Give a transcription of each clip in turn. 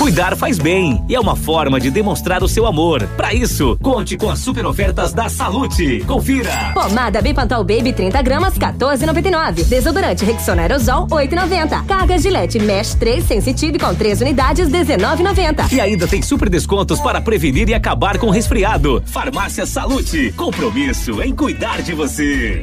Cuidar faz bem e é uma forma de demonstrar o seu amor. Para isso, conte com as super ofertas da Salute. Confira. Pomada Bipantal Baby 30 gramas 14,99. Desodorante Rexona Aerosol 8,90. Carga Gillette Mesh 3 Sensitive com 3 unidades 19,90. E ainda tem super descontos para prevenir e acabar com resfriado. Farmácia Salute. Compromisso em cuidar de você.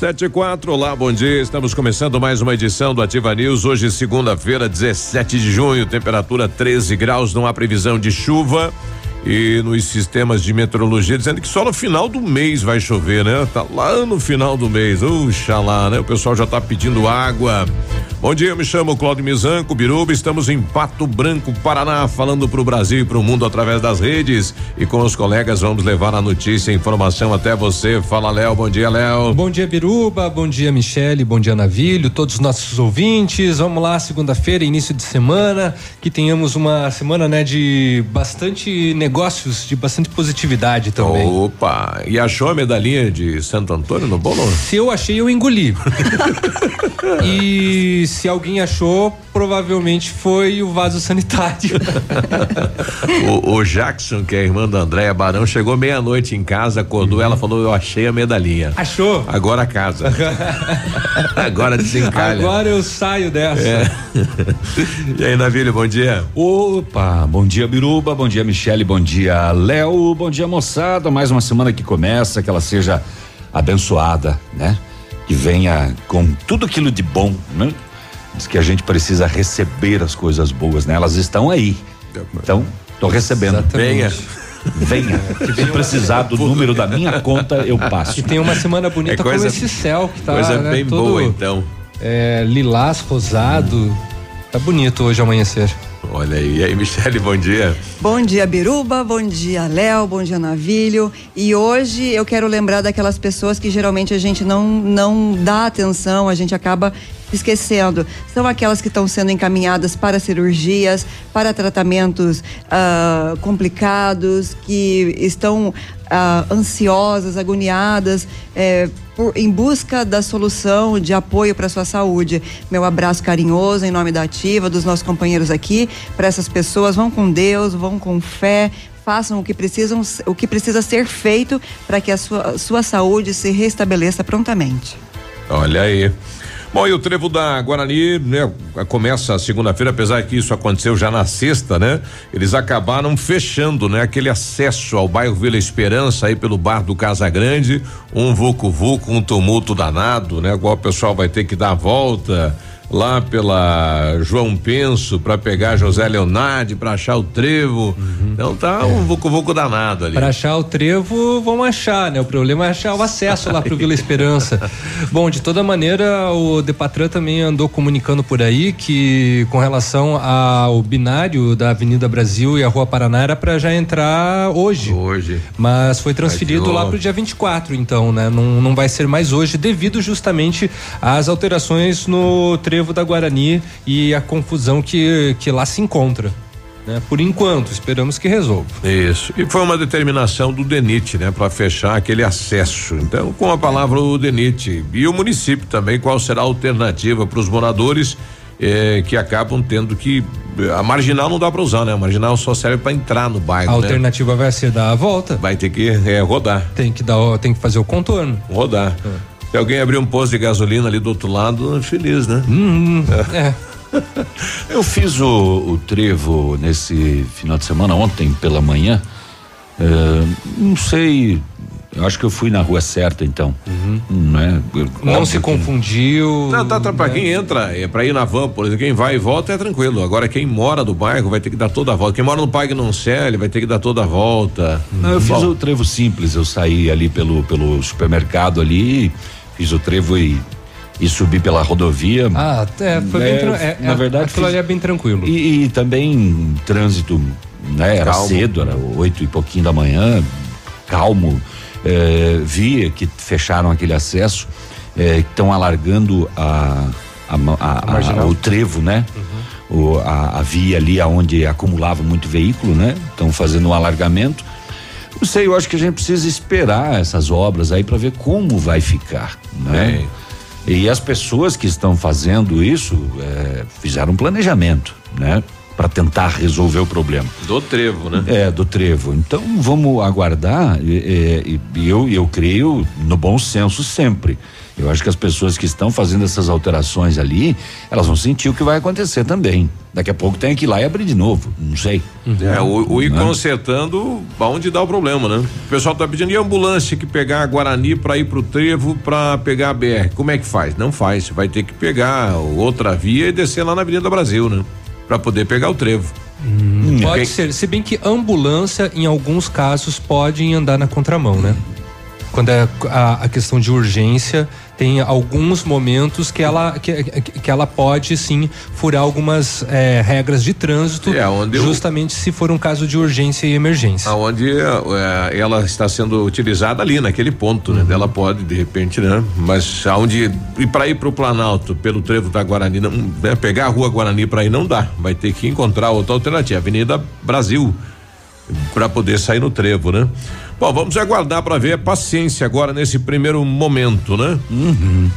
Sete e quatro, olá, bom dia. Estamos começando mais uma edição do Ativa News. Hoje, segunda-feira, 17 de junho, temperatura 13 graus, não há previsão de chuva. E nos sistemas de meteorologia dizendo que só no final do mês vai chover, né? Tá lá no final do mês. Oxalá, né? O pessoal já tá pedindo água. Bom dia, eu me chamo Claudio Mizanco, Biruba, estamos em Pato Branco, Paraná, falando para o Brasil e para o mundo através das redes e com os colegas vamos levar a notícia e informação até você. Fala, Léo, bom dia, Léo. Bom dia, Biruba, bom dia, Michele, bom dia, Navilho, todos os nossos ouvintes. Vamos lá, segunda-feira, início de semana, que tenhamos uma semana, né, de bastante negócios, de bastante positividade também. Opa, e achou a medalhinha de Santo Antônio no bolo? Se eu achei, eu engoli. e se alguém achou, provavelmente foi o vaso sanitário. o, o, Jackson, que é a irmã da Andréia Barão, chegou meia-noite em casa, acordou, uhum. ela falou: Eu achei a medalhinha. Achou? Agora casa. Agora desencalha. Agora eu saio dessa. É. e aí, Navilho, bom dia. Opa, bom dia, Biruba, bom dia, Michele, bom dia, Léo, bom dia, moçada. Mais uma semana que começa, que ela seja abençoada, né? Que venha com tudo aquilo de bom, né? Diz que a gente precisa receber as coisas boas, né? Elas estão aí. Então, tô recebendo. Venha. Venha. Se precisar do número da minha conta, eu passo. E tem uma semana bonita é coisa, como esse céu que tá. Coisa né, bem todo, boa, então. É, lilás, rosado. Hum. Tá bonito hoje amanhecer. Olha aí, e aí, Michele, bom dia. Bom dia, Biruba, bom dia, Léo, bom dia, Navilho. E hoje eu quero lembrar daquelas pessoas que geralmente a gente não, não dá atenção, a gente acaba esquecendo. São aquelas que estão sendo encaminhadas para cirurgias, para tratamentos uh, complicados, que estão uh, ansiosas, agoniadas. Eh, por, em busca da solução de apoio para sua saúde. Meu abraço carinhoso em nome da Ativa, dos nossos companheiros aqui, para essas pessoas. Vão com Deus, vão com fé, façam o que precisam, o que precisa ser feito para que a sua, sua saúde se restabeleça prontamente. Olha aí. Bom, e o trevo da Guarani, né? Começa segunda-feira, apesar que isso aconteceu já na sexta, né? Eles acabaram fechando, né? Aquele acesso ao bairro Vila Esperança aí pelo bar do Casa Grande, um vucu-vucu, um tumulto danado, né? Igual o pessoal vai ter que dar a volta lá pela João Penso para pegar José Leonardo para achar o trevo. Uhum. Então tá é. um vucu-vucu danado ali. Para achar o trevo, vamos achar, né? O problema é achar o acesso lá pro Vila Esperança. Bom, de toda maneira, o Depatran também andou comunicando por aí que com relação ao binário da Avenida Brasil e a Rua Paraná era para já entrar hoje. Hoje. Mas foi transferido lá pro dia 24, então, né? Não, não vai ser mais hoje devido justamente às alterações no trevo trevo da Guarani e a confusão que, que lá se encontra. Né? Por enquanto, esperamos que resolva. Isso. E foi uma determinação do DENIT, né, para fechar aquele acesso. Então, com a palavra o DENIT e o município também, qual será a alternativa para os moradores eh, que acabam tendo que a marginal não dá para usar, né? A marginal só serve para entrar no bairro. A né? alternativa vai ser dar a volta. Vai ter que é, rodar. Tem que dar, tem que fazer o contorno. Rodar. Se alguém abrir um posto de gasolina ali do outro lado, feliz, né? Hum, é. Eu fiz o, o trevo nesse final de semana, ontem pela manhã. É, não sei. Eu acho que eu fui na rua certa, então. Uhum. Não Óbvio se que- confundiu. Não, tá, tá, pra né? quem entra, é pra ir na van, por exemplo, quem vai e volta é tranquilo. Agora quem mora no bairro vai ter que dar toda a volta. Quem mora no Parque não vai ter que dar toda a volta. Não, eu fiz Bom, o trevo simples. Eu saí ali pelo, pelo supermercado ali, fiz o trevo e, e subi pela rodovia. Ah, é, foi bem É, é, na é, verdade, aquilo fiz- ali é bem tranquilo. E, e também trânsito, né? Era Calmo. cedo, era oito e pouquinho da manhã, calmo. É, vi que fecharam aquele acesso, é, estão alargando a, a a- a- o trevo, né? O- a, a via ali aonde acumulava muito veículo, né? Estão fazendo um alargamento. Não sei, eu acho que a gente precisa esperar essas obras aí para ver como vai ficar, né? E as pessoas que estão fazendo isso é, fizeram um planejamento, né? Para tentar resolver o problema. Do trevo, né? É, do trevo. Então vamos aguardar. E, e- e eu, eu creio no bom senso sempre. Eu acho que as pessoas que estão fazendo essas alterações ali, elas vão sentir o que vai acontecer também. Daqui a pouco tem que ir lá e abrir de novo. Não sei. É, o, o ir Né? consertando aonde dá o problema, né? O pessoal tá pedindo e a ambulância que pegar a Guarani pra ir pro trevo pra pegar a BR. Como é que faz? Não faz. Vai ter que pegar outra via e descer lá na Avenida Brasil, né? Pra poder pegar o trevo. Pode Quem- ser, se bem que ambulância, em alguns casos, pode andar na contramão, né? Quando é a, a questão de urgência, tem alguns momentos que ela, que, que- ela pode sim furar algumas eh, regras de trânsito, É, onde eu- justamente se for um caso de urgência e emergência. Aonde é, ela está sendo utilizada ali naquele ponto, né? Ela pode de repente, né? Mas aonde e para ir para o Planalto pelo trevo da Guarani, não, né? pegar a rua Guarani para ir não dá, vai ter que encontrar outra alternativa, Avenida Brasil, para poder sair no trevo, né? Bom, vamos aguardar para ver a paciência agora nesse primeiro momento, né?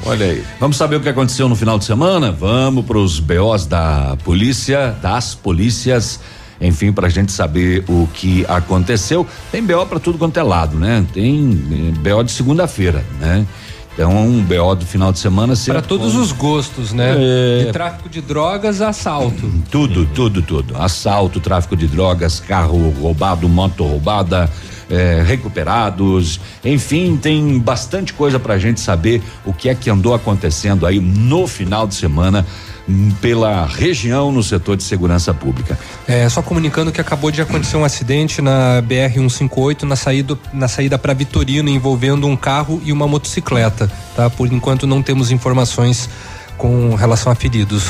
Olha aí. Vamos saber o que aconteceu no final de semana? Vamos para os BOs da polícia, das polícias. Enfim, para a gente saber o que aconteceu. Tem BO para tudo quanto é lado, né? Tem eh, BO de segunda-feira, né? Então, um BO do final de semana. Para todos os gostos, né? É. De tráfico de drogas assalto. Tudo, tudo, tudo. Assalto, tráfico de drogas, carro roubado, moto roubada, eh, recuperados. Enfim, tem bastante coisa pra gente saber o que é que andou acontecendo aí no final de semana hum, pela região no setor de segurança pública. É, só comunicando que acabou de acontecer um acidente na BR 158 na saída na saída para Vitorino envolvendo um carro e uma motocicleta, tá? Por enquanto não temos informações com relação a feridos.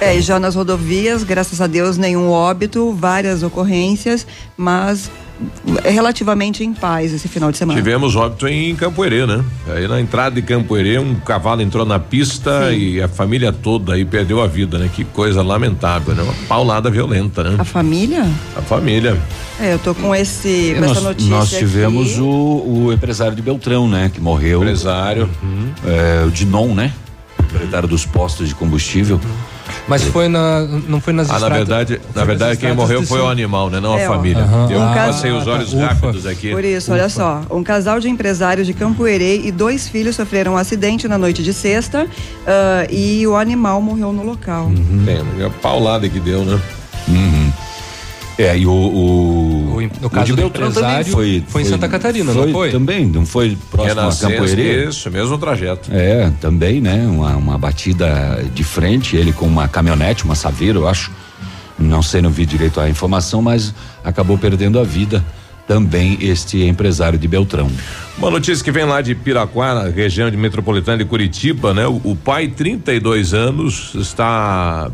É, e já nas rodovias, graças a Deus, nenhum óbito, várias ocorrências, mas é relativamente em paz esse final de semana. Tivemos óbito em Campoerê, né? Aí na entrada de Campoerê, um cavalo entrou na pista e a família toda aí perdeu a vida, né? Que coisa lamentável, né? Uma paulada violenta, né? A família? A família. É, eu tô com esse, com nós, essa notícia nós tivemos aqui. o, o empresário de Beltrão, né? Que morreu. Empresário. É, o Dinon, né? Proprietário dos postos de combustível. Mas foi na não foi nas Ah, na estradas- verdade, foi na verdade quem morreu foi o animal, né? Não É, a família. Eu Um passei os olhos ufa. rápidos aqui. Por isso, olha só, um casal de empresários de Campoerê e dois filhos sofreram um acidente na noite de sexta ah, e o animal morreu no local. Tem, a paulada que deu, né? É, e o. o O no o caso de do empresário, foi, foi em Santa Catarina, não foi? Também, não foi próximo a Renascença, Campoerê? isso, mesmo trajeto. É, também, né? Uma, uma batida de frente, ele com uma caminhonete, uma saveira, eu acho. Não sei, não vi direito a informação, mas acabou perdendo a vida também este empresário de Beltrão. Uma notícia que vem lá de Piraquara, região de metropolitana de Curitiba, né? O, o pai, 32 anos, está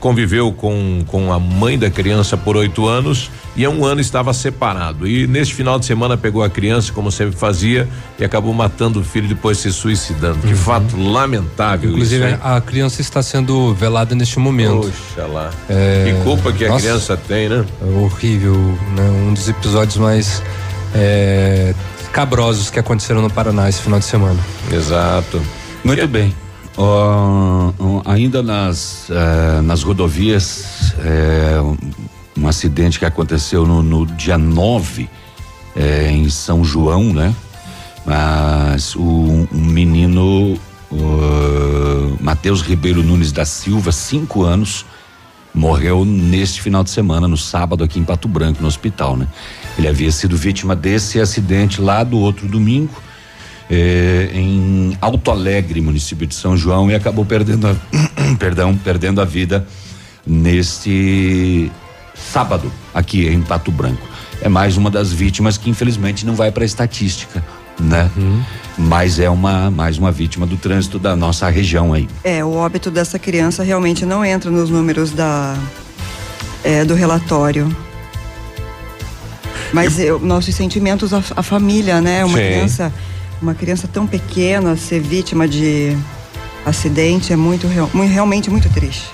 conviveu com, com a mãe da criança por oito anos e há um ano estava separado. E neste final de semana pegou a criança, como sempre fazia, e acabou matando o filho depois se suicidando. Que fato lamentável Inclusive isso. a criança está sendo velada neste momento. Poxa lá. É, que culpa que a nossa. criança tem, né? É horrível, né? Um dos episódios mais é, cabrosos que aconteceram no Paraná esse final de semana. Exato. Muito bem. Ó, ó, ainda nas, eh, nas rodovias, eh, um, um acidente que aconteceu no, no dia 9 eh, em São João, né? Mas o um menino o Matheus Ribeiro Nunes da Silva, cinco anos, morreu neste final de semana, no sábado, aqui em Pato Branco, no hospital, né? Ele havia sido vítima desse acidente lá do outro domingo, eh, em Alto Alegre, município de São João, e acabou perdendo a, perdão, perdendo a vida neste sábado, aqui em Pato Branco. É mais uma das vítimas que infelizmente não vai para a estatística, né? Mas é uma mais uma vítima do trânsito da nossa região aí. É, o óbito dessa criança realmente não entra nos números da é, do relatório. Mas eu, nossos sentimentos à, à família, né? Uma Sim. criança, uma criança tão pequena ser vítima de acidente é muito, muito realmente muito triste.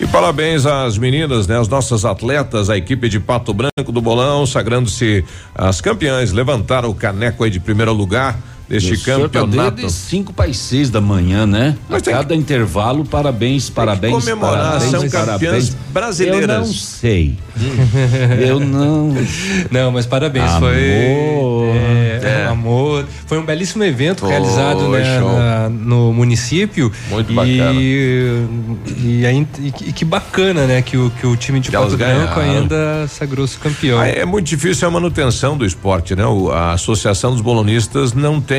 E parabéns às meninas, né? As nossas atletas, a equipe de Pato Branco do Bolão, sagrando-se as campeãs, levantaram o caneco aí de primeiro lugar deste O senhor tá campeonato. desde cinco para as seis da manhã, né? Mas a tem cada intervalo, parabéns, parabéns, comemorar, parabéns, são campeãs parabéns. brasileiras. Eu não sei. Eu não. Não, mas parabéns, Amor. foi é, É. um amor. Foi um belíssimo evento Foi, realizado né, na- no município. Muito e, bacana. E, aí- e que- e que bacana, né, que o, que o time de Que Pato Branco ainda sagrou-se campeão. Ah, É muito difícil a manutenção do esporte, né? O- a Associação dos Bolonistas não tem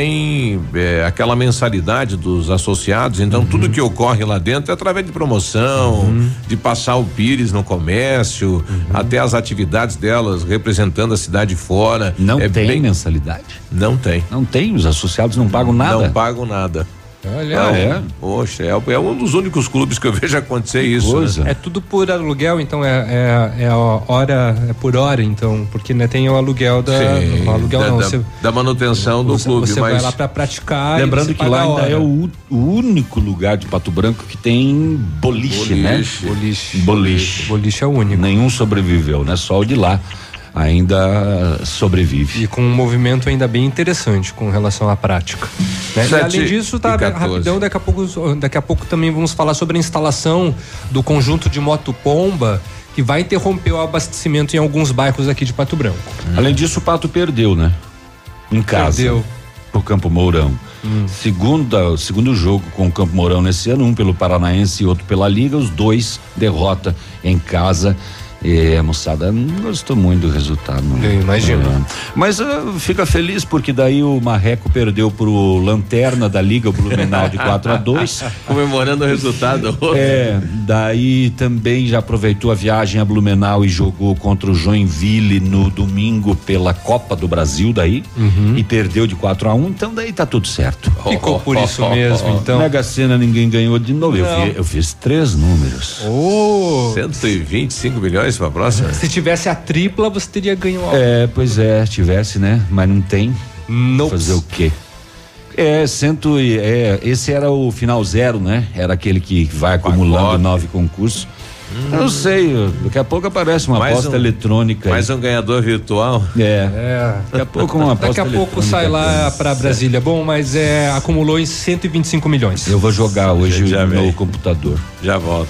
é, aquela mensalidade dos associados, então tudo Uhum. que ocorre lá dentro é através de promoção, de passar o pires no comércio, Uhum. até as atividades delas representando a cidade fora. Não é tem bem- mensalidade. Não tem. Não tem, os associados não pagam nada. Não pagam nada. Olha, Ah, é? Poxa, é, é um dos únicos clubes que eu vejo acontecer isso. coisa. né? É tudo por aluguel, então é, é, é a hora, é por hora, então, porque né, tem o aluguel da. Sim, o aluguel da, não, da- você, da manutenção do você, clube, você mas vai lá pra praticar. e Lembrando você que paga lá a ainda é o, o único lugar de Pato Branco que tem boliche, né? Boliche. Boliche. Boliche. Boliche é o único. Nenhum sobreviveu, né? Só o de lá ainda sobrevive. E com um movimento ainda bem interessante com relação à prática. né? E além disso, tá 14. rapidão, daqui a, pouco, daqui a pouco também vamos falar sobre a instalação do conjunto de moto pomba que vai interromper o abastecimento em alguns bairros aqui de Pato Branco. Além disso, o Pato perdeu, né? Em casa. Perdeu. Pro Campo Mourão. Segunda, segundo jogo com o Campo Mourão nesse ano, um pelo Paranaense e outro pela Liga, os dois derrota em casa. E a moçada não gostou muito do resultado. não. Eu imagino. É. Mas ah, fica feliz porque daí o Marreco perdeu pro Lanterna da Liga, o Blumenau, de 4 a 2 comemorando o resultado. É, daí também já aproveitou a viagem a Blumenau e jogou contra o Joinville no domingo pela Copa do Brasil daí e perdeu de 4 a 1 então daí tá tudo certo. Ficou por isso mesmo, então. Mega Sena ninguém ganhou de novo. Eu, vi- eu fiz três números. Oh, 125 milhões para a próxima? se tivesse a tripla, você teria ganho algo. É, pois é, tivesse, né? Mas não tem. Nope. Fazer o quê? É, cento e, é, esse era o final zero, né? Era aquele que vai acumulando nove concursos. Eu não sei, daqui a pouco aparece uma Mais aposta um- eletrônica. aí. Mais um ganhador virtual. É, É. daqui a pouco uma aposta Daqui a pouco sai lá pra Brasília. Bom, mas é, acumulou em 125 milhões. Eu vou jogar hoje Já no vem. computador. Já volto.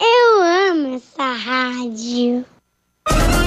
Eu amo essa rádio.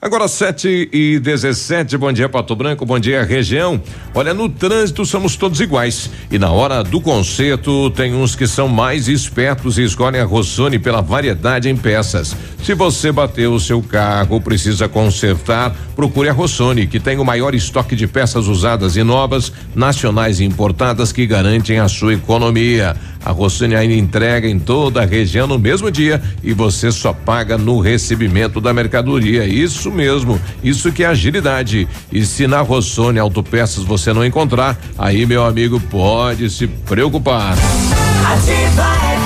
Agora 7 e 17, bom dia Pato Branco, bom dia região. Olha, no trânsito somos todos iguais. E na hora do conserto, tem uns que são mais espertos e escolhem a Rossoni pela variedade em peças. Se você bateu o seu carro, precisa consertar, procure a Rossoni, que tem o maior estoque de peças usadas e novas, nacionais e importadas que garantem a sua economia. A Rossoni ainda entrega em toda a região no mesmo dia e você só paga no recebimento da mercadoria. Isso mesmo, isso que é agilidade. E se na Rossoni Autopeças você não encontrar, aí meu amigo pode se preocupar. Ativa.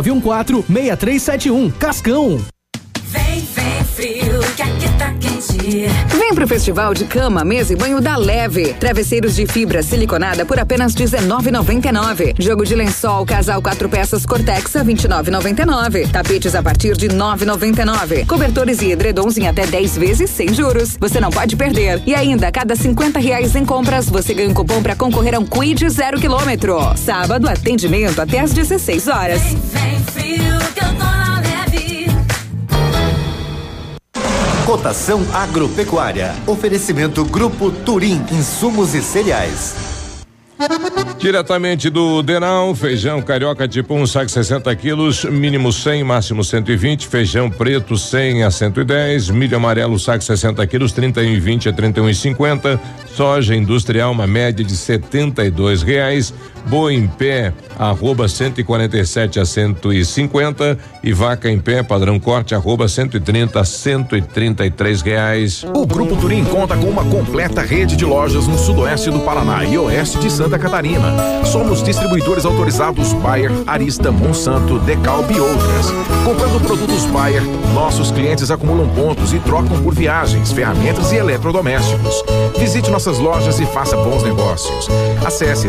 914-6371. Cascão. Vem, vem frio, que aqui tá quente. Vem pro Festival de Cama, Mesa e Banho da Leve. Travesseiros de fibra siliconada por apenas R$19,99. Jogo de lençol, casal quatro peças Cortex a R$29,99. Tapetes a partir de R$9,99. Cobertores e edredons em até 10 vezes sem juros. Você não pode perder. E ainda, a cada 50 reais em compras, você ganha um cupom para concorrer a um Quid zero quilômetro. Sábado, atendimento até às 16 horas. Vem frio, que eu tô na Cotação agropecuária. Oferecimento Grupo Turim, insumos e cereais. Diretamente do Denal, feijão carioca tipo 1, um, saco 60 quilos, mínimo 100, máximo 120. Feijão preto 100 a 110. Milho amarelo, saco 60 quilos, 31,20 a 31,50. Soja industrial, uma média de 72 reais. Boi em pé, arroba 147 a 150. E vaca em pé, padrão corte, arroba 130 a 133 reais. O Grupo Turim conta com uma completa rede de lojas no sudoeste do Paraná e oeste de Santa Catarina. Somos distribuidores autorizados Bayer, Arista, Monsanto, Decalb e outras. Comprando produtos Bayer, nossos clientes acumulam pontos e trocam por viagens, ferramentas e eletrodomésticos. Visite nossas lojas e faça bons negócios. Acesse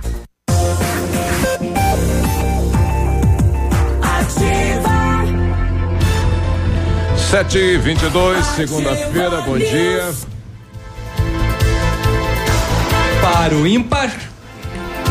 Sete e vinte e dois, segunda-feira, bom dia. Para o ímpar.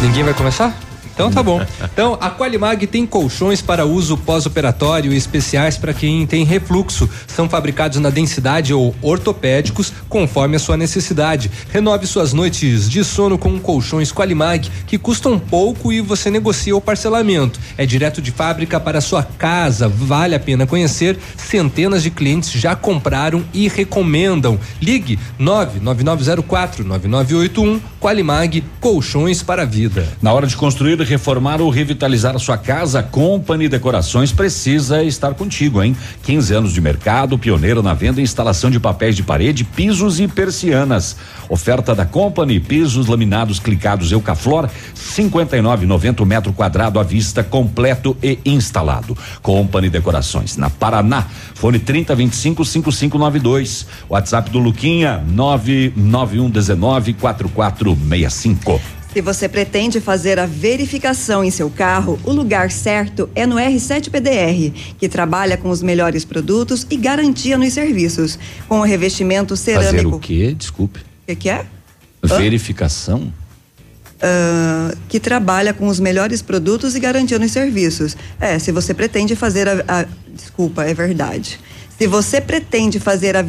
Ninguém vai começar? Então tá bom. Então, a Qualimag tem colchões para uso pós-operatório especiais para quem tem refluxo. São fabricados na densidade ou ortopédicos, conforme a sua necessidade. Renove suas noites de sono com colchões Qualimag, que custam pouco e você negocia o parcelamento. É direto de fábrica para sua casa. Vale a pena conhecer. Centenas de clientes já compraram e recomendam. Ligue 99904 9981 Qualimag Colchões para a Vida. Na hora de construir, reformar ou revitalizar sua casa, a Company Decorações precisa estar contigo, hein? 15 anos de mercado, pioneiro na venda e instalação de papéis de parede, pisos e persianas. Oferta da Company, pisos laminados clicados Eucaflor, 59,90 metro quadrado à vista, completo e instalado. Company Decorações, na Paraná. Fone 3025 5592. WhatsApp do Luquinha 99119 4465. Se você pretende fazer a verificação em seu carro, o lugar certo é no R7 PDR, que trabalha com os melhores produtos e garantia nos serviços, com o revestimento cerâmico. Fazer o quê? Desculpe. O que, que é? Verificação? Ah, que trabalha com os melhores produtos e garantia nos serviços. É, se você pretende fazer a, a- Desculpa, é verdade. Se você pretende fazer a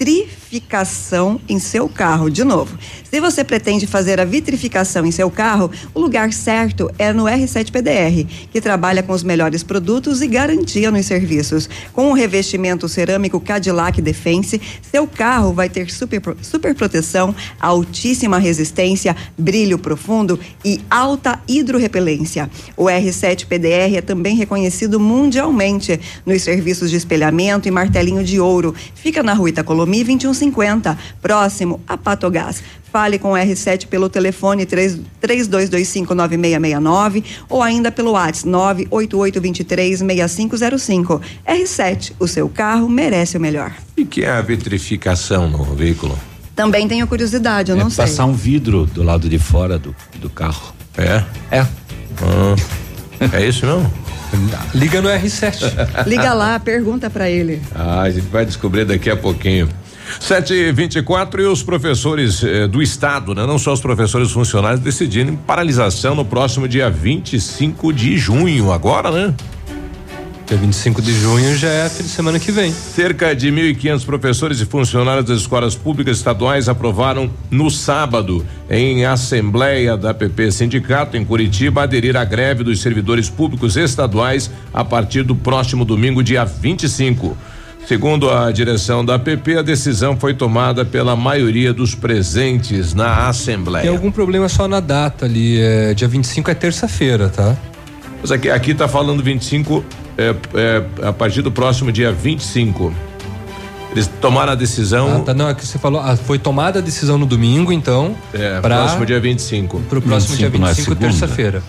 vitrificação em seu carro, de novo, se você pretende fazer a vitrificação em seu carro, o lugar certo é no R7 PDR, que trabalha com os melhores produtos e garantia nos serviços. Com o revestimento cerâmico Cadillac Defense, seu carro vai ter super, super proteção, altíssima resistência, brilho profundo e alta hidrorrepelência. O R7 PDR é também reconhecido mundialmente nos serviços de espelhamento e martelinho de ouro. Fica na rua Itacolomi 2150, próximo a Patogás. Fale com o R7 pelo telefone 3 32259669 ou ainda pelo WhatsApp 988236505. R7, o seu carro merece o melhor. E que é a vitrificação no veículo? Também tenho curiosidade, eu não é sei. passar um vidro do lado de fora do, do carro. É? É. é isso mesmo? Liga no R7. Liga lá, pergunta pra ele. Ah, a gente vai descobrir daqui a pouquinho. 7 e 24 e os professores eh, do estado, né? Não só os professores funcionários decidiram paralisação no próximo dia 25 de junho, agora, né? Dia 25 de junho já é fim de semana que vem. Cerca de 1.500 professores e funcionários das escolas públicas estaduais aprovaram no sábado, em assembleia da PP Sindicato em Curitiba, aderir à greve dos servidores públicos estaduais a partir do próximo domingo, dia 25. Segundo a direção da PP, a decisão foi tomada pela maioria dos presentes na Tem assembleia. algum problema só na data ali. É, dia 25 é terça-feira, tá? Mas aqui, aqui tá falando 25 é, é, a partir do próximo dia 25. Eles tomaram a decisão. Ah, tá, não, é que você falou. ah, foi tomada a decisão no domingo, então. É, pra, próximo dia 25. Pro próximo dia 25 não é 25, segunda? terça-feira.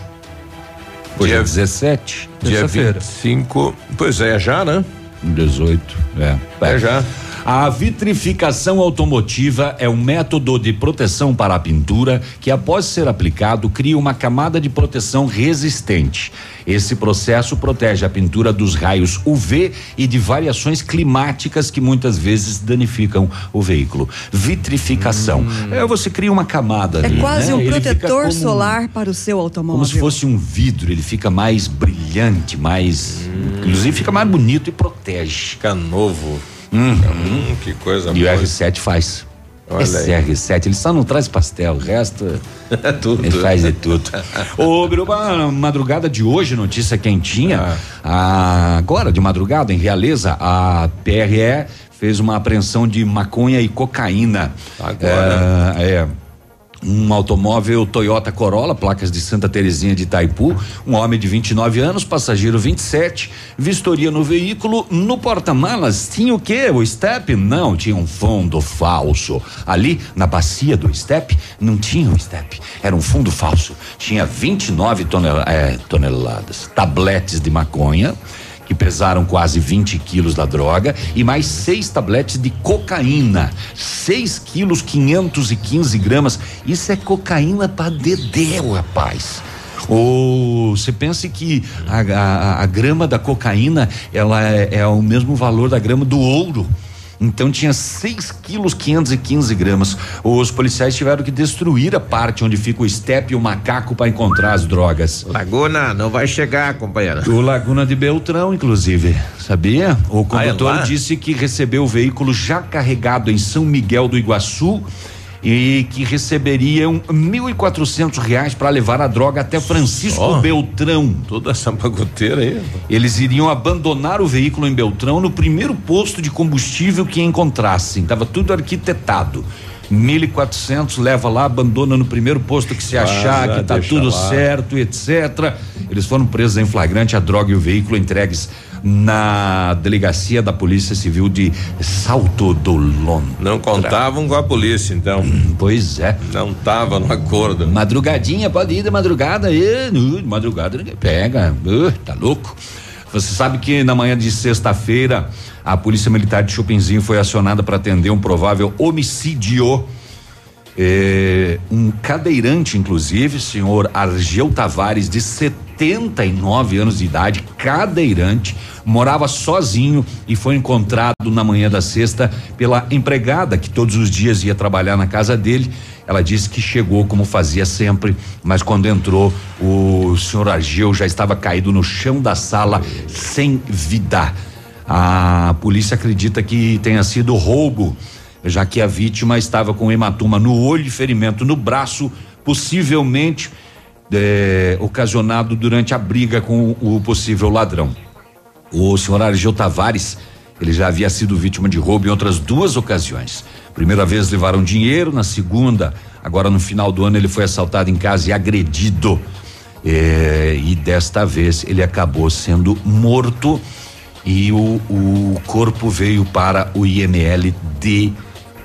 Hoje é Dia- 17. Dia Terça-feira. 25. Pois é, já, né? 18. É. É já. A vitrificação automotiva é um método de proteção para a pintura que, após ser aplicado, cria uma camada de proteção resistente. Esse processo protege a pintura dos raios UV e de variações climáticas que muitas vezes danificam o veículo. Vitrificação. É, você cria uma camada É ali, quase né? um Ele protetor como- solar para o seu automóvel. como se fosse um vidro, ele fica mais brilhante, mais. Inclusive fica mais bonito e protege. Fica novo. Uhum. Hum, que coisa E o boa. R7 faz. Olha Esse aí. R7, ele só não traz pastel, o resto tudo. ele faz de tudo. Ô, Biruba, madrugada de hoje, notícia quentinha, a- agora de madrugada, em Realeza, a PRE fez uma apreensão de maconha e cocaína. Agora? É, é. Um automóvel Toyota Corolla, placas de Santa Terezinha de Itaipu, um homem de 29 anos, passageiro 27, vistoria no veículo, no porta-malas tinha o quê? O step? Não, tinha um fundo falso. Ali na bacia do step não tinha um step, era um fundo falso. Tinha 29 tonela- é, toneladas, tabletes de maconha que pesaram quase 20 quilos da droga e mais seis tabletes de cocaína, 6 quilos 515 gramas. Isso é cocaína pra dedéu, rapaz. Ou você pensa que a, a- a grama da cocaína ela é, é o mesmo valor da grama do ouro. Então tinha 6 quilos 515 gramas. Os policiais tiveram que destruir a parte onde fica o estepe e o macaco para encontrar as drogas. Laguna, não vai chegar, companheiro. O Laguna de Beltrão, inclusive, sabia? O condutor Ah, é disse que recebeu o veículo já carregado em São Miguel do Iguaçu e que receberiam mil e quatrocentos reais para levar a droga até Francisco Só? Beltrão. Toda essa bagoteira aí. Eles iriam abandonar o veículo em Beltrão no primeiro posto de combustível que encontrassem. Tava tudo arquitetado. 1.400 leva lá, abandona no primeiro posto que se Vaza, achar, que tá tudo lá. certo, etc. Eles foram presos em flagrante, a droga e o veículo entregues na delegacia da Polícia Civil de Salto do Londres. Não contavam com a polícia, então. Pois é. Não tava no acordo. Madrugadinha, pode ir de madrugada aí, madrugada ninguém pega, uh, tá louco. Você sabe que na manhã de sexta-feira a Polícia Militar de Chopinzinho foi acionada para atender um provável homicídio. É, um cadeirante, inclusive, senhor Argel Tavares, de 79 anos de idade, cadeirante, morava sozinho e foi encontrado na manhã da sexta pela empregada que todos os dias ia trabalhar na casa dele. Ela disse que chegou como fazia sempre, mas quando entrou, o senhor Argel já estava caído no chão da sala sem vida. A polícia acredita que tenha sido roubo já que a vítima estava com hematoma no olho e ferimento no braço, possivelmente eh, ocasionado durante a briga com o possível ladrão. O senhor Argel Tavares, ele já havia sido vítima de roubo em outras duas ocasiões. Primeira vez levaram dinheiro, na segunda, agora no final do ano, ele foi assaltado em casa e agredido. Eh, e desta vez ele acabou sendo morto e o, o corpo veio para o IML de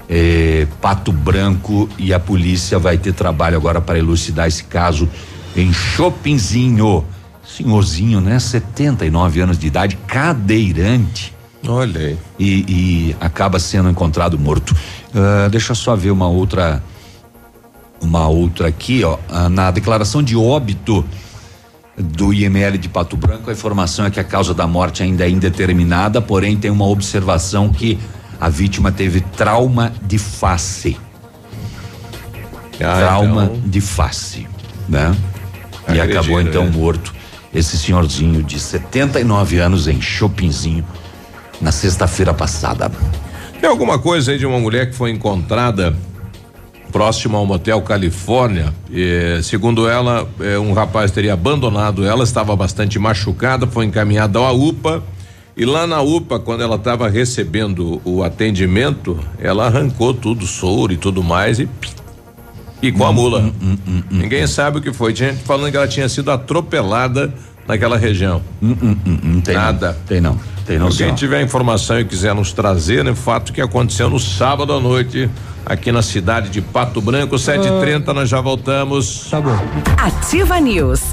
eh, Pato Branco e a polícia vai ter trabalho agora para elucidar esse caso em Chopinzinho. Senhorzinho, né? 79 anos de idade, cadeirante. Olha aí. E, e acaba sendo encontrado morto. Ah, deixa eu só ver uma outra. Uma outra aqui, ó. Ah, na declaração de óbito do IML de Pato Branco, a informação é que a causa da morte ainda é indeterminada, porém tem uma observação que a vítima teve trauma de face. Ah, trauma então. de face, né? E acabou então né? morto esse senhorzinho de 79 anos em Chopinzinho na sexta-feira passada. Tem alguma coisa aí de uma mulher que foi encontrada próximo ao motel Califórnia? E, segundo ela, eh, um rapaz teria abandonado ela, estava bastante machucada, foi encaminhada à UPA. E lá na UPA, quando ela estava recebendo o atendimento, ela arrancou tudo, soro e tudo mais e e com a mula. Ninguém sabe o que foi. Tinha gente falando que ela tinha sido atropelada naquela região. Não tem Nada. Não, tem não. Tem não, Quem tiver informação e quiser nos trazer, né? Fato que aconteceu no sábado à noite, aqui na cidade de Pato Branco, 7h30, nós já voltamos. Tá bom. Ativa News.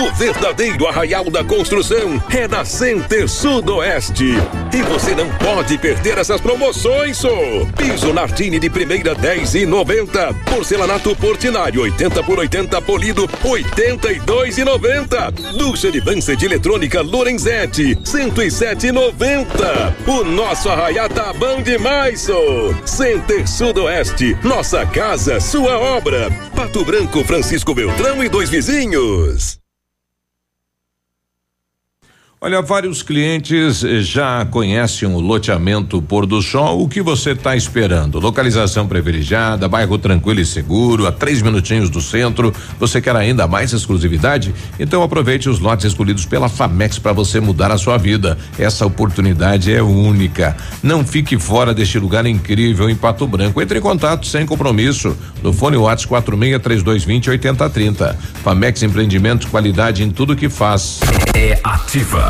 O verdadeiro arraial da construção é da Center Sudoeste. E você não pode perder essas promoções, só. Piso Nardini de primeira 10 e 90. Porcelanato Portinari 80 por 80 polido 82 e 90. Ducha de dança de eletrônica Lorenzetti 107 e 90. O nosso arraial tá bom demais, só. Center Sudoeste. Nossa casa, sua obra. Pato Branco, Francisco Beltrão e dois vizinhos. Olha, vários clientes eh, já conhecem o loteamento Pôr do Sol. O que você está esperando? Localização privilegiada, bairro tranquilo e seguro, a três minutinhos do centro. Você quer ainda mais exclusividade? Então aproveite os lotes escolhidos pela Famex para você mudar a sua vida. Essa oportunidade é única. Não fique fora deste lugar incrível em Pato Branco. Entre em contato sem compromisso no fone Whats 46 3220 8030. Famex Empreendimentos, qualidade em tudo que faz. É ativa.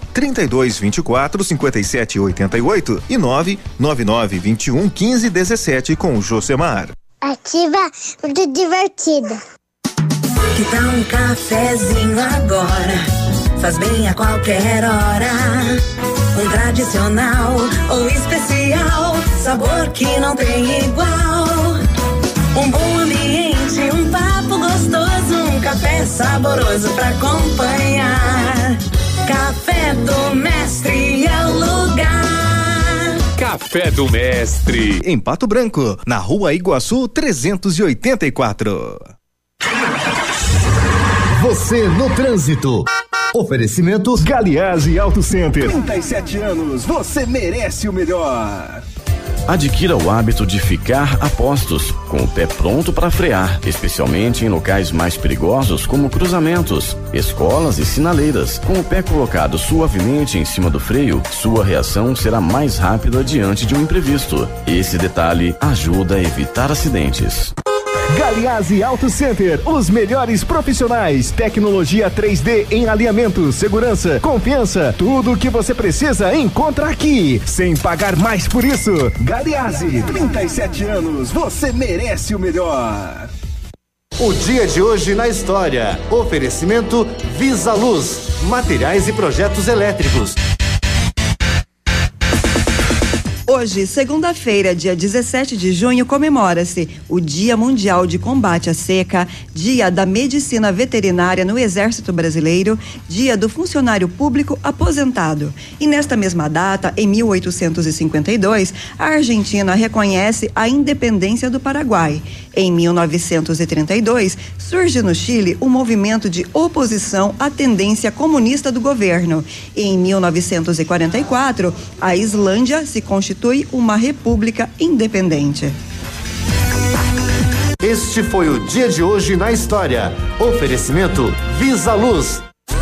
32 24 57 88 e 999 21 15 17 com o Josemar. Ativa, muito divertida. Que tal um cafezinho agora? Faz bem a qualquer hora. Um tradicional ou especial, sabor que não tem igual. Um bom ambiente, um papo gostoso, um café saboroso pra acompanhar. Café do Mestre é o lugar. Café do Mestre. Em Pato Branco, na rua Iguaçu 384. Você no trânsito. Oferecimento Galiase Auto Center. 37 anos, você merece o melhor. Adquira o hábito de ficar a postos, com o pé pronto para frear, especialmente em locais mais perigosos como cruzamentos, escolas e sinaleiras. Com o pé colocado suavemente em cima do freio, sua reação será mais rápida diante de um imprevisto. Esse detalhe ajuda a evitar acidentes. Galiase Auto Center, os melhores profissionais, tecnologia 3D em alinhamento, segurança, confiança, tudo o que você precisa encontra aqui, sem pagar mais por isso. Galiase, 37 anos, você merece o melhor. O dia de hoje na história. Oferecimento Visa Luz, materiais e projetos elétricos. Hoje, segunda-feira, dia 17 de junho, comemora-se o Dia Mundial de Combate à Seca, Dia da Medicina Veterinária no Exército Brasileiro, Dia do Funcionário Público Aposentado. E nesta mesma data, em 1852, a Argentina reconhece a independência do Paraguai. Em 1932, surge no Chile o um movimento de oposição à tendência comunista do governo. E em 1944, a Islândia se constitui uma república independente. Este foi o dia de hoje na história. Oferecimento Visa Luz.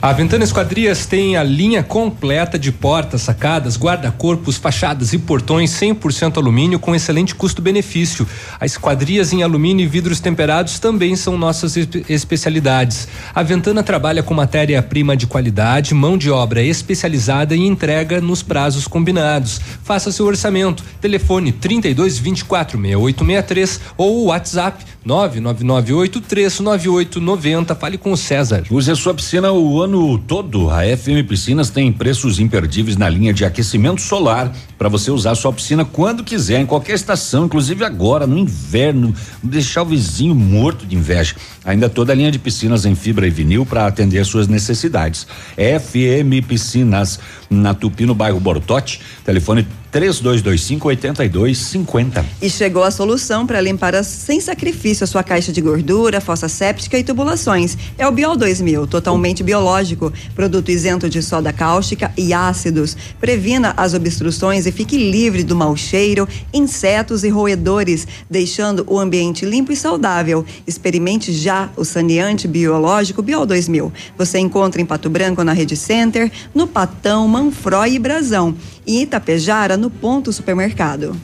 A Ventana Esquadrias tem a linha completa de portas, sacadas, guarda-corpos, fachadas e portões 100% alumínio com excelente custo-benefício. As esquadrias em alumínio e vidros temperados também são nossas espe- especialidades. A Ventana trabalha com matéria-prima de qualidade, mão de obra especializada e entrega nos prazos combinados. Faça seu orçamento. Telefone 32 24 6863 ou WhatsApp 999839890. Fale com o César. Use a sua piscina o ano todo. A FM Piscinas tem preços imperdíveis na linha de aquecimento solar para você usar sua piscina quando quiser, em qualquer estação, inclusive agora no inverno, deixar o vizinho morto de inveja. Ainda toda a linha de piscinas em fibra e vinil para atender às suas necessidades. FM Piscinas na Tupi no bairro Bortote. Telefone 3225 8250. E chegou a solução para limpar as- sem sacrifício a sua caixa de gordura, fossa séptica e tubulações. É o Biol 2000, totalmente biológico, produto isento de soda cáustica e ácidos. Previna as obstruções e fique livre do mau cheiro, insetos e roedores, deixando o ambiente limpo e saudável. Experimente já o saneante biológico Biol 2000. Você encontra em Pato Branco na Rede Center, no Patão, Manfroy e Brasão. E Itapejara no Ponto Supermercado.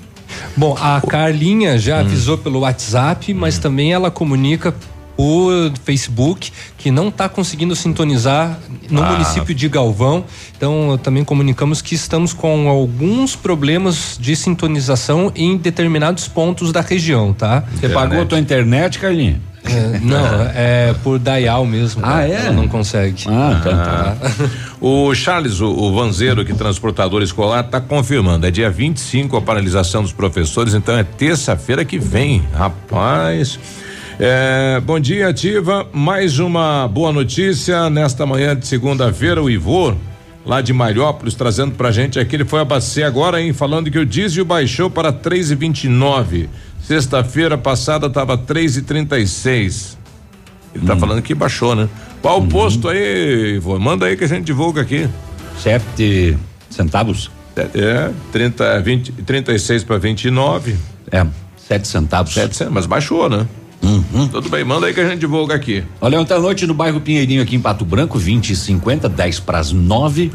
Bom, a Carlinha já avisou pelo WhatsApp, mas também ela comunica por Facebook que não está conseguindo sintonizar no Ah. município de Galvão. Então, também comunicamos que estamos com alguns problemas de sintonização em determinados pontos da região, tá? Você pagou a tua internet, Carlinha? É, não, é por dial mesmo. Ah, tá? é? Ela não consegue. Ah, tá, tá. O Charles, o, o vanzeiro que transportador escolar, está confirmando. É dia 25 a paralisação dos professores, então é terça-feira que vem. Rapaz. É, bom dia, Ativa. Mais uma boa notícia nesta manhã de segunda-feira. O Ivor, lá de Mariópolis, trazendo pra gente aqui. Ele foi abastecer agora, hein? Falando que o diesel baixou para 3,29. Sexta-feira passada estava 3,36. Ele tá falando que baixou, né? Qual o posto aí, Ivor? Manda aí que a gente divulga aqui. Sete centavos? É, 30, 20, 36 para 29. É, sete centavos. Sete centavos, mas baixou, né? Tudo bem, manda aí que a gente divulga aqui. Olha, ontem à noite no bairro Pinheirinho, aqui em Pato Branco, 20 e 50, 10 para as 9.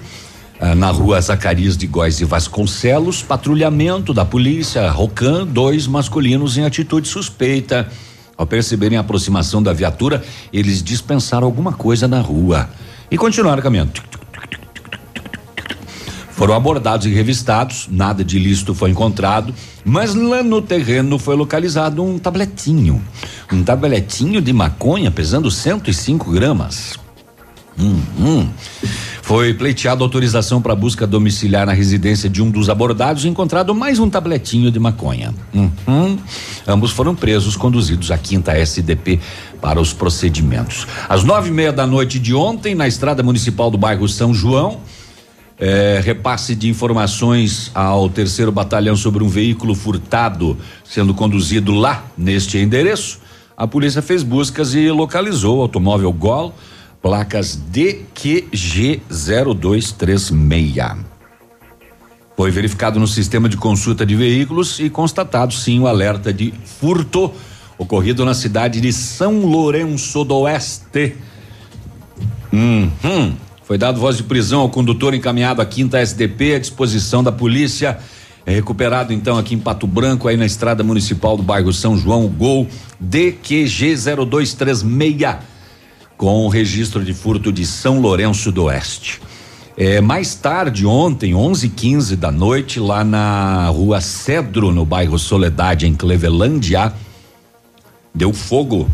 ah, na rua Zacarias de Góis e Vasconcelos, patrulhamento da polícia, Rocan, dois masculinos em atitude suspeita. Ao perceberem a aproximação da viatura, eles dispensaram alguma coisa na rua e continuaram caminhando. Foram abordados e revistados, nada de ilícito foi encontrado, mas lá no terreno foi localizado um tabletinho. Um tabletinho de maconha pesando 105 gramas. Hum, hum. Foi pleiteada autorização para busca domiciliar na residência de um dos abordados e encontrado mais um tabletinho de maconha. Uhum. Ambos foram presos, conduzidos à quinta SDP para os procedimentos. Às nove e meia da noite de ontem, na estrada municipal do bairro São João, é, repasse de informações ao terceiro batalhão sobre um veículo furtado sendo conduzido lá neste endereço. A polícia fez buscas e localizou o automóvel Gol, placas DQG0236. Foi verificado no sistema de consulta de veículos e constatado sim o alerta de furto ocorrido na cidade de São Lourenço do Oeste. Uhum. Foi dado voz de prisão ao condutor encaminhado à quinta SDP à disposição da polícia. É recuperado então aqui em Pato Branco, aí na estrada municipal do bairro São João, o gol DQG 0236 com o registro de furto de São Lourenço do Oeste. É, mais tarde, ontem, 11:15 da noite, lá na rua Cedro, no bairro Soledade, em Clevelândia, deu fogo.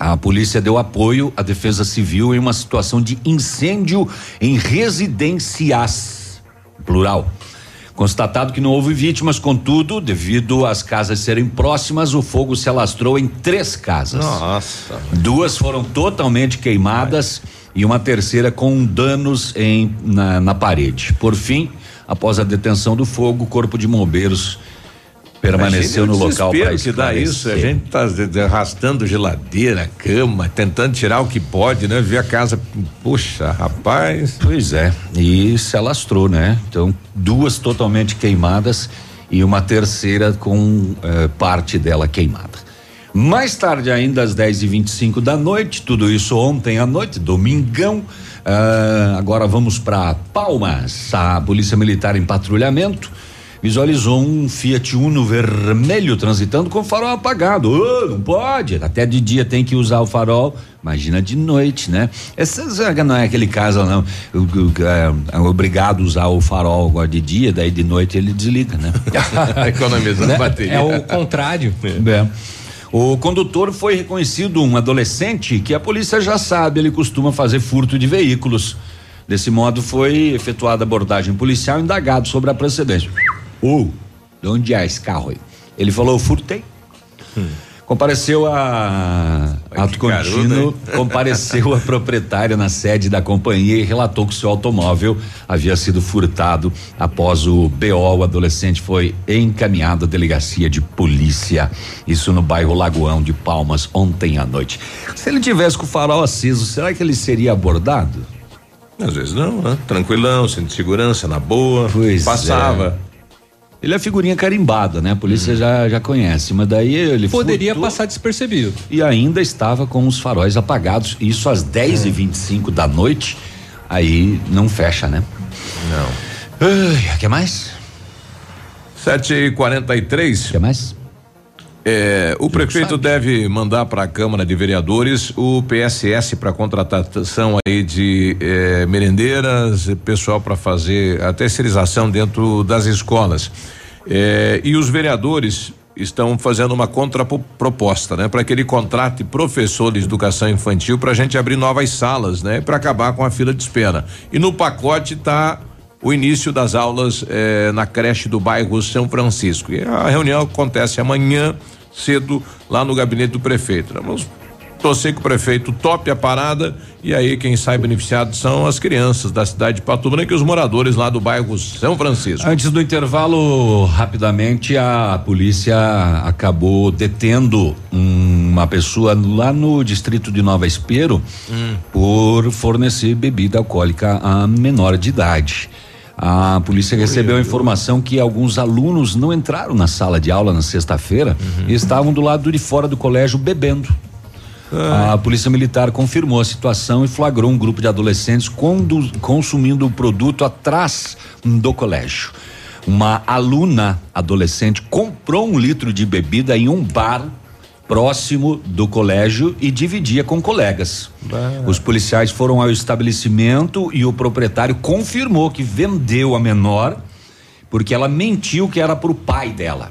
A polícia deu apoio à Defesa Civil em uma situação de incêndio em residências, plural. Constatado que não houve vítimas, contudo, devido às casas serem próximas, o fogo se alastrou em três casas. Nossa. Duas foram totalmente queimadas e uma terceira com danos em, na, na parede. Por fim, após a detenção do fogo, o corpo de bombeiros permaneceu no local para que dá isso. A gente tá arrastando geladeira, cama, tentando tirar o que pode, né? Ver a casa. Puxa, rapaz. Pois é, e se alastrou, né? Então, duas totalmente queimadas e uma terceira com eh, parte dela queimada. Mais tarde, ainda às 10 e 25 da noite, tudo isso ontem à noite, domingão, Ah, agora vamos para Palmas. A Polícia Militar em patrulhamento visualizou um Fiat Uno vermelho transitando com o farol apagado. Ô, não pode. Até de dia tem que usar o farol. Imagina de noite, né? Essa não é aquele caso, não. O- o- é, é obrigado a usar o farol agora de dia, daí de noite ele desliga, né? Economizando Né? bateria. É o contrário. É. O condutor foi reconhecido um adolescente que a polícia já sabe, ele costuma fazer furto de veículos. Desse modo, foi efetuada abordagem policial indagado sobre a procedência. Ô, de onde é esse carro aí? Ele falou, furtei. Compareceu a ato contínuo, compareceu a proprietária na sede da companhia e relatou que seu automóvel havia sido furtado após o BO. O adolescente foi encaminhado à delegacia de polícia. Isso no bairro Lagoão de Palmas ontem à noite. Se ele tivesse com o farol aceso, será que ele seria abordado? Às vezes não, né? Tranquilão, centro de segurança, na boa. Pois Passava. Ele é figurinha carimbada, né? A polícia já, já conhece, mas daí ele Poderia furtou passar despercebido. e ainda estava com os faróis apagados. Isso às 10 e 25 da noite. Aí não fecha, né? Não. Ai, quer mais? 7 e 43 Quer mais? É, o prefeito deve mandar para a Câmara de Vereadores o PSS para contratação aí de eh, merendeiras, pessoal para fazer a terceirização dentro das escolas. Eh, e os vereadores estão fazendo uma contraproposta, né, para que ele contrate professor de educação infantil para a gente abrir novas salas, né, para acabar com a fila de espera. E no pacote tá o início das aulas eh, na creche do bairro São Francisco. E a reunião acontece amanhã cedo lá no gabinete do prefeito. Vamos torcer que o prefeito tope a parada e aí quem sai beneficiado são as crianças da cidade de Pato Branco e os moradores lá do bairro São Francisco. Antes do intervalo, rapidamente, a polícia acabou detendo uma pessoa lá no distrito de Nova Espero por fornecer bebida alcoólica a menor de idade. A polícia recebeu a informação que alguns alunos não entraram na sala de aula na sexta-feira e estavam do lado de fora do colégio bebendo. A polícia militar confirmou a situação e flagrou um grupo de adolescentes consumindo o produto atrás do colégio. Uma aluna adolescente comprou um litro de bebida em um bar próximo do colégio e dividia com colegas. Os policiais foram ao estabelecimento e o proprietário confirmou que vendeu a menor porque ela mentiu que era para o pai dela.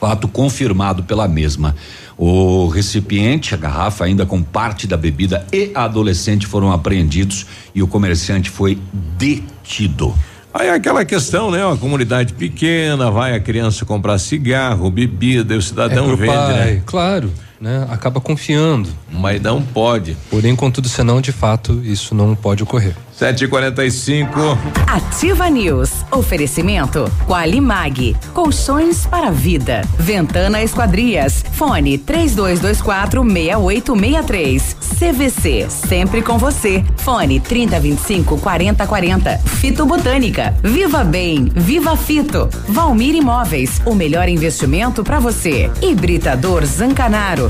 Fato confirmado pela mesma. O recipiente, a garrafa ainda com parte da bebida e a adolescente foram apreendidos e o comerciante foi detido. Aí é aquela questão, né? Uma comunidade pequena, vai a criança comprar cigarro, bebida, e o cidadão é vende, pai, né? Claro, né? Acaba confiando. Mas não pode. Porém, contudo, senão, de fato, isso não pode ocorrer. 7h45. Ativa News. Oferecimento Qualimag. Colchões para a vida. Ventana Esquadrias. Fone 3224 6863. CVC. Sempre com você. Fone 3025 4040. Fito Botânica. Viva Bem. Viva Fito. Valmir Imóveis. O melhor investimento para você. Hibridador Zancanaro.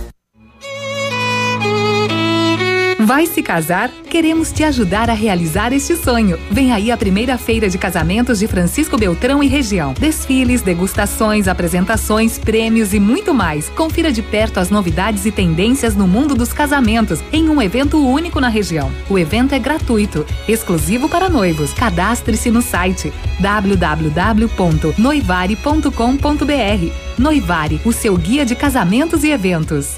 Vai se casar? Queremos te ajudar a realizar este sonho. Vem aí a primeira feira de casamentos de Francisco Beltrão e região. Desfiles, degustações, apresentações, prêmios e muito mais. Confira de perto as novidades e tendências no mundo dos casamentos em um evento único na região. O evento é gratuito, exclusivo para noivos. Cadastre-se no site www.noivare.com.br. Noivare, o seu guia de casamentos e eventos.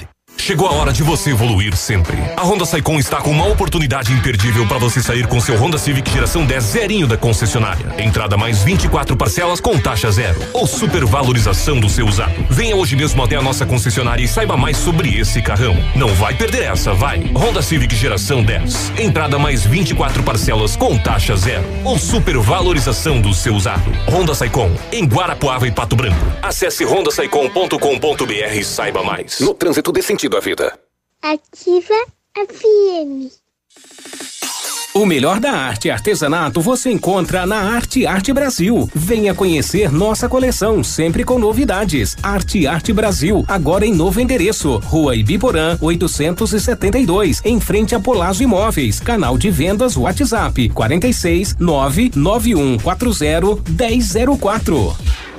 Chegou a hora de você evoluir sempre. A Honda Saicon está com uma oportunidade imperdível para você sair com seu Honda Civic geração 10 zerinho da concessionária. Entrada mais 24 parcelas com taxa zero ou supervalorização do seu usado. Venha hoje mesmo até a nossa concessionária e saiba mais sobre esse carrão. Não vai perder essa, vai. Honda Civic geração 10. Entrada mais 24 parcelas com taxa zero ou supervalorização do seu usado. Honda Saicon em Guarapuava e Pato Branco. Acesse hondasaicon.com.br e saiba mais. No trânsito desse sentido à vida. Ativa FM. O melhor da arte e artesanato você encontra na Arte Arte Brasil. Venha conhecer nossa coleção, sempre com novidades. Arte Arte Brasil, agora em novo endereço. Rua Ibiporã, 872, em frente a Polazo Imóveis. Canal de vendas WhatsApp 46 99140 1004.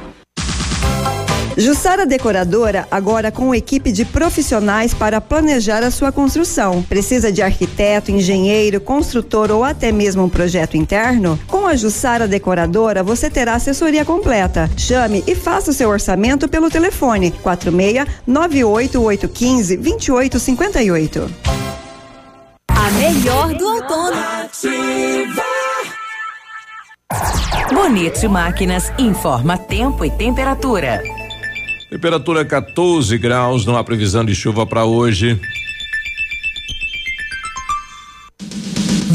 Jussara Decoradora, agora com equipe de profissionais para planejar a sua construção. Precisa de arquiteto, engenheiro, construtor ou até mesmo um projeto interno? Com a Jussara Decoradora, você terá assessoria completa. Chame e faça o seu orçamento pelo telefone 46 98815 2858. A melhor do outono. Bonito Máquinas informa tempo e temperatura. Temperatura 14 graus, não há previsão de chuva para hoje.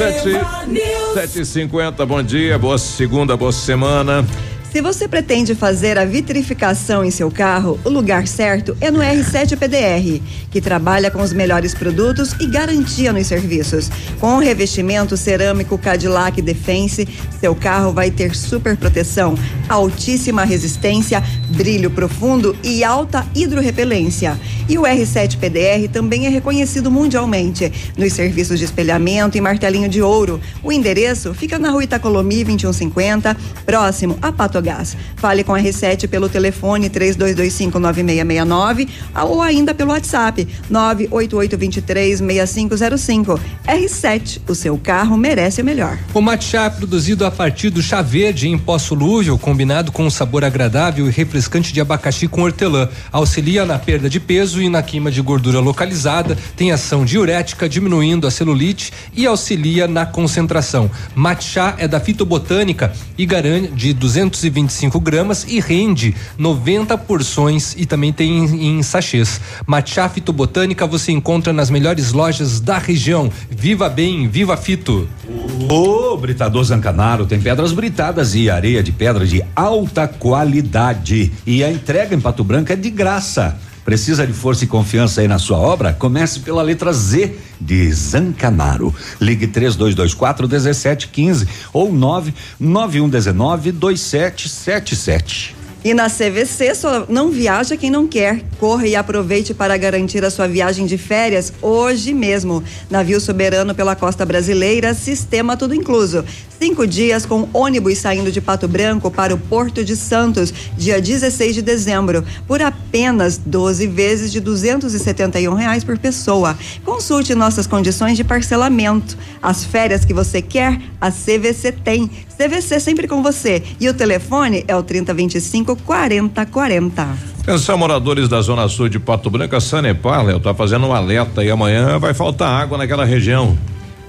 Sete, sete e cinquenta, bom dia, boa segunda, boa semana. Se você pretende fazer a vitrificação em seu carro, o lugar certo é no R7 PDR, que trabalha com os melhores produtos e garantia nos serviços. Com o revestimento cerâmico Cadillac Defense, seu carro vai ter super proteção, altíssima resistência, brilho profundo e alta hidrorrepelência. E o R7 PDR também é reconhecido mundialmente nos serviços de espelhamento e martelinho de ouro. O endereço fica na rua Itacolomi 2150, próximo a Pato Gás. Fale com a R7 pelo telefone 32259669 ou ainda pelo WhatsApp 988236505. R7, o seu carro merece o melhor. O matcha é produzido a partir do chá verde em pó solúvel, combinado com um sabor agradável e refrescante de abacaxi com hortelã. Auxilia na perda de peso e na queima de gordura localizada, tem ação diurética, diminuindo a celulite e auxilia na concentração. Matcha é da fitobotânica e garante de 225 gramas e rende 90 porções e também tem em, em sachês. Matcha fitobotânica você encontra nas melhores lojas da região. Viva bem, viva fito. O Britador Zancanaro tem pedras britadas e areia de pedra de alta qualidade. E a entrega em Pato Branco é de graça. Precisa de força e confiança aí na sua obra? Comece pela letra Z de Zancanaro. Ligue 3224 1715 ou 99119 2777. E na CVC só não viaja quem não quer. Corra e aproveite para garantir a sua viagem de férias hoje mesmo. Navio soberano pela costa brasileira, sistema tudo incluso. Cinco dias com ônibus saindo de Pato Branco para o Porto de Santos, dia 16 de dezembro, por apenas 12 vezes de 271 reais por pessoa. Consulte nossas condições de parcelamento. As férias que você quer, a CVC tem. CVC sempre com você. E o telefone é o 3025 4040. Atenção, moradores da Zona Sul de Pato Branco, a Sanepar, Léo, tá fazendo um alerta e amanhã vai faltar água naquela região.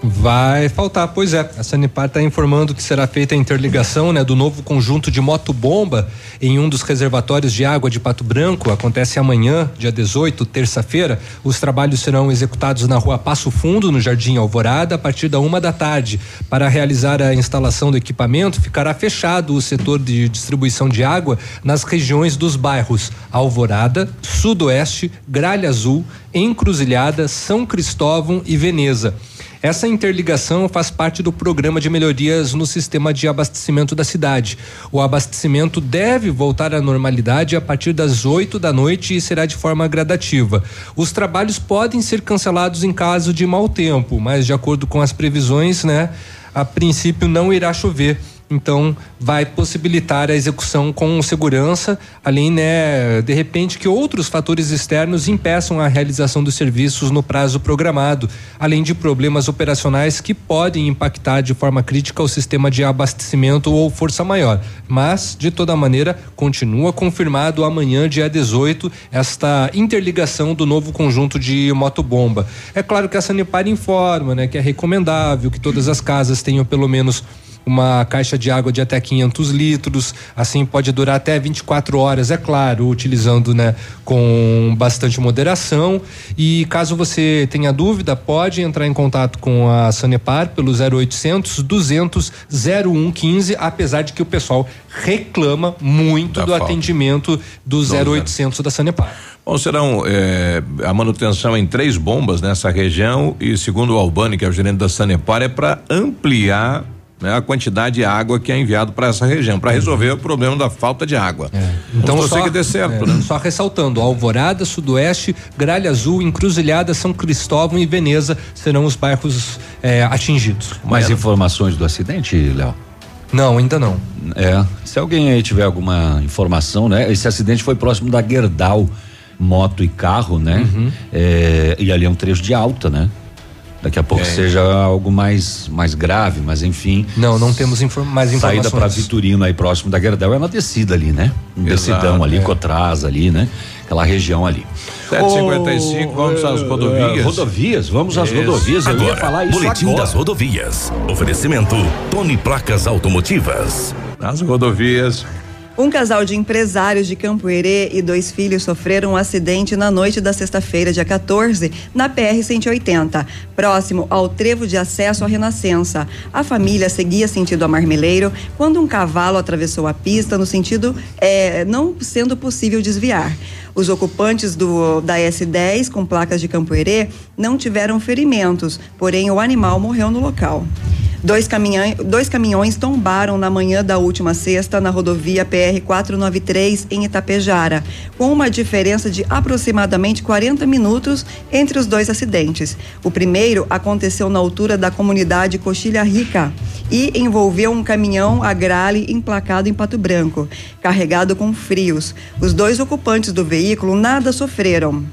Vai faltar, pois é. A Sanepar está informando que será feita a interligação né, do novo conjunto de motobomba em um dos reservatórios de água de Pato Branco. Acontece amanhã, dia 18, terça-feira. Os trabalhos serão executados na rua Passo Fundo, no Jardim Alvorada, a partir da uma da tarde. Para realizar a instalação do equipamento, ficará fechado o setor de distribuição de água nas regiões dos bairros Alvorada, Sudoeste, Gralha Azul, Encruzilhada, São Cristóvão e Veneza. Essa interligação faz parte do programa de melhorias no sistema de abastecimento da cidade. O abastecimento deve voltar à normalidade a partir das 8 da noite e será de forma gradativa. Os trabalhos podem ser cancelados em caso de mau tempo, mas de acordo com as previsões, né, a princípio não irá chover então vai possibilitar a execução com segurança, além, né, de repente que outros fatores externos impeçam a realização dos serviços no prazo programado, além de problemas operacionais que podem impactar de forma crítica o sistema de abastecimento ou força maior. Mas, de toda maneira, continua confirmado amanhã, dia 18, esta interligação do novo conjunto de motobomba. É claro que a Sanepar informa, né, que é recomendável que todas as casas tenham pelo menos uma caixa de água de até 500 litros, assim pode durar até 24 horas, é claro, utilizando, né, com bastante moderação. E caso você tenha dúvida, pode entrar em contato com a Sanepar pelo 0800 200 0115, apesar de que o pessoal reclama muito da do falta. atendimento do 0800 da Sanepar. Bom, serão é, a manutenção em três bombas nessa região e segundo o Albani, que é o gerente da Sanepar, é para ampliar né, a quantidade de água que é enviado para essa região, para resolver o problema da falta de água. É. Então, só, que dê certo, é, né? Só ressaltando, Alvorada, Sudoeste, Gralha Azul, Encruzilhada, São Cristóvão e Veneza serão os bairros é, atingidos. Mais informações do acidente, Léo? Não, ainda não. É, se alguém aí tiver alguma informação, né? Esse acidente foi próximo da Gerdau, moto e carro, né? Uhum. É, e ali é um trecho de alta, né? Daqui a pouco é. seja algo mais mais grave, mas enfim. Não, não temos inform mais informações. Saída para Vitorino aí próximo da Gerdau é na descida ali, né? Um decidão ali, é. Cotraz ali, né? Aquela região ali. 755, oh, vamos às rodovias. Uh, rodovias, vamos às rodovias. Agora, Eu ia falar isso Boletim agora. das rodovias. Oferecimento Tony Placas Automotivas. Nas rodovias. Um casal de empresários de Campo Herê e dois filhos sofreram um acidente na noite da sexta-feira, dia 14, na PR-180, próximo ao trevo de acesso à Renascença. A família seguia sentido a Marmeleiro quando um cavalo atravessou a pista no sentido é, não sendo possível desviar. Os ocupantes do, da S10 com placas de Campo Herê não tiveram ferimentos, porém o animal morreu no local. Dois, caminhões, dois caminhões tombaram na manhã da última sexta na rodovia PR-493 em Itapejara, com uma diferença de aproximadamente 40 minutos entre os dois acidentes. O primeiro aconteceu na altura da comunidade Coxilha Rica e envolveu um caminhão agrale emplacado em Pato Branco, carregado com frios. Os dois ocupantes do veículo nada sofreram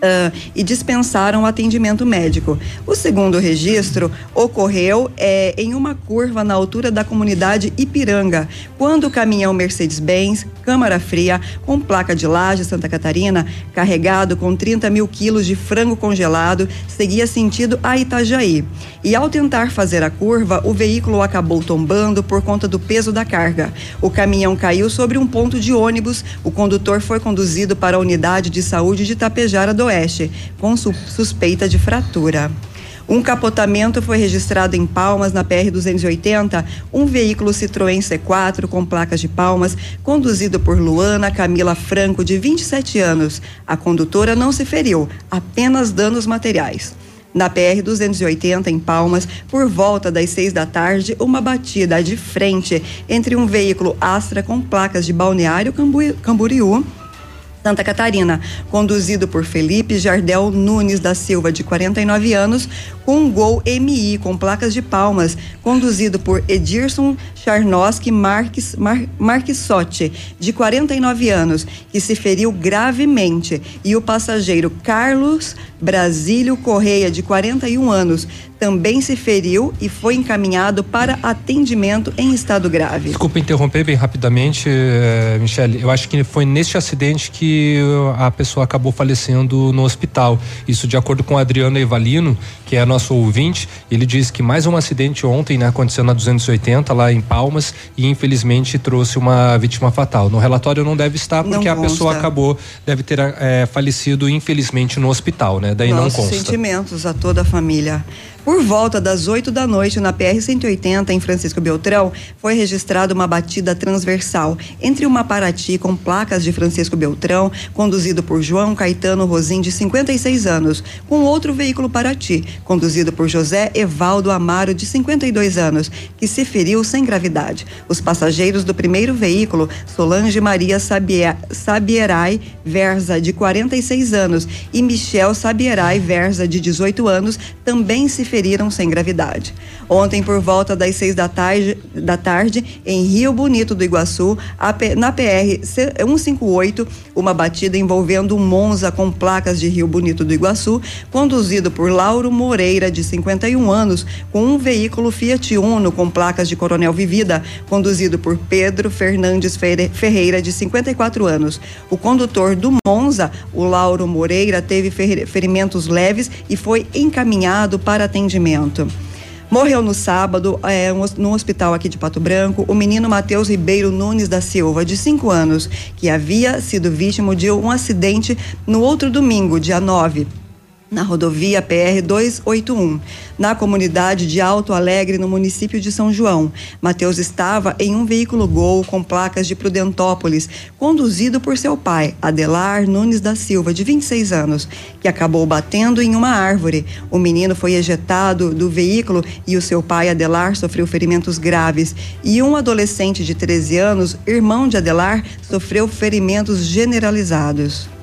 uh, e dispensaram o atendimento médico. O segundo registro ocorreu é, em uma curva na altura da comunidade Ipiranga, quando o caminhão Mercedes-Benz, câmara fria, com placa de laje Santa Catarina, carregado com 30 mil quilos de frango congelado, seguia sentido a Itajaí. E ao tentar fazer a curva, o veículo acabou tombando por conta do peso da carga. O caminhão caiu sobre um ponto de ônibus. O condutor foi conduzido para a unidade de saúde de Tapejara do Oeste, com suspeita de fratura. Um capotamento foi registrado em Palmas, na PR-280. Um veículo Citroën C4 com placas de Palmas, conduzido por Luana Camila Franco, de 27 anos. A condutora não se feriu, apenas danos materiais. Na PR 280, em Palmas, por volta das seis da tarde, uma batida de frente entre um veículo Astra com placas de Balneário Camboriú Santa Catarina, conduzido por Felipe Jardel Nunes da Silva, de 49 anos, com um Gol MI com placas de palmas, conduzido por Edirson Charnoski Marques, Mar, de 49 anos, que se feriu gravemente, e o passageiro Carlos Brasílio Correia, de 41 anos, também se feriu e foi encaminhado para atendimento em estado grave. Desculpa interromper bem rapidamente, eh, Michele. Eu acho que foi neste acidente que a pessoa acabou falecendo no hospital. Isso de acordo com Adriano Evalino, que é nosso ouvinte. Ele diz que mais um acidente ontem, né, aconteceu na 280 lá em Palmas e infelizmente trouxe uma vítima fatal. No relatório não deve estar porque a pessoa acabou deve ter eh, falecido infelizmente no hospital, né? Daí Nossos não consta. sentimentos a toda a família. Por volta das 8 da noite, na PR-180, em Francisco Beltrão, foi registrada uma batida transversal entre uma Paraty com placas de Francisco Beltrão, conduzido por João Caetano Rosim, de 56 anos, com outro veículo Paraty, conduzido por José Evaldo Amaro, de 52 anos, que se feriu sem gravidade. Os passageiros do primeiro veículo, Solange Maria Sabie- Sabierai Versa, de 46 anos, e Michel Sabierai Versa, de 18 anos, também se feriram sem gravidade. Ontem, por volta das seis da tarde, da tarde em Rio Bonito do Iguaçu, na PR 158, uma batida envolvendo um Monza com placas de Rio Bonito do Iguaçu, conduzido por Lauro Moreira, de 51 anos, com um veículo Fiat Uno com placas de Coronel Vivida, conduzido por Pedro Fernandes Ferre- Ferreira, de 54 anos. O condutor do Monza, o Lauro Moreira, teve fer- ferimentos leves e foi encaminhado para atendimento. Morreu no sábado, é, um no hospital aqui de Pato Branco, o menino Matheus Ribeiro Nunes da Silva, de 5 anos, que havia sido vítima de um acidente no outro domingo, dia 9 na rodovia PR 281, na comunidade de Alto Alegre, no município de São João. Mateus estava em um veículo Gol com placas de Prudentópolis, conduzido por seu pai, Adelar Nunes da Silva, de 26 anos, que acabou batendo em uma árvore. O menino foi ejetado do veículo e o seu pai, Adelar, sofreu ferimentos graves. E um adolescente de 13 anos, irmão de Adelar, sofreu ferimentos generalizados.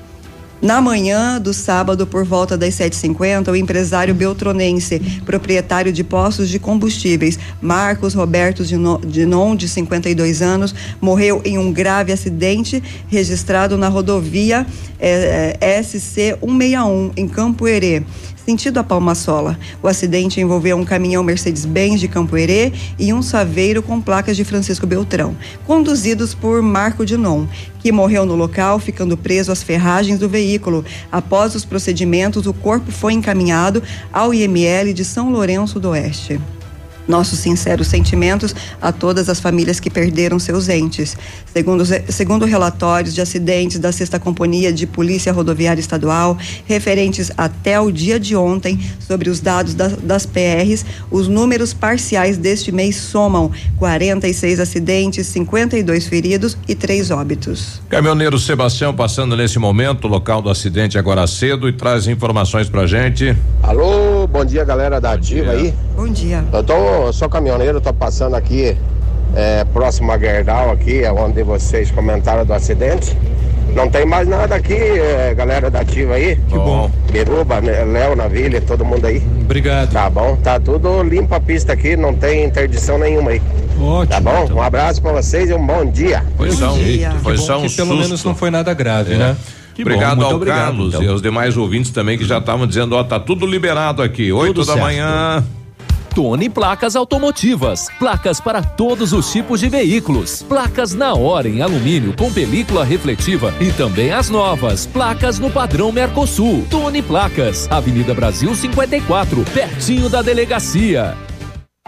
Na manhã do sábado, por volta das 7h50, o empresário beltronense, proprietário de postos de combustíveis, Marcos Roberto Dino- Dinon, de 52 anos, morreu em um grave acidente registrado na rodovia eh, eh, SC-161, em Campo Herê sentido a Palmasola. O acidente envolveu um caminhão Mercedes-Benz de Campo Herê e um saveiro com placas de Francisco Beltrão, conduzidos por Marco Dinon, que morreu no local, ficando preso às ferragens do veículo. Após os procedimentos, o corpo foi encaminhado ao IML de São Lourenço do Oeste. Nossos sinceros sentimentos a todas as famílias que perderam seus entes. Segundo, segundo relatórios de acidentes da Sexta Companhia de Polícia Rodoviária Estadual, referentes até o dia de ontem, sobre os dados da- das PRs, os números parciais deste mês somam 46 acidentes, 52 feridos e 3 óbitos. Caminhoneiro Sebastião passando nesse momento, o local do acidente agora cedo e traz informações pra gente. Alô, bom dia galera da Ativa aí. Bom dia. Eu tô, eu sou caminhoneiro, tô passando aqui é, próximo a Gerdau aqui, é onde vocês comentaram do acidente. Não tem mais nada aqui, é, galera da Ativa aí. Que bom. Biruba, né, Léo, Navilha, todo mundo aí. Obrigado. Tá bom, tá tudo limpo a pista aqui, não tem interdição nenhuma aí. Ótimo. Tá bom? Um abraço pra vocês e um bom dia. Foi só, um- foi Que bom só um que pelo susto. menos não foi nada grave, É. né? obrigado muito ao obrigado, Carlos então. e aos demais ouvintes também que já estavam dizendo, ó, tá tudo liberado aqui, oito da certo. manhã. Tony Placas Automotivas. Placas para todos os tipos de veículos. Placas na hora em alumínio com película refletiva e também as novas. Placas no padrão Mercosul. Tony Placas. Avenida Brasil 54, pertinho da delegacia.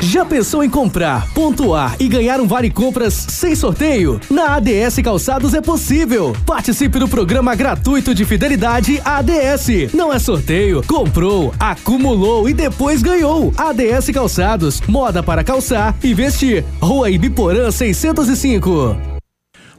Já pensou em comprar, pontuar e ganhar um vale compras sem sorteio? Na ADS Calçados é possível. Participe do programa gratuito de fidelidade ADS. Não é sorteio, comprou, acumulou e depois ganhou. ADS Calçados, moda para calçar e vestir. Rua Ibiporã 605.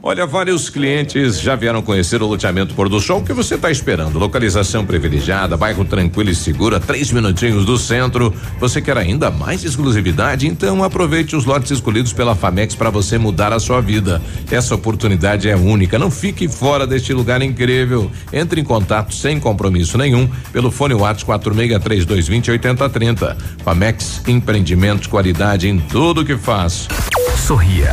Olha, vários clientes já vieram conhecer o loteamento Pôr do Sol. O que você está esperando? Localização privilegiada, bairro tranquilo e seguro, a três minutinhos do centro. Você quer ainda mais exclusividade? Então aproveite os lotes escolhidos pela Famex para você mudar a sua vida. Essa oportunidade é única. Não fique fora deste lugar incrível. Entre em contato sem compromisso nenhum pelo fone WhatsApp 463220 8030. Famex Empreendimentos, qualidade em tudo que faz. Sorria.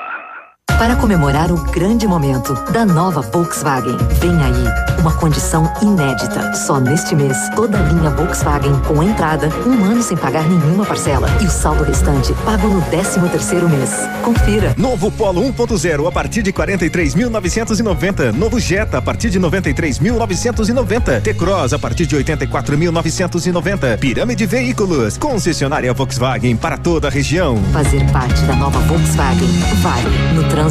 Para comemorar o grande momento da nova Volkswagen, vem aí uma condição inédita. Só neste mês, toda a linha Volkswagen com entrada, um ano sem pagar nenhuma parcela e o saldo restante pago no 13 terceiro mês. Confira. Novo Polo 1.0 a partir de 43.990. Novo Jetta a partir de 93.990. T-Cross a partir de 84.990. Pirâmide Veículos. Concessionária Volkswagen para toda a região. Fazer parte da nova Volkswagen vale. No trânsito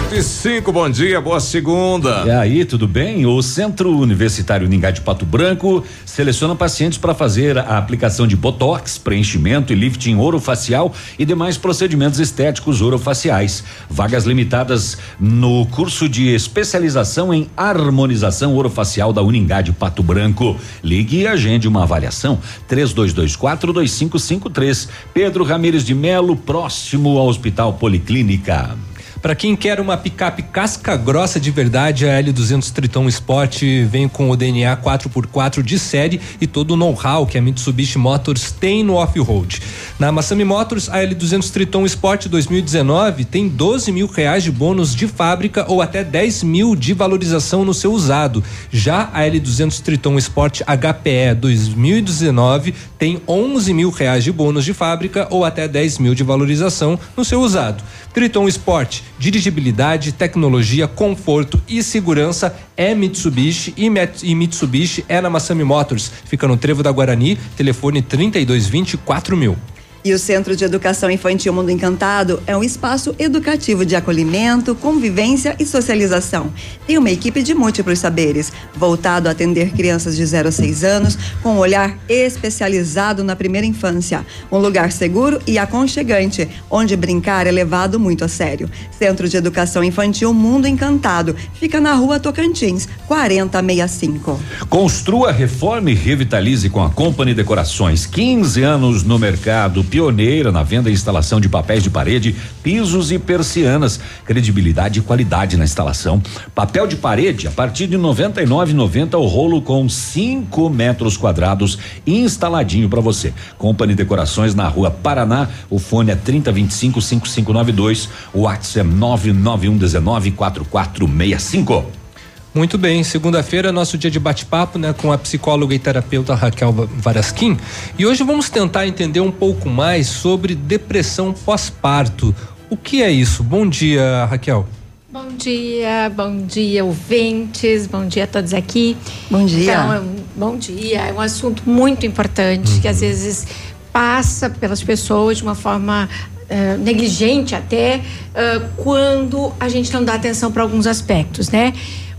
8 e 5, bom dia, boa segunda. E aí, tudo bem? O Centro Universitário Ningá de Pato Branco seleciona pacientes para fazer a aplicação de botox, preenchimento e lifting orofacial e demais procedimentos estéticos orofaciais. Vagas limitadas no curso de especialização em harmonização orofacial da Uningá de Pato Branco. Ligue e agende uma avaliação 3224 2553. Pedro Ramires de Melo, próximo ao Hospital Policlínica. Para quem quer uma picape casca grossa de verdade, a L200 Triton Sport vem com o DNA 4x4 de série e todo o know-how que a Mitsubishi Motors tem no off-road. Na Massami Motors, a L200 Triton Sport 2019 tem 12 mil reais de bônus de fábrica ou até 10 mil de valorização no seu usado. Já a L200 Triton Sport HPE 2019 tem 11 mil reais de bônus de fábrica ou até 10 mil de valorização no seu usado. Triton Sport dirigibilidade, tecnologia, conforto e segurança é Mitsubishi e, Mitsubishi é na Massami Motors. Fica no Trevo da Guarani, telefone 3220 4000. E o Centro de Educação Infantil Mundo Encantado é um espaço educativo de acolhimento, convivência e socialização. Tem uma equipe de múltiplos saberes, voltado a atender crianças de 0 a 6 anos, com um olhar especializado na primeira infância. Um lugar seguro e aconchegante, onde brincar é levado muito a sério. Centro de Educação Infantil Mundo Encantado fica na rua Tocantins, 4065. Construa, reforme e revitalize com a Company Decorações. 15 anos no mercado, pioneira na venda e instalação de papéis de parede, pisos e persianas. Credibilidade e qualidade na instalação. Papel de parede a partir de R$ 99,90 o rolo com 5 metros quadrados instaladinho para você. Company Decorações na rua Paraná. O fone é 3025 5592. O WhatsApp é 99119 4465. Muito bem, segunda-feira é nosso dia de bate-papo, né, com a psicóloga e terapeuta Raquel Va- Varasquim. E hoje vamos tentar entender um pouco mais sobre depressão pós-parto. O que é isso? Bom dia, Raquel. Bom dia, bom dia, ouvintes, bom dia a todos aqui. Bom dia. Então, é um- bom dia, é um assunto muito importante que às vezes passa pelas pessoas de uma forma eh, negligente até eh, quando a gente não dá atenção para alguns aspectos, né?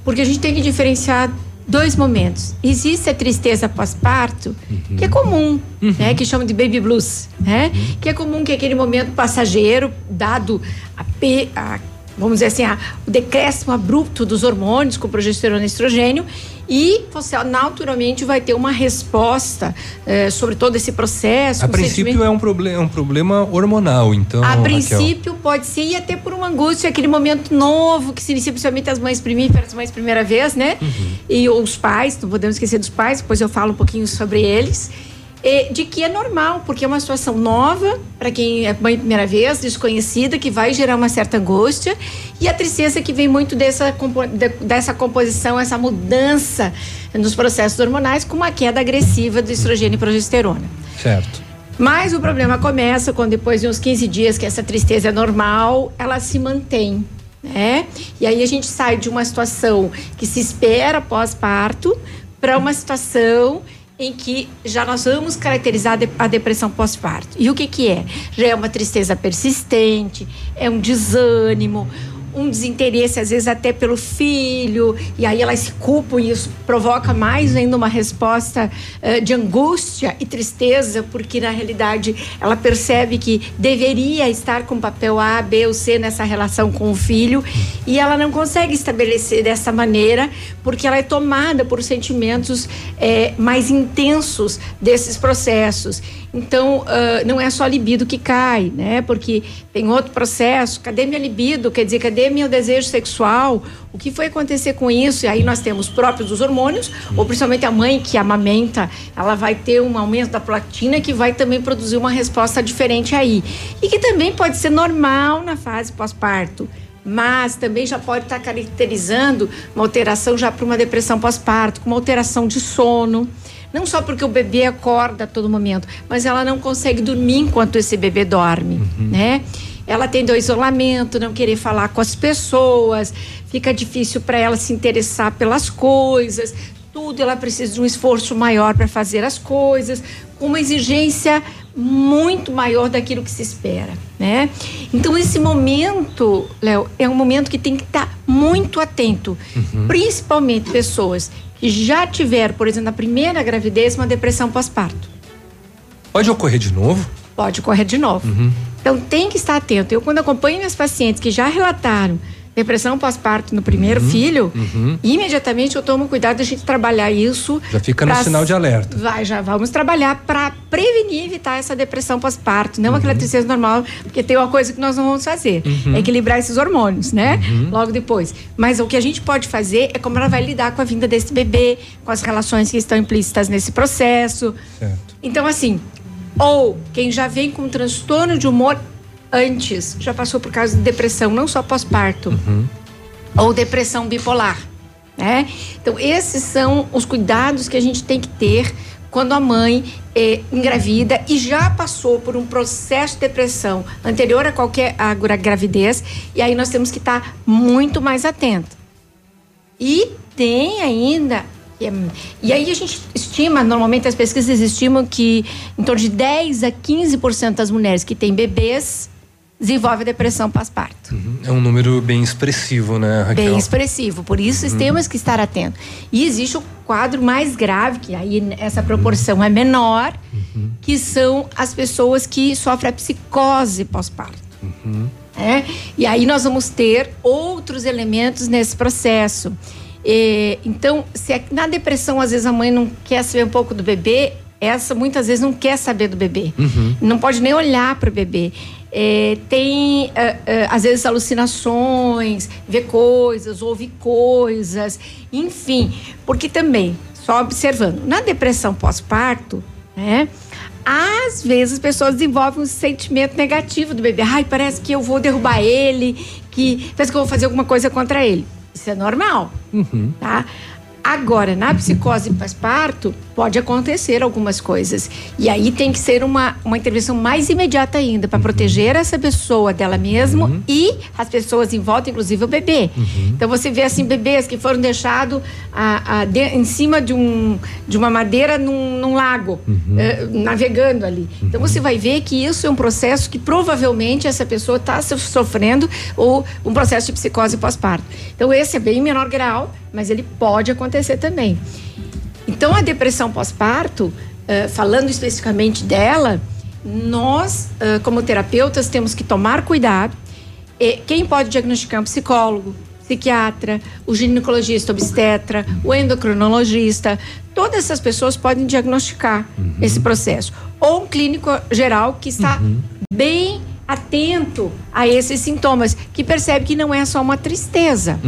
Porque a gente tem que diferenciar dois momentos. Existe a tristeza pós-parto, que é comum, né? Que chama de baby blues, né? Que é comum que é aquele momento passageiro, dado a, pe- a vamos dizer assim, a- o decréscimo abrupto dos hormônios com progesterona e estrogênio e você naturalmente vai ter uma resposta eh, sobre todo esse processo. A princípio é um problema, é um problema hormonal, então. a Raquel. princípio pode ser e até por uma angústia, aquele momento novo que se inicia principalmente as mães primíferas, as mães primeira vez, né? E os pais, não podemos esquecer dos pais, depois eu falo um pouquinho sobre eles. De que é normal, porque é uma situação nova para quem é mãe primeira vez, desconhecida, que vai gerar uma certa angústia e a tristeza que vem muito dessa, dessa composição, essa mudança nos processos hormonais com uma queda agressiva do estrogênio e progesterona. Certo. Mas o problema começa quando depois de uns 15 dias que essa tristeza é normal, ela se mantém, né? E aí a gente sai de uma situação que se espera pós-parto para uma situação em que já nós vamos caracterizar a de- a depressão pós-parto. E o que que é? Já é uma tristeza persistente, é um desânimo, um desinteresse, às vezes até pelo filho, e aí elas se culpam e isso provoca mais ainda uma resposta eh, de angústia e tristeza, porque na realidade ela percebe que deveria estar com papel A, B ou C nessa relação com o filho e ela não consegue estabelecer dessa maneira porque ela é tomada por sentimentos eh, mais intensos desses processos. Então, ah, não é só a libido que cai, né? Porque tem outro processo. Cadê minha libido? Quer dizer, cadê meu desejo sexual? O que foi acontecer com isso? E aí nós temos próprios dos hormônios, ou principalmente a mãe que amamenta, ela vai ter um aumento da prolactina que vai também produzir uma resposta diferente aí. E que também pode ser normal na fase pós-parto mas também já pode estar caracterizando uma alteração já para uma depressão pós-parto, com uma alteração de sono. Não só porque o bebê acorda a todo momento, mas ela não consegue dormir enquanto esse bebê dorme, né? Ela tende ao isolamento, não querer falar com as pessoas, fica difícil para ela se interessar pelas coisas, tudo ela precisa de um esforço maior para fazer as coisas, com uma exigência muito maior daquilo que se espera, né? Então esse momento, Léo, é um momento que tem que estar muito atento, principalmente pessoas que já tiveram, por exemplo, na primeira gravidez, uma depressão pós-parto. Pode ocorrer de novo? Pode ocorrer de novo. Então tem que estar atento. Eu quando acompanho minhas pacientes que já relataram depressão pós-parto no primeiro filho, Uhum. imediatamente eu tomo cuidado de a gente trabalhar isso. Já fica no sinal de alerta. Vai, já vamos trabalhar para prevenir e evitar essa depressão pós-parto, não aquela tristeza normal, porque tem uma coisa que nós não vamos fazer, Uhum. é equilibrar esses hormônios, né? Logo depois. Mas o que a gente pode fazer é como ela vai lidar com a vinda desse bebê, com as relações que estão implícitas nesse processo. Certo. Então, assim, ou quem já vem com transtorno de humor antes, já passou por causa de depressão, não só pós-parto, ou depressão bipolar, né? Então, esses são os cuidados que a gente tem que ter quando a mãe eh, engravida e já passou por um processo de depressão anterior a qualquer a gra- gravidez, e aí nós temos que estar muito mais atento. E tem ainda. E é- aí a gente estima, normalmente as pesquisas estimam que em torno de 10 a 15% das mulheres que têm bebês desenvolvem depressão pós-parto. É um número bem expressivo, né, Raquel? Bem expressivo, por isso Uhum. temos que estar atentos. E existe o quadro mais grave, que aí essa proporção é menor, que são as pessoas que sofrem a psicose pós-parto. né? E aí nós vamos ter outros elementos nesse processo. Eh, então, se é- na depressão às vezes a mãe não quer saber um pouco do bebê, essa muitas vezes não quer saber do bebê. Não pode nem olhar para o bebê. É, tem, ah, ah, às vezes, alucinações, vê coisas, ouve coisas, enfim. Porque também, só observando, na depressão pós-parto, né? Às vezes as pessoas desenvolvem um sentimento negativo do bebê. Ai, parece que eu vou derrubar ele, que parece que eu vou fazer alguma coisa contra ele. Isso é normal tá? Agora, na psicose pós-parto, pode acontecer algumas coisas. E aí tem que ser uma, uma intervenção mais imediata ainda, para proteger essa pessoa dela mesma e as pessoas em volta, inclusive o bebê. Então você vê assim, bebês que foram deixados a, a, de- em cima de, um, de uma madeira num, num lago, eh, navegando ali. Então você vai ver que isso é um processo que provavelmente essa pessoa está sofrendo ou um processo de psicose pós-parto. Então esse é bem em menor grau, mas ele pode acontecer também. Então, a depressão pós-parto, eh, falando especificamente dela, nós, eh, como terapeutas, temos que tomar cuidado. Quem pode diagnosticar é um psicólogo, psiquiatra, o ginecologista obstetra, o endocrinologista, todas essas pessoas podem diagnosticar esse processo. Ou um clínico geral que está bem atento a esses sintomas, que percebe que não é só uma tristeza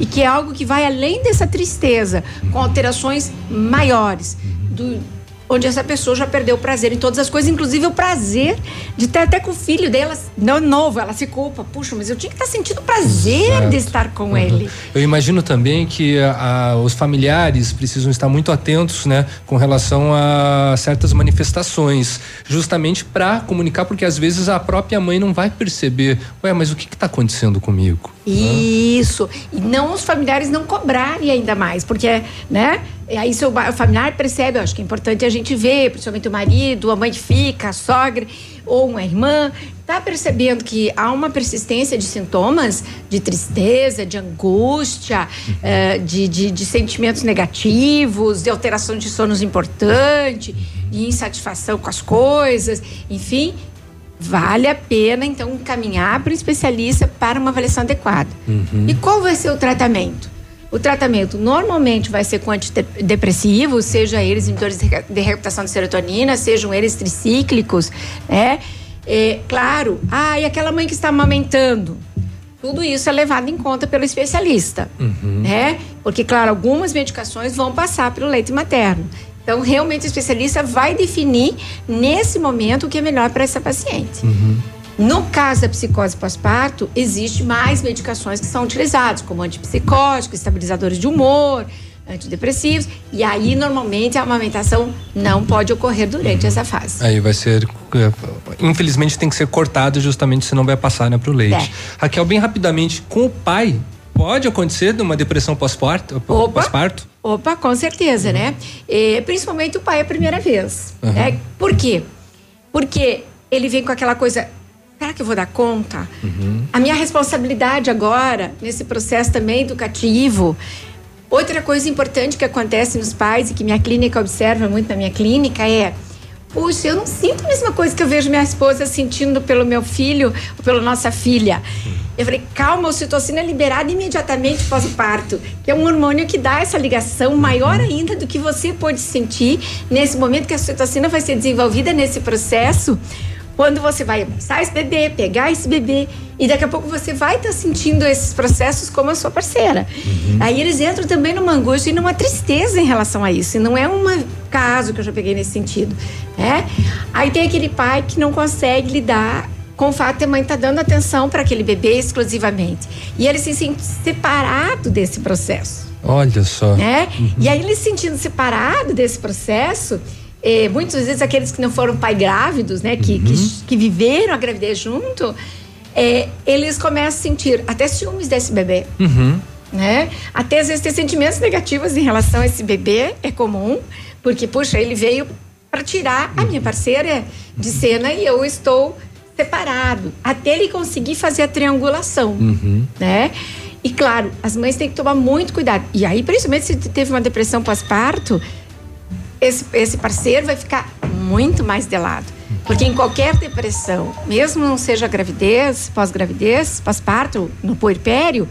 e que é algo que vai além dessa tristeza, com alterações maiores, do- onde essa pessoa já perdeu o prazer em todas as coisas, inclusive o prazer de estar até com o filho dela, não novo, ela se culpa, puxa, mas eu tinha que estar sentindo prazer Exato. de estar com Uhum. ele. Eu imagino também que a- a- os familiares precisam estar muito atentos, né, com relação a certas manifestações, justamente para comunicar, porque às vezes a própria mãe não vai perceber, ué, mas o que está acontecendo comigo? Isso. E não os familiares não cobrarem ainda mais, porque, né? E aí seu o familiar percebe, eu acho que é importante a gente ver, principalmente o marido, a mãe que fica, a sogra ou uma irmã, tá percebendo que há uma persistência de sintomas de tristeza, de angústia, eh, de, de, de sentimentos negativos, de alteração de sonos importante, de insatisfação com as coisas, enfim, vale a pena então encaminhar para um especialista para uma avaliação adequada. E qual vai ser o tratamento? O tratamento normalmente vai ser com antidepressivos, seja eles inibidores de re- de recaptação de serotonina, sejam eles tricíclicos, né? É, claro, ah, e aquela mãe que está amamentando? Tudo isso é levado em conta pelo especialista, né? Porque, claro, algumas medicações vão passar pelo leite materno. Então, realmente, o especialista vai definir, nesse momento, o que é melhor para essa paciente. No caso da psicose pós-parto, existe mais medicações que são utilizadas, como antipsicóticos, estabilizadores de humor, antidepressivos, e aí normalmente a amamentação não pode ocorrer durante essa fase. Aí vai ser, infelizmente tem que ser cortado justamente senão vai passar né, para o leite. É. Raquel, bem rapidamente, com o pai pode acontecer uma depressão pós-parto? Opa. Pós-parto? Opa, com certeza, né? E, principalmente o pai a primeira vez. Uhum. Né? Por quê? Porque ele vem com aquela coisa. Será que eu vou dar conta? A minha responsabilidade agora, nesse processo também educativo. Outra coisa importante que acontece nos pais e que minha clínica observa muito na minha clínica é. Puxa, eu não sinto a mesma coisa que eu vejo minha esposa sentindo pelo meu filho ou pela nossa filha. Eu falei, calma, a ocitocina é liberada imediatamente pós-parto, que é um hormônio que dá essa ligação maior ainda do que você pode sentir nesse momento que a ocitocina vai ser desenvolvida nesse processo. Quando você vai abraçar esse bebê, pegar esse bebê, e daqui a pouco você vai estar sentindo esses processos como a sua parceira. Aí eles entram também numa angústia e numa tristeza em relação a isso. E não é um caso que eu já peguei nesse sentido. Né? Aí tem aquele pai que não consegue lidar com o fato de a mãe estar dando atenção para aquele bebê exclusivamente. E ele se sente separado desse processo Olha só. né? E aí ele se sentindo separado desse processo, eh, muitas vezes aqueles que não foram pai grávidos, né, que, que, que viveram a gravidez junto, eh, eles começam a sentir até ciúmes desse bebê. Uhum. Né? Até às vezes ter sentimentos negativos em relação a esse bebê é comum, porque, puxa, ele veio para tirar a minha parceira de cena e eu estou separado. Até ele conseguir fazer a triangulação, Uhum. né? E claro, as mães têm que tomar muito cuidado. E aí, principalmente se teve uma depressão pós-parto, esse, esse parceiro vai ficar muito mais de lado. Porque em qualquer depressão, mesmo não seja gravidez, pós-gravidez, pós-parto, no puerpério,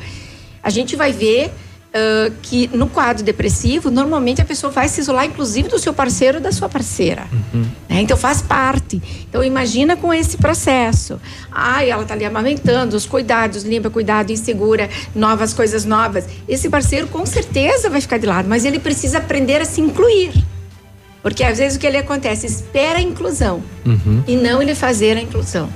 a gente vai ver ah, que no quadro depressivo, normalmente a pessoa vai se isolar, inclusive do seu parceiro ou da sua parceira. né? Então faz parte. Então imagina com esse processo. Ai, ela tá ali amamentando, os cuidados, limpa, cuidado, insegura, novas coisas novas. Esse parceiro com certeza vai ficar de lado, mas ele precisa aprender a se incluir. Porque às vezes o que ele acontece, espera a inclusão Uhum. e não ele fazer a inclusão.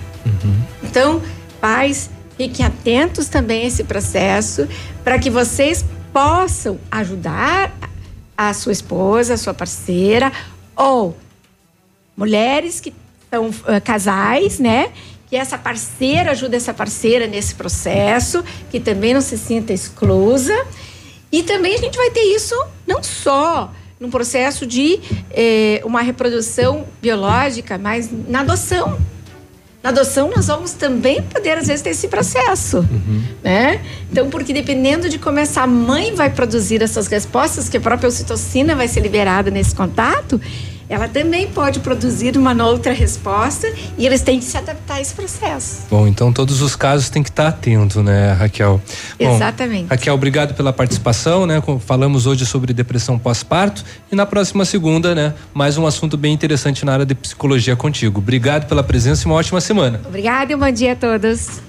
Então, pais, fiquem atentos também a esse processo para que vocês possam ajudar a sua esposa, a sua parceira ou mulheres que são ah, casais, né? Que essa parceira ajuda essa parceira nesse processo, que também não se sinta exclusa. E também a gente vai ter isso não só no processo de eh, uma reprodução biológica, mas na adoção. Na adoção nós vamos também poder às vezes ter esse processo, né? Então, porque dependendo de como essa mãe vai produzir essas respostas, que a própria ocitocina vai ser liberada nesse contato, ela também pode produzir uma outra resposta e eles têm que se adaptar a esse processo. Bom, então todos os casos tem que estar atento, né, Raquel? Bom, Exatamente. Raquel, obrigado pela participação, né? Falamos hoje sobre depressão pós-parto e na próxima segunda, né, mais um assunto bem interessante na área de psicologia contigo. Obrigado pela presença e uma ótima semana. Obrigada e um bom dia a todos.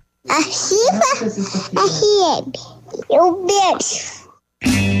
Arriba, arriba. Um beijo.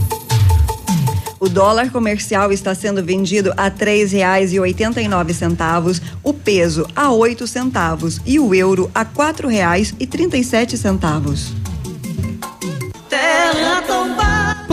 O dólar comercial está sendo vendido a três reais e oitenta e nove centavos, o peso a oito centavos e o euro a quatro reais e trinta e sete centavos.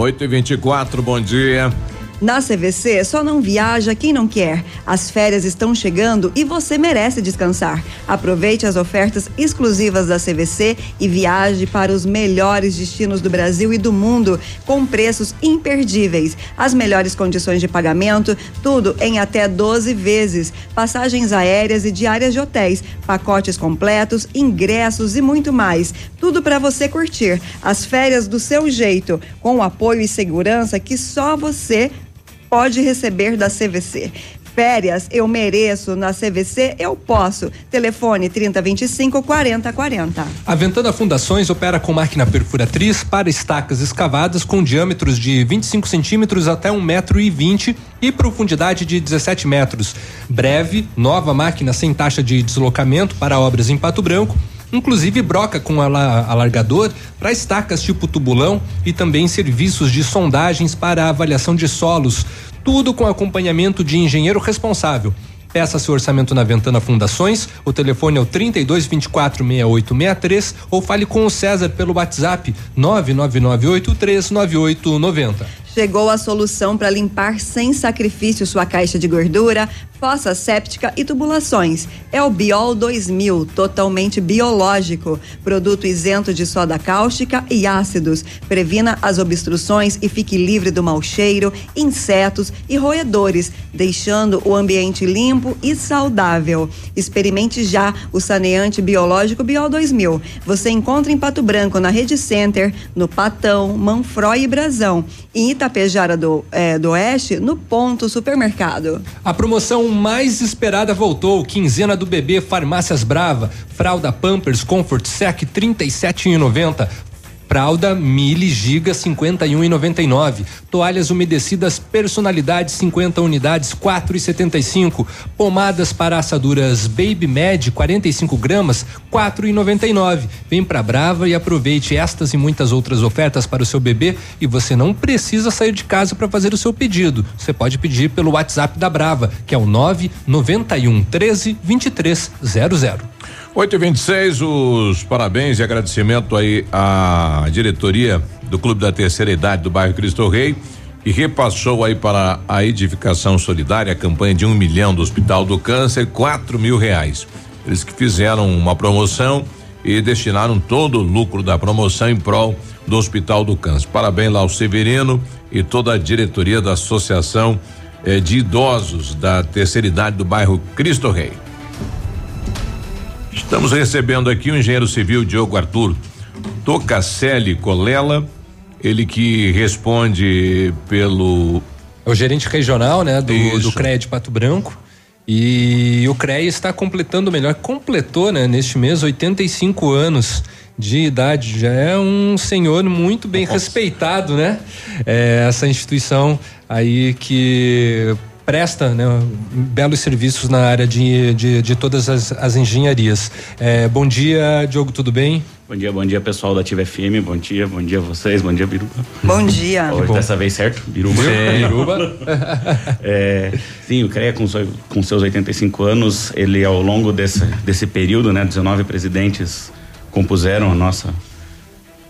8 e 24 bom dia. Na CVC, só não viaja quem não quer. As férias estão chegando e você merece descansar. Aproveite as ofertas exclusivas da CVC e viaje para os melhores destinos do Brasil e do mundo, com preços imperdíveis. As melhores condições de pagamento, tudo em até 12 vezes. Passagens aéreas e diárias de hotéis, pacotes completos, ingressos e muito mais. Tudo para você curtir. As férias do seu jeito, com o apoio e segurança que só você pode receber da CVC. Férias eu mereço, na CVC eu posso. Telefone 3025 4040. A Ventana Fundações opera com máquina perfuratriz para estacas escavadas com diâmetros de 25 centímetros até um metro e vinte e profundidade de 17 metros. Breve, nova máquina sem taxa de deslocamento para obras em Pato Branco. Inclusive broca com ala- alargador para estacas tipo tubulão e também serviços de sondagens para avaliação de solos. Tudo com acompanhamento de engenheiro responsável. Peça seu orçamento na Ventana Fundações. O telefone é o 32 24 6863 ou fale com o César pelo WhatsApp 99983 9890. Chegou a solução para limpar sem sacrifício sua caixa de gordura, fossa séptica e tubulações. É o Biol 2000, totalmente biológico. Produto isento de soda cáustica e ácidos. Previna as obstruções e fique livre do mau cheiro, insetos e roedores, deixando o ambiente limpo e saudável. Experimente já o saneante biológico Biol 2000. Você encontra em Pato Branco, na Rede Center, no Patão, Manfroy e Brasão. Em Itapejara do, eh, do Oeste, no Ponto Supermercado. A promoção mais esperada voltou, quinzena do bebê Farmácias Brava, fralda Pampers Comfort Sec 37,90. Fralda Mili Giga 51,99. Toalhas umedecidas personalidade 50 unidades 4,75. Pomadas para assaduras Baby Med 45 gramas 4,99. Vem pra Brava e aproveite estas e muitas outras ofertas para o seu bebê e você não precisa sair de casa para fazer o seu pedido. Você pode pedir pelo WhatsApp da Brava, que é o 991 13 2300. 8 e 26 os parabéns e agradecimento aí à diretoria do Clube da Terceira Idade do bairro Cristo Rei, que repassou aí para a edificação solidária a campanha de um milhão do Hospital do Câncer, quatro mil reais. Eles que fizeram uma promoção e destinaram todo o lucro da promoção em prol do Hospital do Câncer. Parabéns lá ao Severino e toda a diretoria da Associação eh, de Idosos da Terceira Idade do bairro Cristo Rei. Estamos recebendo aqui o engenheiro civil Diogo Arthur Tocacelli Colela, ele que responde pelo. É o gerente regional, né, do, do CREA de Pato Branco. E o CREA está completando, melhor, completou, né, neste mês, 85 anos de idade. Já é um senhor muito bem respeitado, né? É, essa instituição aí que presta né, belos serviços na área de, de, de todas as, as engenharias. É, bom dia, Diogo, tudo bem? Bom dia, bom dia pessoal da Ativa FM, bom dia, bom dia a vocês, bom dia Biruba. Bom dia. Hoje Bom. dessa vez certo? Biruba. Sim. Biruba. é, sim, o CREA com, com seus 85 anos, ele ao longo desse, desse período, né, 19 presidentes compuseram a nossa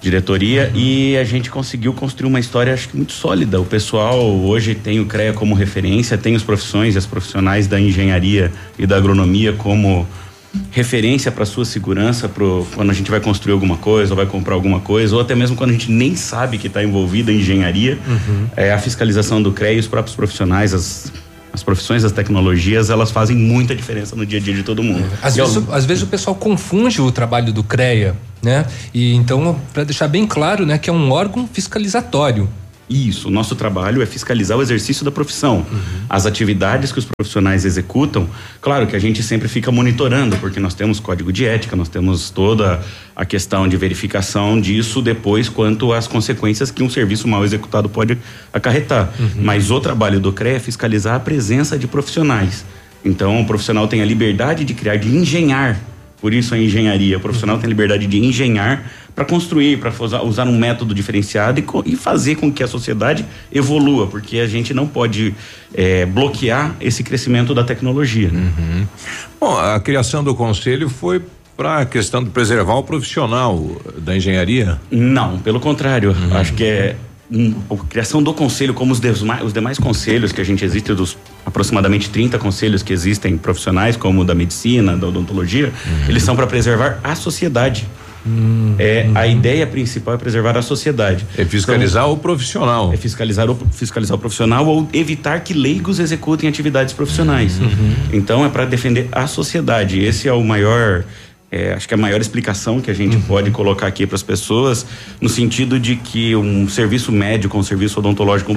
diretoria e a gente conseguiu construir uma história acho que muito sólida. O pessoal hoje tem o CREA como referência, tem os profissões e as profissionais da engenharia e da agronomia como referência para sua segurança pro, quando a gente vai construir alguma coisa ou vai comprar alguma coisa ou até mesmo quando a gente nem sabe que está envolvido em engenharia é, a fiscalização do CREA e os próprios profissionais as, as profissões das tecnologias elas fazem muita diferença no dia a dia de todo mundo Às vezes, o- às vezes o pessoal confunde o trabalho do CREA, né? E então, para deixar bem claro, né, que é um órgão fiscalizatório. Isso, o nosso trabalho é fiscalizar o exercício da profissão. Uhum. As atividades que os profissionais executam, claro que a gente sempre fica monitorando, porque nós temos código de ética, nós temos toda a questão de verificação disso depois quanto às consequências que um serviço mal executado pode acarretar. Uhum. Mas o trabalho do CREA é fiscalizar a presença de profissionais. Então, o profissional tem a liberdade de criar, de engenhar. Por isso a engenharia. O profissional tem a liberdade de engenhar para construir, para usar um método diferenciado e, e fazer com que a sociedade evolua, porque a gente não pode eh, bloquear esse crescimento da tecnologia. Bom, a criação do conselho foi para a questão de preservar o profissional da engenharia? Não, pelo contrário. Acho que é a criação do conselho, como os demais, os demais conselhos que a gente existe, dos aproximadamente 30 conselhos que existem profissionais, como o da medicina, da odontologia, eles são para preservar a sociedade. É, A ideia principal é preservar a sociedade. É fiscalizar o profissional. É fiscalizar o, fiscalizar o profissional ou evitar que leigos executem atividades profissionais. Então é para defender a sociedade. Esse é o maior. É, acho que é a maior explicação que a gente pode colocar aqui para as pessoas, no sentido de que um serviço médico, um serviço odontológico,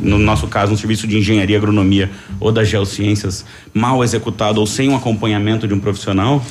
no nosso caso, um serviço de engenharia, agronomia ou das geociências, mal executado ou sem um acompanhamento de um profissional,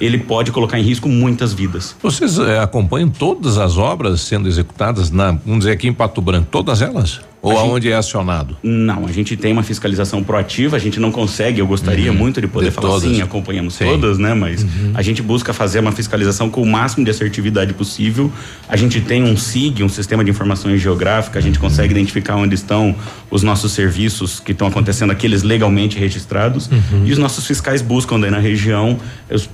ele pode colocar em risco muitas vidas. Vocês eh, acompanham todas as obras sendo executadas na, vamos dizer aqui em Pato Branco, todas elas? Ou A gente- aonde é acionado? Não, a gente tem uma fiscalização proativa, a gente não consegue, eu gostaria muito de poder De falar todas. sim, acompanhamos Sim. todas, né? Mas a gente busca fazer uma fiscalização com o máximo de assertividade possível. A gente tem um SIG, um sistema de informações geográfica, a gente consegue identificar onde estão os nossos serviços que estão acontecendo, aqueles legalmente registrados. E os nossos fiscais buscam daí na região as,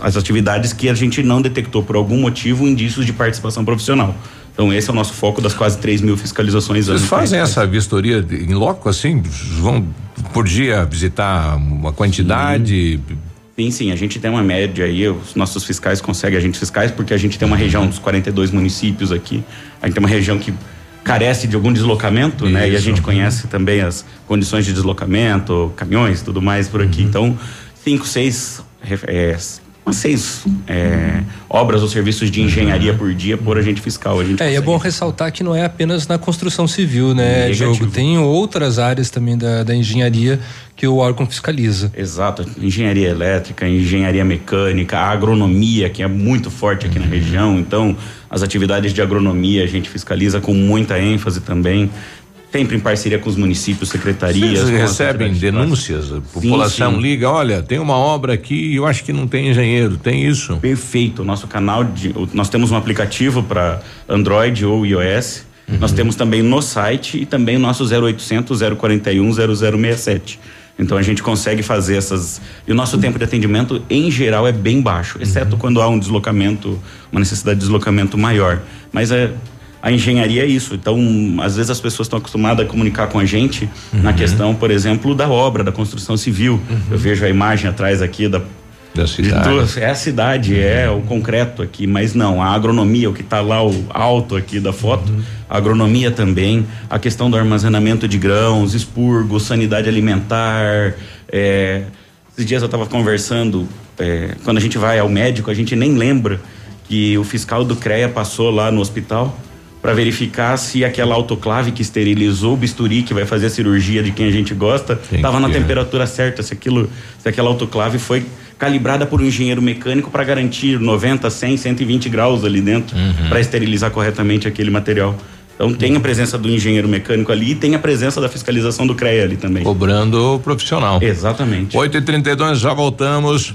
as atividades que a gente não detectou por algum motivo indícios de participação profissional. Então esse é o nosso foco das quase 3 mil fiscalizações Vocês fazem essa vistoria em loco assim? Vão por dia visitar uma quantidade? Sim, sim, a gente tem uma média aí, os nossos fiscais conseguem agentes fiscais, porque a gente tem uma região dos 42 municípios aqui, a gente tem uma região que carece de algum deslocamento, né? E a Isso. gente conhece também as condições de deslocamento, caminhões, tudo mais por Uhum. aqui. Então, cinco, seis é, umas seis é, obras ou serviços de engenharia por dia por agente fiscal. A gente É, e é bom ressaltar que não é apenas na construção civil, né, Negativo. Diogo? Tem outras áreas também da, da engenharia que o órgão fiscaliza. Exato, engenharia elétrica, engenharia mecânica, a agronomia, que é muito forte aqui na região. Então, as atividades de agronomia a gente fiscaliza com muita ênfase também. Sempre em parceria com os municípios, secretarias. Vocês recebem denúncias? A população sim. liga, olha, tem uma obra aqui e eu acho que não tem engenheiro, tem isso? Perfeito. O nosso canal de. Nós temos um aplicativo para Android ou iOS. Uhum. Nós temos também no site e também o nosso 0800 041 0067. Então a gente consegue fazer essas. E o nosso tempo de atendimento, em geral, é bem baixo, exceto quando há um deslocamento, uma necessidade de deslocamento maior. Mas é. A engenharia é isso. Então, às vezes as pessoas estão acostumadas a comunicar com a gente na questão, por exemplo, da obra, da construção civil. Eu vejo a imagem atrás aqui da da cidade. é a cidade, é o concreto aqui, mas não, a agronomia, o que está lá, o alto aqui da foto, a agronomia também, a questão do armazenamento de grãos, expurgo, sanidade alimentar. é, esses dias eu estava conversando, é, quando a gente vai ao médico, a gente nem lembra que o fiscal do CREA passou lá no hospital para verificar se aquela autoclave que esterilizou o bisturi que vai fazer a cirurgia de quem a gente gosta estava na que- temperatura certa, se aquilo, se aquela autoclave foi calibrada por um engenheiro mecânico para garantir 90, 100, 120 graus ali dentro para esterilizar corretamente aquele material. Então tem a presença do engenheiro mecânico ali e tem a presença da fiscalização do CREA ali também. Cobrando o profissional. Exatamente. 8 e 32 já voltamos.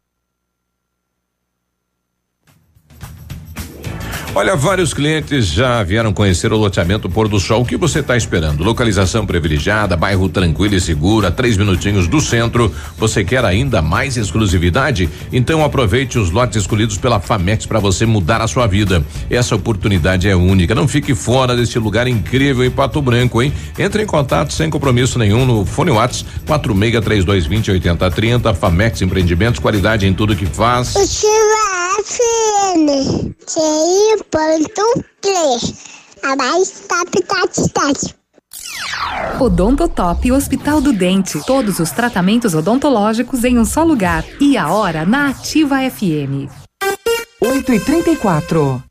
Olha, vários clientes já vieram conhecer o loteamento Pôr do Sol. O que você está esperando? Localização privilegiada, bairro tranquilo e seguro, a três minutinhos do centro. Você quer ainda mais exclusividade? Então aproveite os lotes escolhidos pela Famex para você mudar a sua vida. Essa oportunidade é única. Não fique fora desse lugar incrível em Pato Branco, hein? Entre em contato sem compromisso nenhum no Fone Whats 463220 8030. Famex Empreendimentos, qualidade em tudo que faz. FM, TI.3, a mais top, top, top. Odontotop Hospital do Dente. Todos os tratamentos odontológicos em um só lugar. E a hora na Ativa FM. 8 e 34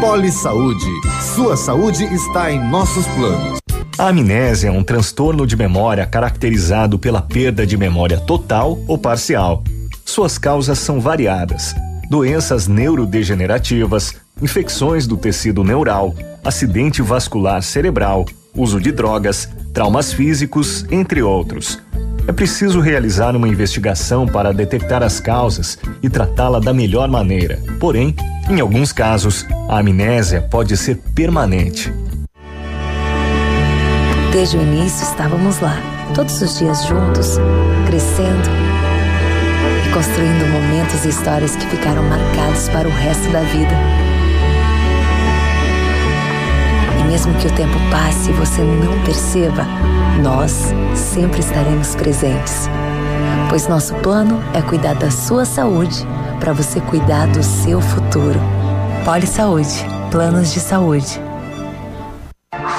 Poli Saúde. Sua saúde está em nossos planos. A amnésia é um transtorno de memória caracterizado pela perda de memória total ou parcial. Suas causas são variadas: doenças neurodegenerativas, infecções do tecido neural, acidente vascular cerebral, uso de drogas, traumas físicos, entre outros. É preciso realizar uma investigação para detectar as causas e tratá-la da melhor maneira. Porém, em alguns casos, a amnésia pode ser permanente. Desde o início estávamos lá, todos os dias juntos, crescendo e construindo momentos e histórias que ficaram marcados para o resto da vida. E mesmo que o tempo passe e você não perceba, nós sempre estaremos presentes. Pois nosso plano é cuidar da sua saúde para você cuidar do seu futuro. Poli Saúde, planos de saúde.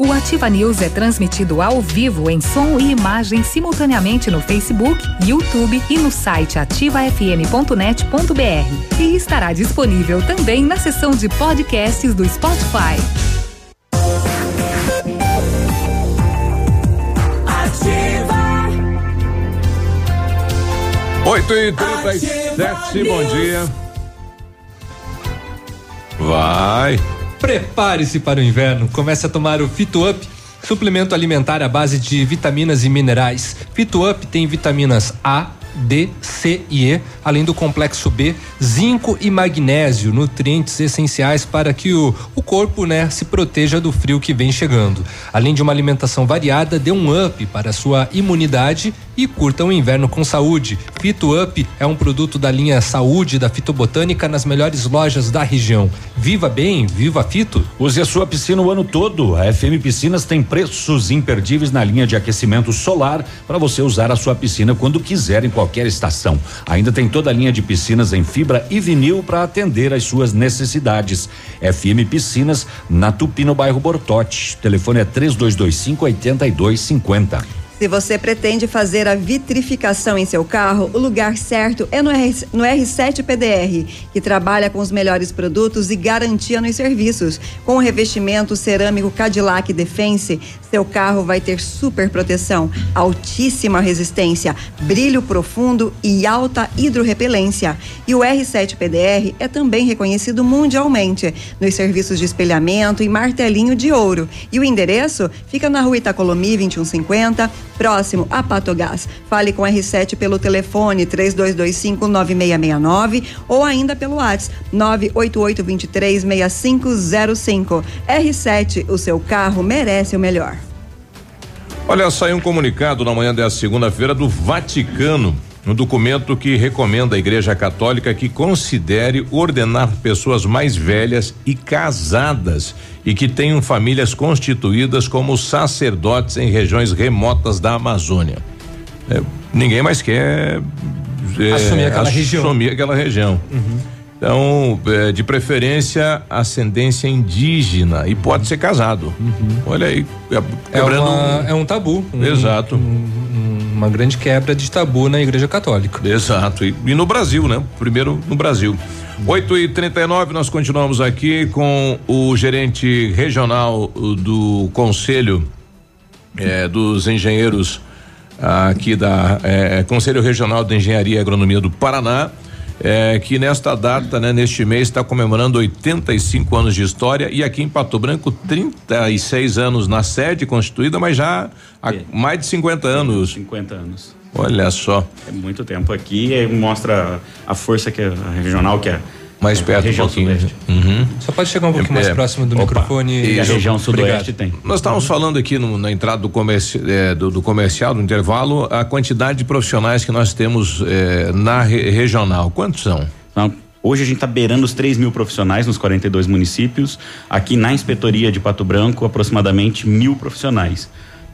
O Ativa News é transmitido ao vivo em som e imagem simultaneamente no Facebook, YouTube e no site ativafm.net.br. E estará disponível também na seção de podcasts do Spotify. Ativa. 8 e 37 bom dia. Vai. Prepare-se para o inverno. Comece a tomar o Fito Up, suplemento alimentar à base de vitaminas e minerais. Fito Up tem vitaminas A, D, C e E, além do complexo B, zinco e magnésio, nutrientes essenciais para que o, o corpo né, se proteja do frio que vem chegando. Além de uma alimentação variada, dê um up para sua imunidade e curta o inverno com saúde. Fito Up é um produto da linha Saúde da Fitobotânica nas melhores lojas da região. Viva bem, viva Fito. Use a sua piscina o ano todo. A FM Piscinas tem preços imperdíveis na linha de aquecimento solar para você usar a sua piscina quando quiser em qualquer estação. Ainda tem toda a linha de piscinas em fibra e vinil para atender às suas necessidades. FM Piscinas na Tupi no bairro Bortote. Telefone é 3225 8250. Se você pretende fazer a vitrificação em seu carro, o lugar certo é no, R, no R7 PDR, que trabalha com os melhores produtos e garantia nos serviços. Com o revestimento cerâmico Cadillac Defense, seu carro vai ter super proteção, altíssima resistência, brilho profundo e alta hidrorrepelência. E o R7 PDR é também reconhecido mundialmente nos serviços de espelhamento e martelinho de ouro. E o endereço fica na rua Itacolomi 2150 próximo a Patogás. Fale com R7 pelo telefone 32259669 ou ainda pelo WhatsApp 988236505. R7, o seu carro merece o melhor. Olha, saiu um comunicado na manhã dessa segunda-feira do Vaticano, um documento que recomenda à Igreja Católica que considere ordenar pessoas mais velhas e casadas e que tenham famílias constituídas como sacerdotes em regiões remotas da Amazônia. É, ninguém mais quer é, Assumir aquela região. assumir aquela região. Então, é, de preferência, ascendência indígena e pode ser casado. Olha aí, é, É, quebrando uma- um- é um tabu. um- Exato. um- uma grande quebra de tabu na Igreja Católica. Exato. E, e no Brasil, né? Primeiro no Brasil. 8 e 39 nós continuamos aqui com o gerente regional do Conselho eh, dos Engenheiros aqui da eh, Conselho Regional de Engenharia e Agronomia do Paraná. Eh, que nesta data, né, neste mês, está comemorando 85 anos de história e aqui em Pato Branco 36 anos na sede constituída, mas já há mais de 50 anos. 50 anos. Olha só. É muito tempo aqui e mostra a força que é a regional que é mais perto região um pouquinho. sudeste. Uhum. Só pode chegar um pouquinho mais É. próximo do Opa. microfone. E a região sudoeste Obrigado. tem. Nós estávamos falando aqui no- na entrada do, comerci, eh, do, do comercial, do intervalo, a quantidade de profissionais que nós temos eh, na re- regional. Quantos são? Então, hoje a gente está beirando os 3 mil profissionais nos 42 municípios. Aqui na inspetoria de Pato Branco, aproximadamente mil profissionais.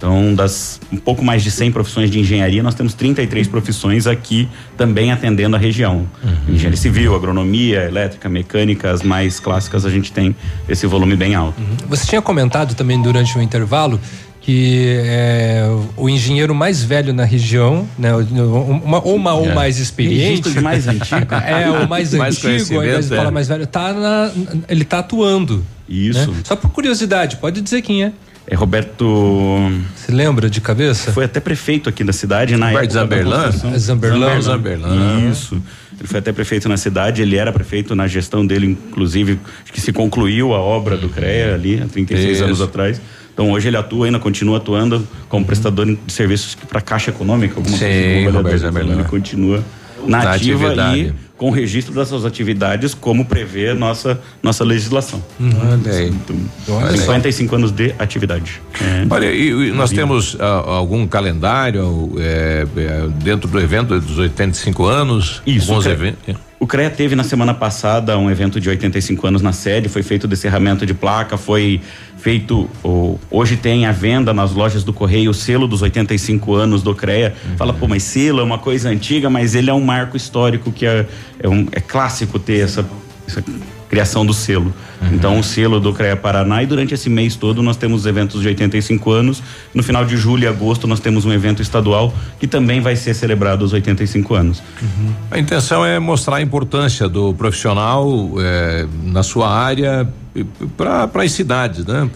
Então, das um pouco mais de 100 profissões de engenharia, nós temos 33 profissões aqui também atendendo a região. Engenharia civil, agronomia, elétrica, mecânica, as mais clássicas, a gente tem esse volume bem alto. Você tinha comentado também durante o intervalo que é o engenheiro mais velho na região, né? Uma, ou uma, ou É. mais experiente. De mais antigo. É, o mais, Mais antigo, ao invés de conhecimento, falar é. mais velho, tá na, ele tá atuando. Isso. né? Só por curiosidade, pode dizer quem é. É Roberto. Você lembra de cabeça? Foi até prefeito aqui da cidade na Roberto época. da Zamberlan? Zamberlan. Zamberlan. Isso. Ele foi até prefeito na cidade, ele era prefeito na gestão dele, inclusive, acho que se concluiu a obra do CREA ali, há 36 Isso. anos atrás. Então hoje ele atua ainda, continua atuando como prestador de serviços para Caixa Econômica, alguma Sim, coisa vereador. Roberto Zamberlan. Ele continua na, Na ativa atividade. e com registro das suas atividades, como prevê a nossa, nossa legislação. Aí. Olha aí. 55 anos de atividade. É. Olha, e, e nós Maravilha. temos ah, algum calendário é, é, dentro do evento dos 85 anos? Isso, Alguns eventos? O CREA teve na semana passada um evento de 85 anos na sede, foi feito o descerramento de placa, foi feito. o- hoje tem a venda nas lojas do Correio o selo dos 85 anos do CREA. Fala, pô, mas selo é uma coisa antiga, mas ele é um marco histórico que é, é, um, é clássico ter essa, essa criação do selo. Então, o selo do CREA Paraná e durante esse mês todo nós temos eventos de 85 anos. No final de julho e agosto nós temos um evento estadual que também vai ser celebrado os 85 anos. A intenção é mostrar a importância do profissional é, na sua área para as cidades, né?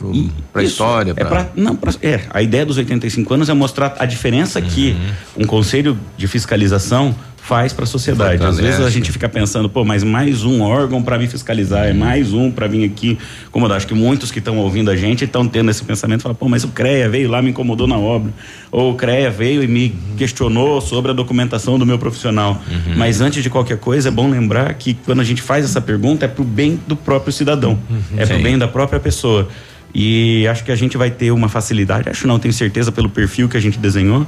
Para a história. É pra, não, pra- é, a ideia dos 85 anos é mostrar a diferença que Uhum. um conselho de fiscalização faz para a sociedade. Às vezes a gente fica pensando, pô, mas mais um órgão para me fiscalizar, é mais um para vir aqui incomodar. Acho que muitos que estão ouvindo a gente estão tendo esse pensamento, falam, pô, mas o CREA veio lá me incomodou na obra, ou o CREA veio e me questionou sobre a documentação do meu profissional. Mas antes de qualquer coisa, é bom lembrar que quando a gente faz essa pergunta é para o bem do próprio cidadão, é para o bem da própria pessoa. E acho que a gente vai ter uma facilidade, acho não, tenho certeza pelo perfil que a gente desenhou,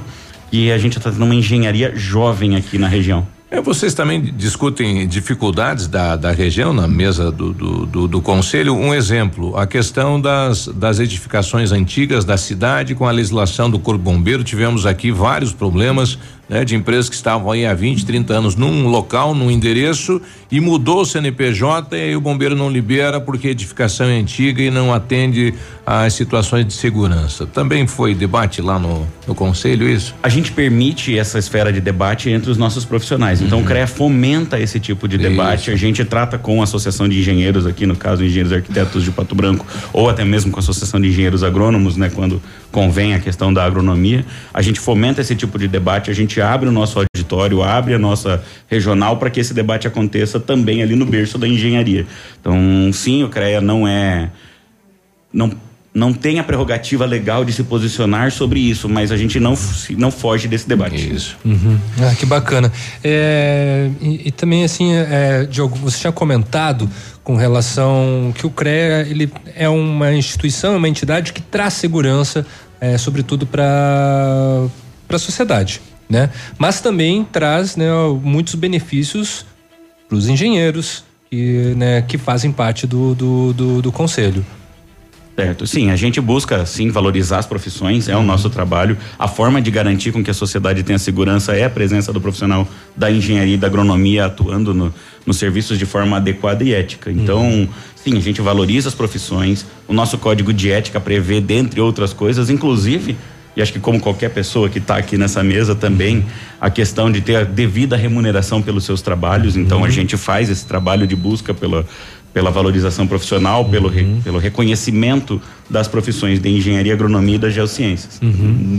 e a gente está tendo uma engenharia jovem aqui na região. É, vocês também discutem dificuldades da, da região na mesa do, do, do, do conselho. Um exemplo, a questão das, das edificações antigas da cidade com a legislação do Corpo Bombeiro. Tivemos aqui vários problemas né, de empresas que estavam aí há 20, 30 anos num local, num endereço e mudou o CNPJ e aí o bombeiro não libera porque a edificação é antiga e não atende às situações de segurança. Também foi debate lá no, no conselho isso? A gente permite essa esfera de debate entre os nossos profissionais. Então o CREA fomenta esse tipo de debate. A gente trata com a Associação de Engenheiros aqui, no caso, Engenheiros Arquitetos de Pato Branco, ou até mesmo com a Associação de Engenheiros Agrônomos, né, quando convém a questão da agronomia. A gente fomenta esse tipo de debate, a gente abre o nosso auditório, abre a nossa regional para que esse debate aconteça também ali no berço da engenharia. Então, sim, o CREA não é não não tem a prerrogativa legal de se posicionar sobre isso, mas a gente não não foge desse debate. Isso. Uhum. Ah, que bacana. É, e, e também assim, é, Diogo, você tinha comentado com relação que o CREA ele é uma instituição, é uma entidade que traz segurança, é, sobretudo para para a sociedade, né? Mas também traz né, muitos benefícios para os engenheiros que, né, que fazem parte do, do, do, do conselho. Certo. Sim, a gente busca sim valorizar as profissões, é o nosso trabalho. A forma de garantir com que a sociedade tenha segurança é a presença do profissional da engenharia e da agronomia atuando no, nos serviços de forma adequada e ética. Então, sim, a gente valoriza as profissões. O nosso código de ética prevê, dentre outras coisas, inclusive e acho que como qualquer pessoa que está aqui nessa mesa também, a questão de ter a devida remuneração pelos seus trabalhos. Então a gente faz esse trabalho de busca pela, pela valorização profissional, pelo, re- pelo reconhecimento das profissões de engenharia, agronomia e das geociências.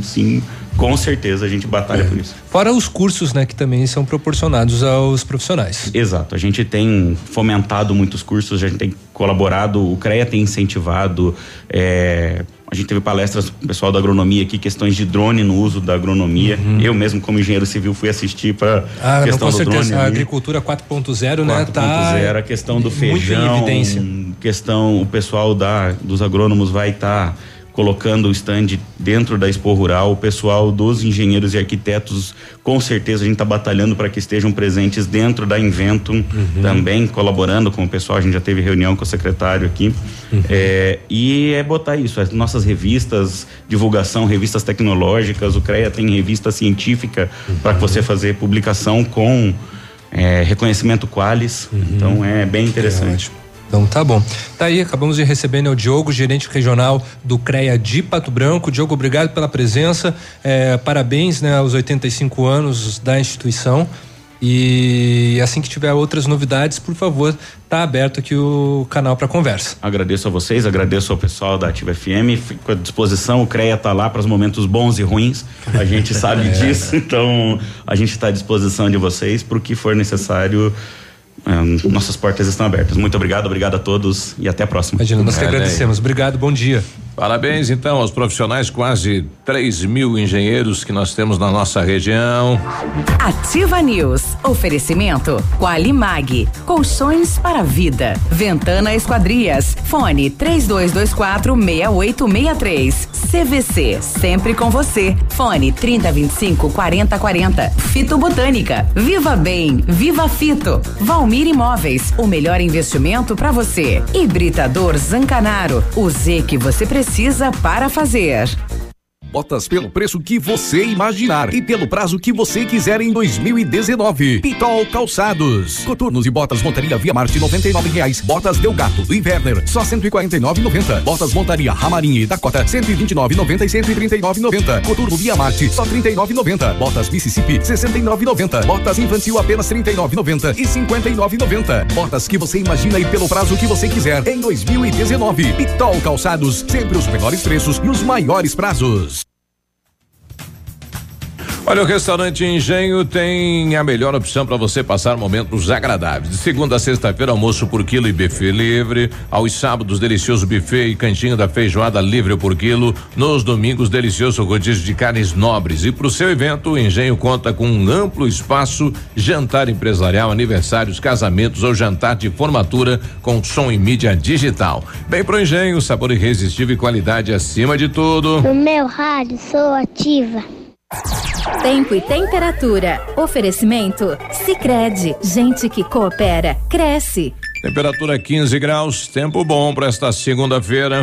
Sim, com certeza a gente batalha por isso. Fora os cursos, né, que também são proporcionados aos profissionais. Exato, a gente tem fomentado muitos cursos, a gente tem colaborado, o CREA tem incentivado, é, a gente teve palestras com o pessoal da agronomia aqui, questões de drone no uso da agronomia. Eu mesmo, como engenheiro civil, fui assistir para Uhum. Ah, não, questão com do certeza. drone. A agricultura 4.0, né? Tá 4.0, a questão do feijão, evidência. questão, o pessoal da, dos agrônomos vai estar colocando o stand dentro da Expo Rural, o pessoal dos engenheiros e arquitetos, com certeza a gente está batalhando para que estejam presentes dentro da Inventum, Uhum. também colaborando com o pessoal, a gente já teve reunião com o secretário aqui, Uhum. É, e é botar isso, as nossas revistas, divulgação, revistas tecnológicas, o CREA tem revista científica para você fazer publicação com é, reconhecimento Qualis, então é bem interessante. Então tá bom. Tá aí, acabamos de receber né, o Diogo, gerente regional do CREA de Pato Branco. Diogo, obrigado pela presença. É, parabéns né, aos 85 anos da instituição. E assim que tiver outras novidades, por favor, tá aberto aqui o canal para conversa. Agradeço a vocês, agradeço ao pessoal da Ativa FM, fico à disposição, o CREA tá lá para os momentos bons e ruins, a gente sabe É. disso, então a gente está à disposição de vocês para o que for necessário. É, nossas portas estão abertas. Muito obrigado, obrigado a todos e até a próxima. Imagina, nós que agradecemos. Obrigado, bom dia. Parabéns então aos profissionais, quase 3 mil engenheiros que nós temos na nossa região. Ativa News. Oferecimento Qualimag. Colchões para vida. Ventana Esquadrias. Fone 3224 6863. CVC. Sempre com você. Fone 3025 4040. Fito Botânica. Viva Bem. Viva Fito. Valmir Imóveis. O melhor investimento para você. Hibridador Zancanaro. O Z que você precisa para fazer. Botas pelo preço que você imaginar e pelo prazo que você quiser em 2019. Pitol Calçados. Coturnos e botas montaria Via Marte 99 reais. Botas Del Gato Inverner só 149,90. Botas montaria Ramarinha e Dakota 129,90 e 139,90. Coturno Via Marte só 39,90. Botas Mississippi 69,90. Botas infantil apenas 39,90 e 59,90. Botas que você imagina e pelo prazo que você quiser em 2019. Pitol Calçados, sempre os menores preços e os maiores prazos. Olha, o restaurante Engenho tem a melhor opção para você passar momentos agradáveis. De segunda a sexta-feira, almoço por quilo e buffet livre. Aos sábados, delicioso buffet e cantinho da feijoada livre por quilo. Nos domingos, delicioso rodízio de carnes nobres. E para o seu evento, o Engenho conta com um amplo espaço, jantar empresarial, aniversários, casamentos ou jantar de formatura com som e mídia digital. Bem pro Engenho, sabor irresistível e qualidade acima de tudo. No meu rádio sou ativa. Tempo e temperatura. Oferecimento? Sicredi Gente que coopera, cresce. Temperatura 15 graus, tempo bom para esta segunda-feira.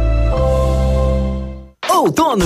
Outono.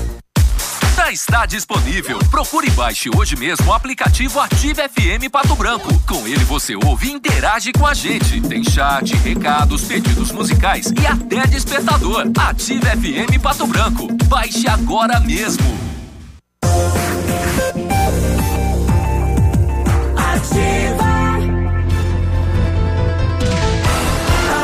Já está disponível. Procure e baixe hoje mesmo o aplicativo Ative FM Pato Branco. Com ele você ouve e interage com a gente. Tem chat, recados, pedidos musicais e até despertador. Ative FM Pato Branco. Baixe agora mesmo. Ativa.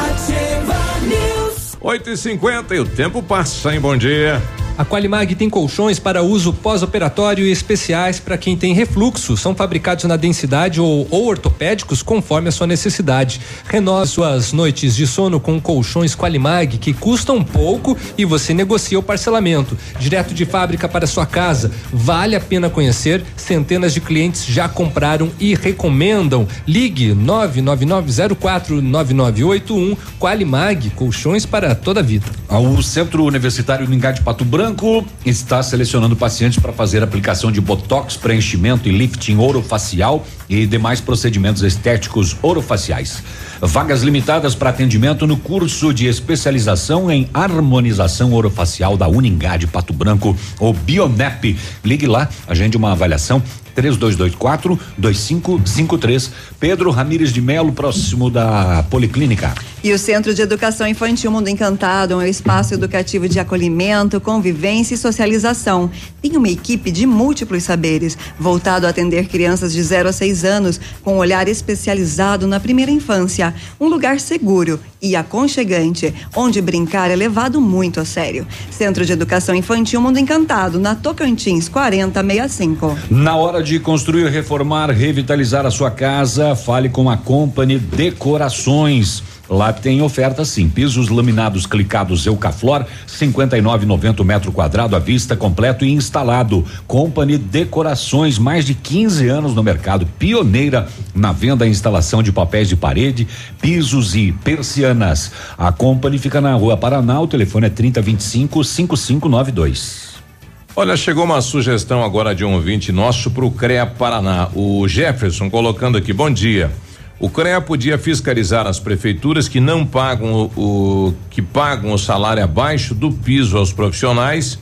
Ativa News. 8 e 50 e o tempo passa, hein? Bom dia. A Qualimag tem colchões para uso pós-operatório e especiais para quem tem refluxo. São fabricados na densidade ou, ou ortopédicos conforme a sua necessidade. Renove suas noites de sono com colchões Qualimag que custam pouco e você negocia o parcelamento. Direto de fábrica para sua casa. Vale a pena conhecer. Centenas de clientes já compraram e recomendam. Ligue 999049981 Qualimag, colchões para toda a vida. O Centro Universitário Ningá de Pato Branco está selecionando pacientes para fazer aplicação de botox, preenchimento e lifting orofacial e demais procedimentos estéticos orofaciais. Vagas limitadas para atendimento no curso de especialização em harmonização orofacial da Uningá de Pato Branco, ou Bionep. Ligue lá, agende uma avaliação 3224 2553. Pedro Ramires de Melo, próximo da Policlínica. E o Centro de Educação Infantil Mundo Encantado é um espaço educativo de acolhimento, convivência e socialização. Tem uma equipe de múltiplos saberes, voltado a atender crianças de 0 a 6 anos, com um olhar especializado na primeira infância. Um lugar seguro e aconchegante, onde brincar é levado muito a sério. Centro de Educação Infantil Mundo Encantado, na Tocantins 4065. Na hora de construir, reformar, revitalizar a sua casa, fale com a Company Decorações. Lá tem oferta sim, pisos laminados clicados Eucaflor, 59,90 metro quadrado à vista, completo e instalado. Company Decorações, mais de 15 anos no mercado, pioneira na venda e instalação de papéis de parede, pisos e persianas. A Company fica na Rua Paraná, o telefone é 3025 5592. Olha, chegou uma sugestão agora de um ouvinte nosso para o CREA Paraná. O Jefferson colocando aqui, bom dia. O CREA podia fiscalizar as prefeituras que não pagam o, o que pagam o salário abaixo do piso aos profissionais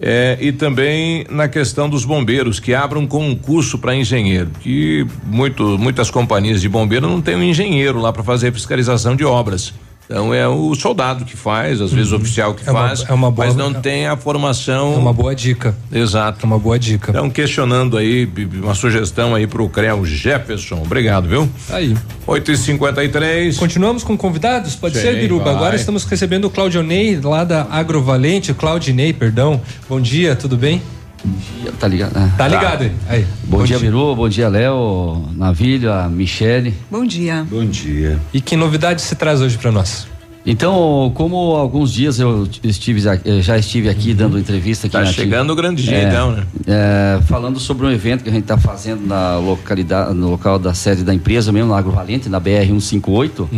eh, e também na questão dos bombeiros que abram concurso para engenheiro, que muito, muitas companhias de bombeiro não tem um engenheiro lá para fazer fiscalização de obras. Então é o soldado que faz, às vezes o oficial que É uma- faz, é uma boa- mas não tem a formação. É uma boa dica. Exato. É uma boa dica. Então, questionando aí, uma sugestão aí pro CREA Jefferson. Obrigado, viu? Aí. 8 e 53 Continuamos com convidados? Pode Sim, ser, Biruba? vai. Agora estamos recebendo o Claudionei, lá da Agrovalente. Claudinei, perdão. Bom dia, tudo bem? Tá ligado? né? Tá ligado aí. aí. Bom, Bom dia, dia. Biru. Bom dia, Léo, Navilho, a Michele. Bom dia. Bom dia. E que novidade você traz hoje para nós? Então, como alguns dias eu estive, eu já estive aqui dando entrevista aqui Tá na chegando o grande dia, É, então, né? é, falando sobre um evento que a gente está fazendo na localidade, no local da sede da empresa mesmo, na Agrovalente, na BR 158.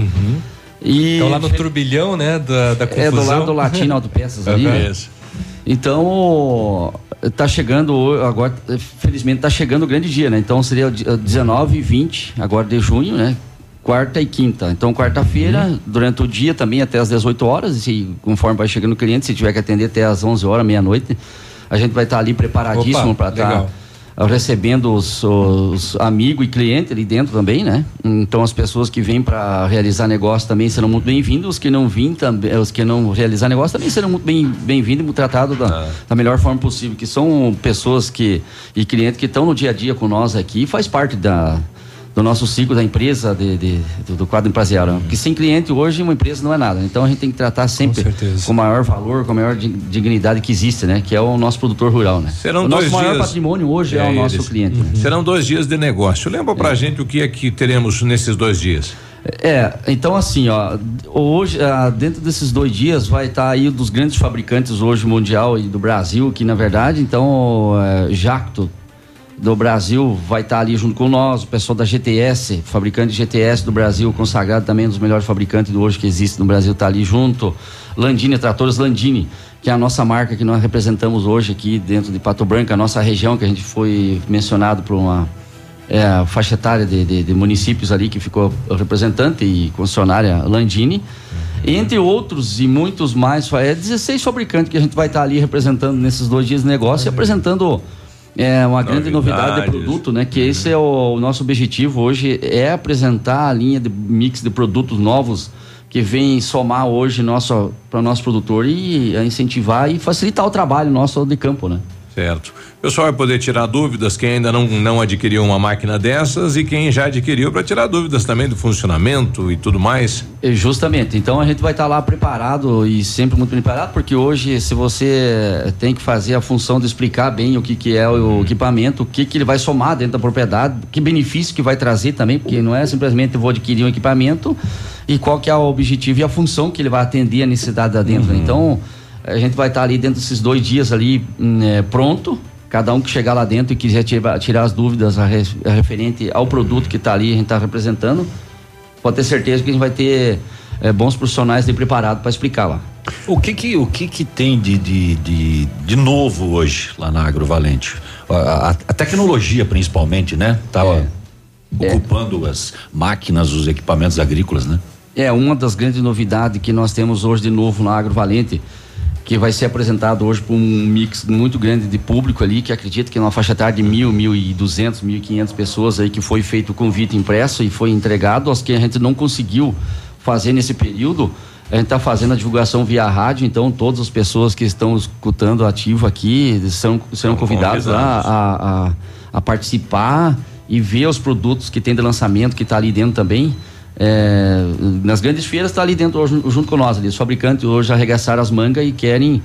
E Então lá no turbilhão, né, da, da confusão. é do lado do Latino Autopeças ali. Aham. né? Então, tá chegando agora, felizmente tá chegando o grande dia, né? Então seria o dia 19 e 20 agora de junho, né? Quarta e quinta. Então, quarta-feira, durante o dia também até às 18 horas, e se, conforme vai chegando o cliente, se tiver que atender até às 11 horas, meia-noite, a gente vai estar ali preparadíssimo para estar legal. Recebendo os, os amigos e clientes ali dentro também, né? Então as pessoas que vêm para realizar negócio também serão muito bem-vindos, os que não vêm também, os que não realizar negócio também serão muito bem- bem-vindos e muito tratados da, da melhor forma possível, que são pessoas que e clientes que estão no dia a dia com nós aqui e faz parte da do nosso ciclo da empresa, de, de- do, quadro empresarial. né? Porque sem cliente hoje uma empresa não é nada. Então a gente tem que tratar sempre com, o maior valor, com a maior di- dignidade que existe, né? Que é o nosso produtor rural, né? Serão o nosso maior dias- patrimônio hoje é, É, o nosso eles- cliente. né? Serão dois dias de negócio. Lembra pra gente o que é que teremos nesses dois dias? É, então assim, ó, hoje, ah, dentro desses dois dias vai estar aí um dos grandes fabricantes hoje mundial e do Brasil, que na verdade, então, é, Jacto do Brasil vai estar ali junto com nós, o pessoal da GTS, fabricante de GTS do Brasil, consagrado também um dos melhores fabricantes do hoje que existe no Brasil, está ali junto. Landini, Tratores Landini, que é a nossa marca que nós representamos hoje aqui dentro de Pato Branco, a nossa região, que a gente foi mencionado por uma é, faixa etária de, de- de municípios ali que ficou representante e concessionária Landini. Entre outros e muitos mais, é 16 fabricantes que a gente vai estar ali representando nesses dois dias de negócio e apresentando é, uma grande novidade de produto, né? Que esse é o, o nosso objetivo hoje, é apresentar a linha de mix de produtos novos que vem somar hoje nosso para o nosso produtor e incentivar e facilitar o trabalho nosso de campo, né? Certo. O pessoal vai poder tirar dúvidas, quem ainda não, não adquiriu uma máquina dessas e quem já adquiriu para tirar dúvidas também do funcionamento e tudo mais. Justamente. Então a gente vai estar lá preparado e sempre muito preparado, porque hoje, se você tem que fazer a função de explicar bem o que, que é o equipamento, o que, que ele vai somar dentro da propriedade, que benefício que vai trazer também, porque não é simplesmente eu vou adquirir um equipamento e qual que é o objetivo e a função que ele vai atender a necessidade da dentro. né? Então a gente vai estar ali dentro desses dois dias ali hum, é, pronto. Cada um que chegar lá dentro e quiser tirar, tirar as dúvidas a, a referente ao produto que está ali, a gente está representando, pode ter certeza que a gente vai ter é, bons profissionais de preparado para explicar lá. O que que, o que que tem de, de, de, de novo hoje lá na Agrovalente? A, a- a tecnologia principalmente, né? Tava ocupando as máquinas, os equipamentos agrícolas, né? É uma das grandes novidades que nós temos hoje de novo na Agrovalente, que vai ser apresentado hoje para um mix muito grande de público ali, que acredito que numa faixa etária de mil, mil e duzentos, mil e quinhentos pessoas aí que foi feito o convite impresso e foi entregado, as que a gente não conseguiu fazer nesse período, a gente está fazendo a divulgação via rádio, então todas as pessoas que estão escutando ativo aqui são, serão convidadas lá a, a, a participar e ver os produtos que tem de lançamento que está ali dentro também. É, nas grandes feiras está ali dentro hoje, junto com nós ali. Os fabricantes hoje arregaçaram as mangas e querem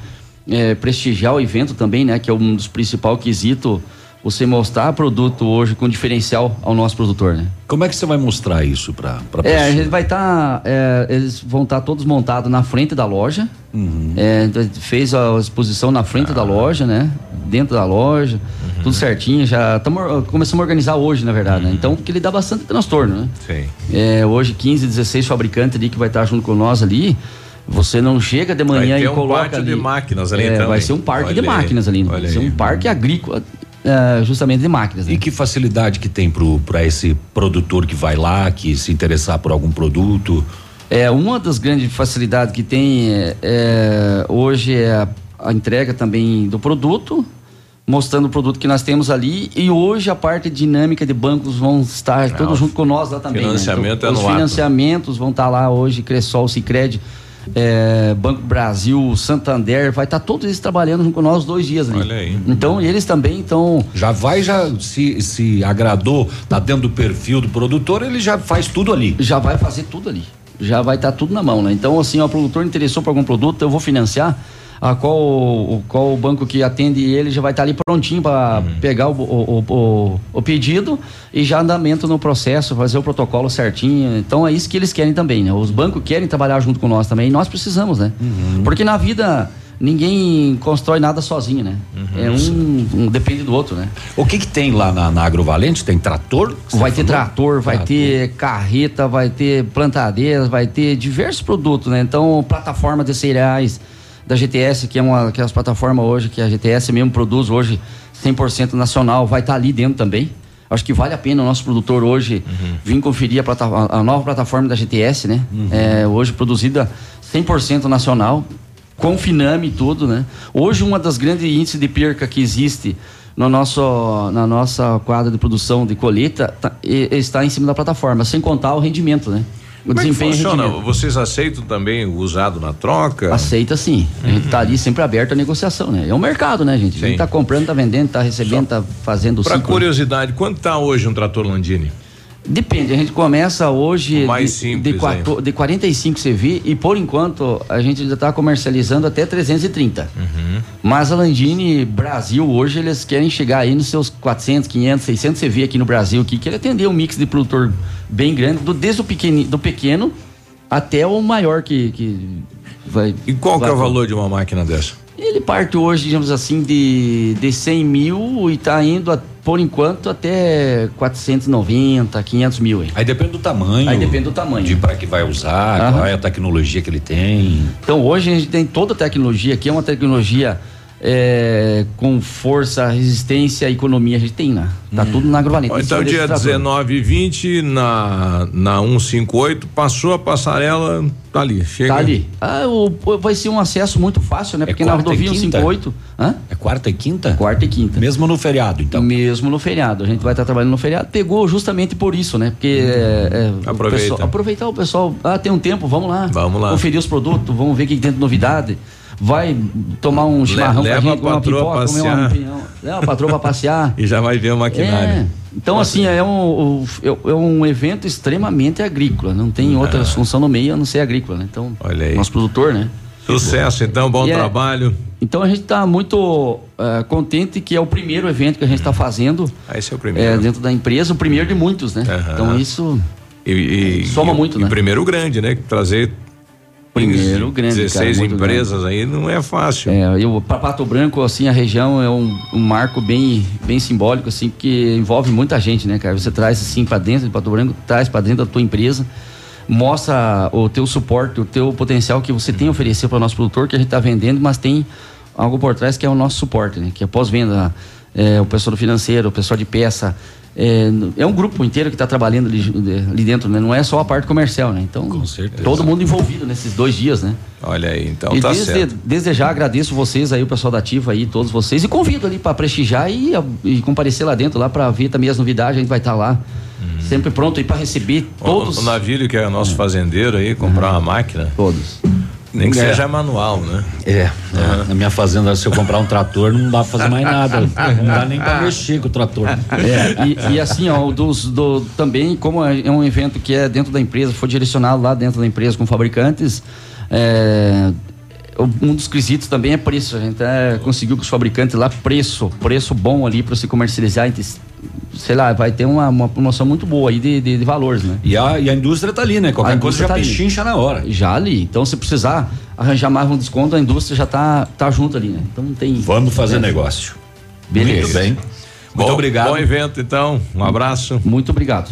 é, prestigiar o evento também, né? Que é um dos principais quesitos você mostrar produto hoje com diferencial ao nosso produtor, né? Como é que você vai mostrar isso para para É, a gente vai estar. eles vão estar todos montados na frente da loja. É, a gente fez a exposição na frente da loja, né? Dentro da loja, tudo certinho. Já tamo, começamos a organizar hoje, na verdade, né? Então, porque ele dá bastante transtorno, né? Sim. É, hoje, 15, 16 fabricantes ali que vai estar junto com nós ali. Você não chega de manhã e um coloca pátio ali. de máquinas ali, É, então, Vai hein? ser um parque Olha de máquinas ali. Vai ser um parque agrícola, é, justamente de máquinas. Né? E que facilidade que tem para esse produtor que vai lá, que se interessar por algum produto? É, uma das grandes facilidades que tem é, é, hoje é a, a entrega também do produto, mostrando o produto que nós temos ali e hoje a parte dinâmica de bancos vão estar todos junto com nós lá também. né? financiamento é Os no ato. financiamentos vão estar lá hoje, Cressol, Sicredi, é, Banco Brasil, Santander, vai estar todos eles trabalhando junto com nós dois dias ali. Olha aí. Então eles também estão Já vai, já se, se agradou, tá dentro do perfil do produtor, ele já faz tudo ali. já vai fazer tudo ali. Já vai estar tudo na mão, né? Então, assim, ó, o produtor interessou por algum produto, eu vou financiar. A qual, o- qual o banco que atende ele já vai estar ali prontinho para pegar o, o, o- o- pedido e já andamento no processo, fazer o protocolo certinho. Então é isso que eles querem também, né? Os bancos querem trabalhar junto com nós também e nós precisamos, né? Porque na vida ninguém constrói nada sozinho, né? É um, um depende do outro, né? O que que tem lá na, na Agrovalente? Tem trator? Vai ter trator, vai ter carreta, vai ter plantadeiras, vai ter diversos produtos, né? Então, plataforma de cereais da GTS, que é uma aquelas plataformas hoje que a GTS mesmo produz hoje 100% nacional, vai estar ali dentro também. Acho que vale a pena o nosso produtor hoje vir conferir a, a- nova plataforma da GTS, né? É, hoje produzida 100% nacional, com Finame e tudo, né? Hoje uma das grandes índices de perca que existe no nosso, na nossa quadra de produção de colheita tá- está em cima da plataforma, sem contar o rendimento, né? O Como é desempenho e funciona? Vocês aceitam também o usado na troca? Aceita sim. A gente tá ali sempre aberto à negociação, né? É um mercado, né, gente? A gente Sim. tá comprando, tá vendendo, tá recebendo, tá fazendo o Para curiosidade, quanto está hoje um trator Landini? Depende, a gente começa hoje de, simples de, quatro- de 45 CV e por enquanto a gente já está comercializando até 330. Uhum. Mas a Landini Brasil hoje eles querem chegar aí nos seus 400, 500, 600 CV aqui no Brasil, que quer atender um mix de produtor bem grande, do, desde o pequeno, do pequeno até o maior que, que vai. E qual que vai é o valor de uma máquina dessa? Ele parte hoje, digamos assim, de, de 100 mil e está indo, a- por enquanto, até 490, 500 mil. Hein? Aí depende do tamanho. Aí depende do tamanho. De para que vai usar, Aham. qual é a tecnologia que ele tem. Então hoje a gente tem toda a tecnologia aqui, é uma tecnologia é, com força, resistência, economia, a gente tem, né? Tá tudo na agrovalente. Então, dia 19 e 20, na, na 158, passou a passarela, tá ali. Chega. Tá ali. Ah, o- vai ser um acesso muito fácil, né? Porque na e rodovia quinta? 158. Hã? É quarta e quinta? Quarta e quinta. Mesmo no feriado, então. Mesmo no feriado. A gente vai estar trabalhando no feriado. Pegou justamente por isso, né? Porque. é, é, o Aproveita. pessoal- aproveitar o pessoal. Ah, tem um tempo, vamos lá. Vamos lá. Conferir os produtos, vamos ver o que tem de novidade. Vai tomar um chimarrão leva com a a gente, uma patroa pipoca, comer uma passear. pinhão. Leva a patroa pra passear. E já vai ver o maquinário. É. Então, assim, é um, é é um evento extremamente agrícola. Não tem outra função no meio a não ser agrícola, né? Então, É. Olha aí. nosso produtor, né? Sucesso, então, bom E é- trabalho. Então a gente está muito eh, contente que é o primeiro evento que a gente está fazendo. Ah, esse é o primeiro. eh, dentro da empresa, o primeiro de muitos, né? Então isso E, e- Soma e- muito, e né? primeiro grande, né? Trazer Primeiro grande, 16 cara, empresas aí não é fácil. É, eu, para Pato Branco, assim, a região é um, um marco bem, bem simbólico, assim, porque envolve muita gente, né, cara? Você traz, assim, para dentro de Pato Branco, traz para dentro da tua empresa, mostra o teu suporte, o teu potencial que você tem a oferecer para o nosso produtor, que a gente está vendendo, mas tem algo por trás que é o nosso suporte, né? Que é pós-venda, é, o pessoal do financeiro, o pessoal de peça. É, é um grupo inteiro que está trabalhando ali, ali dentro, né? Não é só a parte comercial, né? Então, todo mundo envolvido nesses dois dias, né? Olha aí, então e tá desde, certo. desde já agradeço vocês aí, o pessoal da Ativa aí, todos vocês, e convido ali para prestigiar e, e comparecer lá dentro, lá para ver também as novidades, a gente vai estar lá. Sempre pronto aí para receber todos. O, o Navílio, que é nosso fazendeiro aí, comprar uma máquina. Todos. Nem que É. seja manual, né? É, é, na minha fazenda, se eu comprar um trator, não dá pra fazer mais nada. Não dá nem pra mexer com o trator. É, e, e assim, ó, dos, do, também, como é um evento que é dentro da empresa, foi direcionado lá dentro da empresa com fabricantes, é, um dos quesitos também é preço. A gente é, conseguiu com os fabricantes lá preço, preço bom ali para se comercializar. entre- Sei lá, vai ter uma, uma promoção muito boa aí de, de, de valores, né? E a, e a indústria tá ali, né? Qualquer coisa indústria já tá ali. pechincha na hora. Já ali. Então, se precisar arranjar mais um desconto, a indústria já tá, tá junto ali, né? Então não tem. Vamos fazer é. negócio. Beleza. Muito bem. Muito Bom- obrigado. Bom evento, então. Um abraço. Muito obrigado.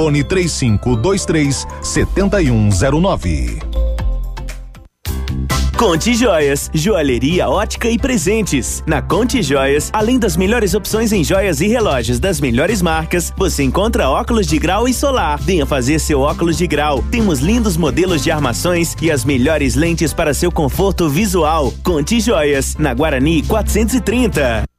fone 3523 7109. Conte Joias, joalheria, ótica e presentes. Na Conte Joias, além das melhores opções em joias e relógios das melhores marcas, você encontra óculos de grau e solar. Venha fazer seu óculos de grau. Temos lindos modelos de armações e as melhores lentes para seu conforto visual. Conte Joias, na Guarani 430.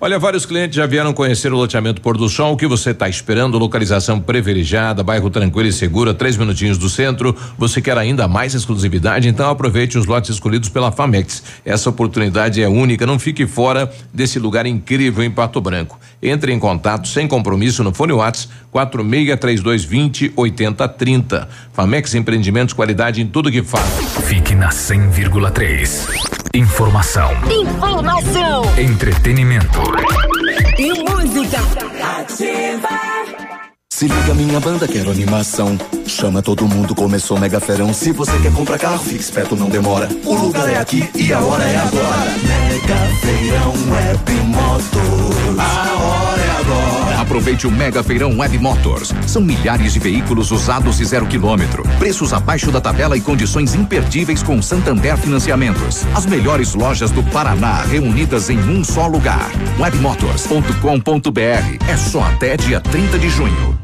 Olha, vários clientes já vieram conhecer o loteamento Pôr do Sol. O que você está esperando? Localização privilegiada, bairro tranquilo e seguro, a três minutinhos do centro. Você quer ainda mais exclusividade? Então aproveite os lotes escolhidos pela Famex. Essa oportunidade é única. Não fique fora desse lugar incrível em Pato Branco. Entre em contato sem compromisso no fone Whats 463220 8030. Famex Empreendimentos, qualidade em tudo que faz. Fique na 100,3. Informação, Informação entretenimento. e música. Ativa. Se liga minha banda, quero animação. Chama todo mundo, começou mega ferão. Se você quer comprar carro, fique esperto, não demora. O lugar é aqui e a hora é agora. Mega feirão Web Motors. A hora é agora. Aproveite o Mega Feirão Web Motors. São milhares de veículos usados e zero quilômetro. Preços abaixo da tabela e condições imperdíveis com Santander Financiamentos. As melhores lojas do Paraná reunidas em um só lugar. Webmotors.com.br. É só até dia 30 de junho.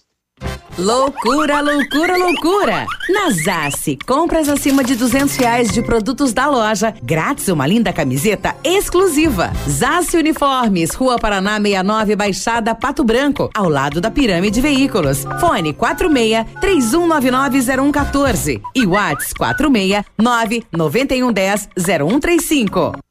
Loucura, loucura, loucura! Na Zace, compras acima de duzentos reais de produtos da loja, grátis uma linda camiseta exclusiva. Zace Uniformes, Rua Paraná 69, Baixada Pato Branco, ao lado da Pirâmide Veículos. Fone 46 31990114 e Whats 46 99110 0135.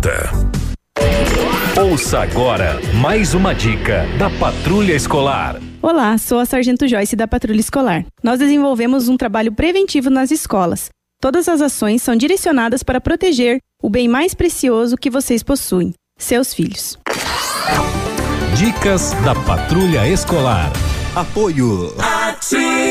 Ouça agora mais uma dica da Patrulha Escolar. Olá, sou a Sargento Joyce da Patrulha Escolar. Nós desenvolvemos um trabalho preventivo nas escolas. Todas as ações são direcionadas para proteger o bem mais precioso que vocês possuem, seus filhos. Dicas da Patrulha Escolar. Apoio. Ativa!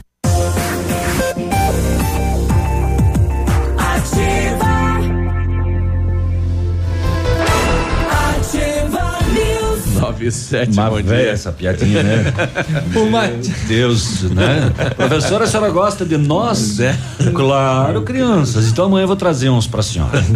Nove sete, Uma bom véia dia. essa piadinha, né? Meu Deus, né? Professora, a senhora gosta de nós? É. Claro, crianças. Então amanhã eu vou trazer uns pra senhora.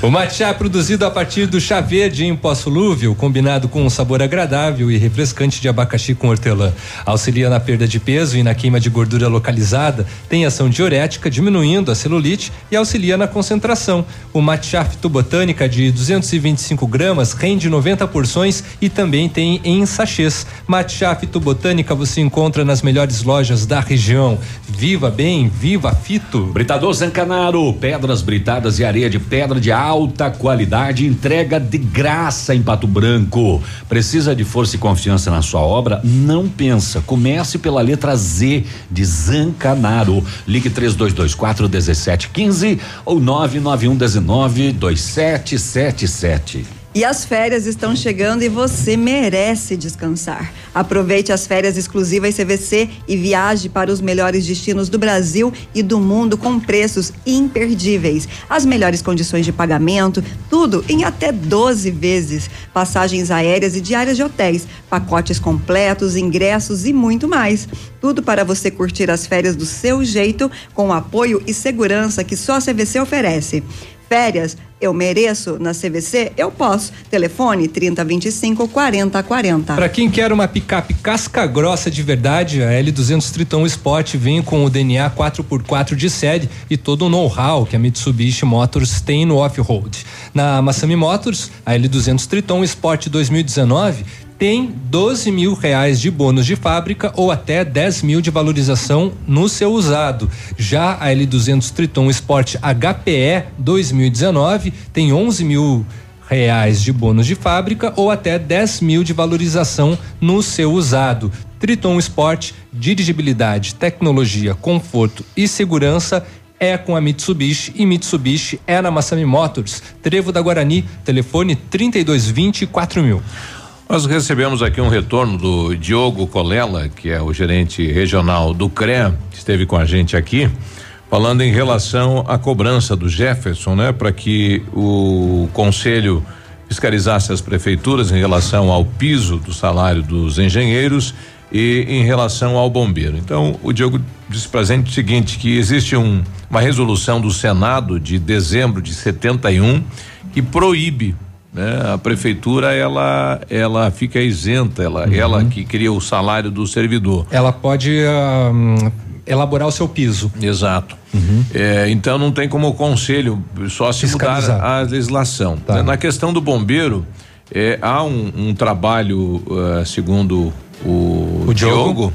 O matcha é produzido a partir do chá verde em pó solúvel, combinado com um sabor agradável e refrescante de abacaxi com hortelã. Auxilia na perda de peso e na queima de gordura localizada, tem ação diurética, diminuindo a celulite e auxilia na concentração. O matcha fitobotânica de 225 gramas rende 90 porções e também tem em sachês. Matcha fitobotânica você encontra nas melhores lojas da região. Viva bem, viva fito. Britador Zancanaro, pedras britadas e areia de pedra de alta qualidade, entrega de graça em Pato Branco. Precisa de força e confiança na sua obra? Não pensa. Comece pela letra Z de Zancanaro. Ligue 3224 1715 ou 99119 2777. E as férias estão chegando e você merece descansar. Aproveite as férias exclusivas CVC e viaje para os melhores destinos do Brasil e do mundo com preços imperdíveis. As melhores condições de pagamento, tudo em até 12 vezes. Passagens aéreas e diárias de hotéis, pacotes completos, ingressos e muito mais. Tudo para você curtir as férias do seu jeito, com o apoio e segurança que só a CVC oferece. Férias, eu mereço. Na CVC, eu posso. Telefone 3025 4040. Para quem quer uma picape casca grossa de verdade, a L200 Triton Sport vem com o DNA 4x4 de série e todo o know-how que a Mitsubishi Motors tem no off-road. Na Massami Motors, a L200 Triton Sport 2019 tem 12 mil reais de bônus de fábrica ou até 10 mil de valorização no seu usado. Já a L200 Triton Sport HPE 2019 tem 11 mil reais de bônus de fábrica ou até 10 mil de valorização no seu usado. Triton Sport, dirigibilidade, tecnologia, conforto e segurança é com a Mitsubishi e Mitsubishi é na Massami Motors, Trevo da Guarani, telefone 3220 4000. Nós recebemos aqui um retorno do Diogo Colela, que é o gerente regional do CREA, que esteve com a gente aqui, falando em relação à cobrança do Jefferson, né, para que o conselho fiscalizasse as prefeituras em relação ao piso do salário dos engenheiros e em relação ao bombeiro. Então, o Diogo disse para a gente o seguinte, que existe um, uma resolução do Senado de dezembro de 71 que proíbe né? A prefeitura ela ela fica isenta, ela Uhum. ela que cria o salário do servidor. Ela pode elaborar o seu piso. Exato. Uhum. É, então não tem como o conselho só se mudar a legislação. Tá. Na questão do bombeiro, é, há um, um trabalho, ah, segundo o, O Diogo. Diogo,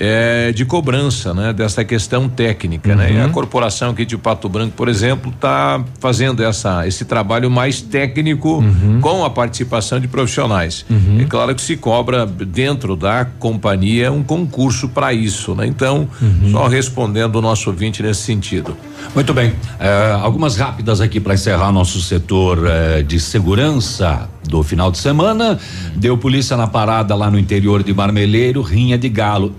é, de cobrança, né? Dessa questão técnica, né? E a Uhum. corporação aqui de Pato Branco, por exemplo, está fazendo essa, esse trabalho mais técnico com a participação de profissionais. É claro que se cobra dentro da companhia um concurso para isso, né? Então, só respondendo o nosso ouvinte nesse sentido. Muito bem. Eh, algumas rápidas aqui para encerrar nosso setor eh, de segurança do final de semana. Deu polícia na parada lá no interior de Marmeleiro, rinha de galo.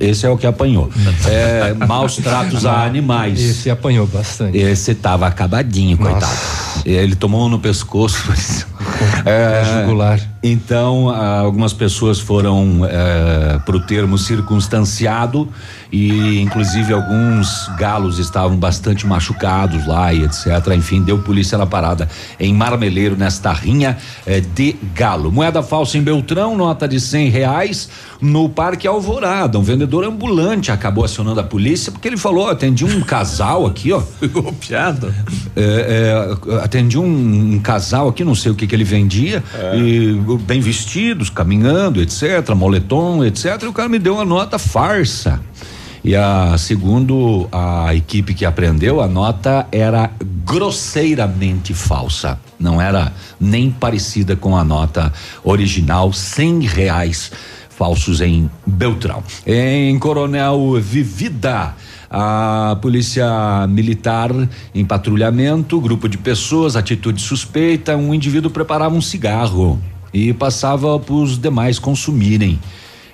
Esse é o que apanhou. Eh, maus tratos a animais. Esse apanhou bastante. Esse tava acabadinho, coitado. Ele tomou um no pescoço. é, jugular. Então, ah, algumas pessoas foram eh, pro termo circunstanciado e, inclusive, alguns galos estavam bastante machucados lá e etc. Enfim, deu polícia na parada em Marmeleiro nesta rinha eh, de galo. Moeda falsa em Beltrão, nota de cem reais no Parque Alvorada. Um vendedor ambulante acabou acionando a polícia porque ele falou: atendi um casal aqui, ó. Golpeado. É, é, atendi um, um casal aqui, não sei o que que ele vendia, e bem vestidos, caminhando, etc, moletom, etc, e o cara me deu uma nota farsa. E a segundo a equipe que aprendeu, a nota era grosseiramente falsa. Não era nem parecida com a nota original, cem reais falsos em Beltrão. Em Coronel Vivida, a polícia militar em patrulhamento, grupo de pessoas, atitude suspeita, um indivíduo preparava um cigarro e passava para os demais consumirem.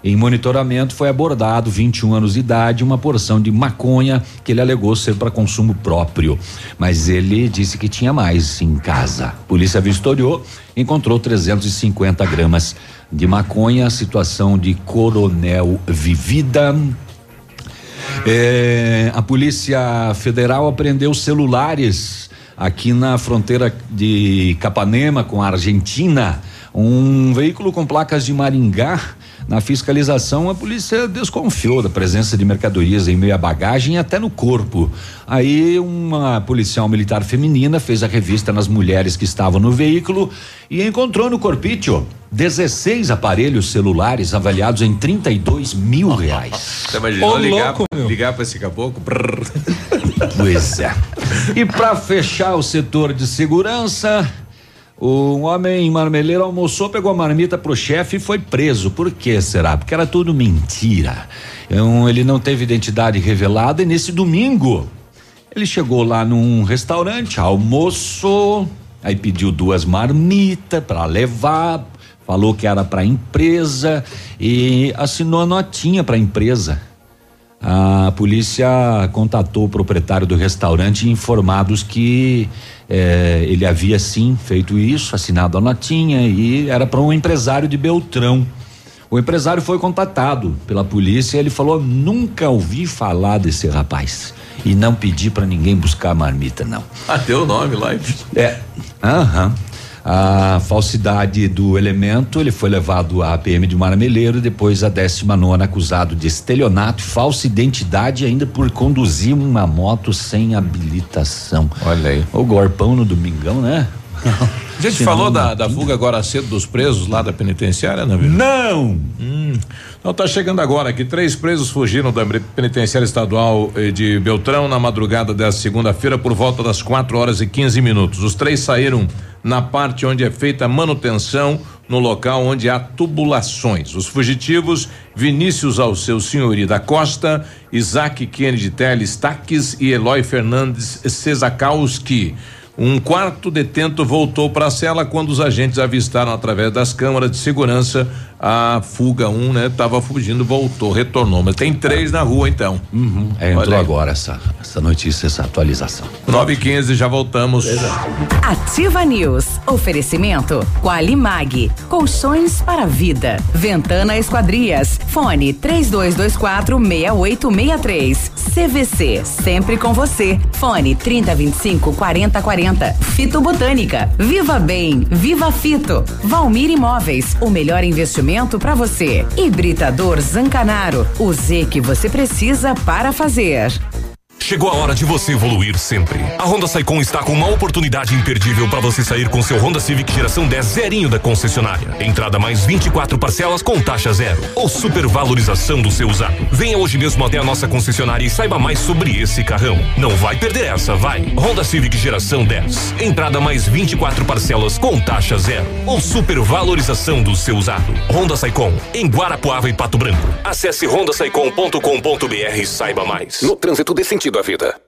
Em monitoramento foi abordado, 21 anos de idade, uma porção de maconha que ele alegou ser para consumo próprio, mas ele disse que tinha mais em casa. Polícia vistoriou, encontrou 350 gramas de maconha, situação de Coronel Vivida. É, a Polícia Federal apreendeu celulares aqui na fronteira de Capanema com a Argentina. Um veículo com placas de Maringá. Na fiscalização, a polícia desconfiou da presença de mercadorias em meio à bagagem e até no corpo. Aí, uma policial militar feminina fez a revista nas mulheres que estavam no veículo e encontrou no corpício 16 aparelhos celulares avaliados em 32 mil reais. Você imaginou Ô, ligar, louco, meu. ligar para esse caboclo? Pois é. E para fechar o setor de segurança, um homem em Marmeleiro almoçou, pegou a marmita pro chefe e foi preso. Por que será? Porque era tudo mentira. Então, ele não teve identidade revelada e nesse domingo ele chegou lá num restaurante, almoçou, aí pediu duas marmitas para levar, falou que era para empresa e assinou a notinha para empresa. A polícia contatou o proprietário do restaurante informados que eh, ele havia sim feito isso, assinado a notinha e era para um empresário de Beltrão. O empresário foi contatado pela polícia e ele falou: nunca ouvi falar desse rapaz e não pedi para ninguém buscar a marmita, não. Ah, deu o nome lá. É. Aham. A falsidade do elemento, ele foi levado à PM de Marmeleiro, depois a 19 acusado de estelionato, falsa identidade ainda por conduzir uma moto sem habilitação. Olha aí. O gorpão no domingão, né? A gente Senão falou não da, da fuga agora cedo dos presos lá da penitenciária, não viu? Não! Hum. Então tá chegando agora que três presos fugiram da penitenciária estadual eh, de Beltrão na madrugada desta segunda-feira por volta das 4 horas e 15 minutos. Os três saíram na parte onde é feita a manutenção no local onde há tubulações. Os fugitivos Vinícius Alceu Senhori da Costa, Isaac Kennedy Teles Taques e Eloy Fernandes Cesakowski. Um quarto detento voltou para a cela quando os agentes avistaram através das câmaras de segurança a fuga. Um, né? Tava fugindo, voltou, retornou. Mas tem três na rua então. Uhum. É, entrou agora essa, essa notícia, essa atualização. 9 e 15 já voltamos. Ativa News. Oferecimento Qualimag. Colchões para vida. Ventana Esquadrias. Fone 3224 6863. CVC. Sempre com você. Fone 3025 4040. Fito Botânica. Viva Bem. Viva Fito. Valmir Imóveis. O melhor investimento para você. Hibridador Zancanaro. O Z que você precisa para fazer. Chegou a hora de você evoluir sempre. A Honda Saicon está com uma oportunidade imperdível para você sair com seu Honda Civic geração 10 zerinho da concessionária. Entrada mais 24 parcelas com taxa zero ou supervalorização do seu usado. Venha hoje mesmo até a nossa concessionária e saiba mais sobre esse carrão. Não vai perder essa, vai. Honda Civic geração 10. Entrada mais 24 parcelas com taxa zero ou supervalorização do seu usado. Honda Saicon em Guarapuava e Pato Branco. Acesse hondasaicon.com.br e saiba mais. No trânsito dê sentido à vida.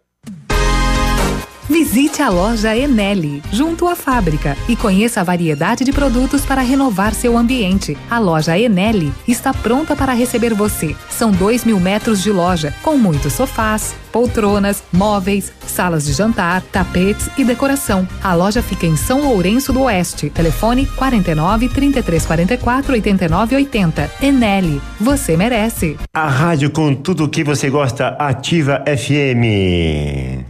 Visite a loja Enel, junto à fábrica, e conheça a variedade de produtos para renovar seu ambiente. A loja Enel está pronta para receber você. São dois mil metros de loja, com muitos sofás, poltronas, móveis, salas de jantar, tapetes e decoração. A loja fica em São Lourenço do Oeste. Telefone 49 3344 89 80. Enel, você merece. A rádio com tudo que você gosta, Ativa FM.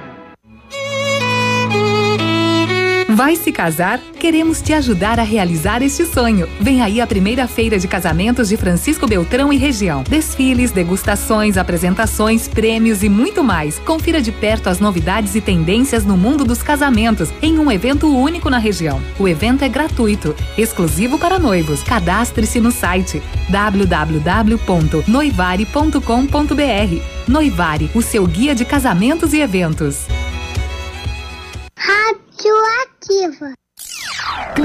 Vai se casar? Queremos te ajudar a realizar este sonho. Vem aí a primeira feira de casamentos de Francisco Beltrão e região. Desfiles, degustações, apresentações, prêmios e muito mais. Confira de perto as novidades e tendências no mundo dos casamentos em um evento único na região. O evento é gratuito, exclusivo para noivos. Cadastre-se no site www.noivare.com.br. Noivare, o seu guia de casamentos e eventos.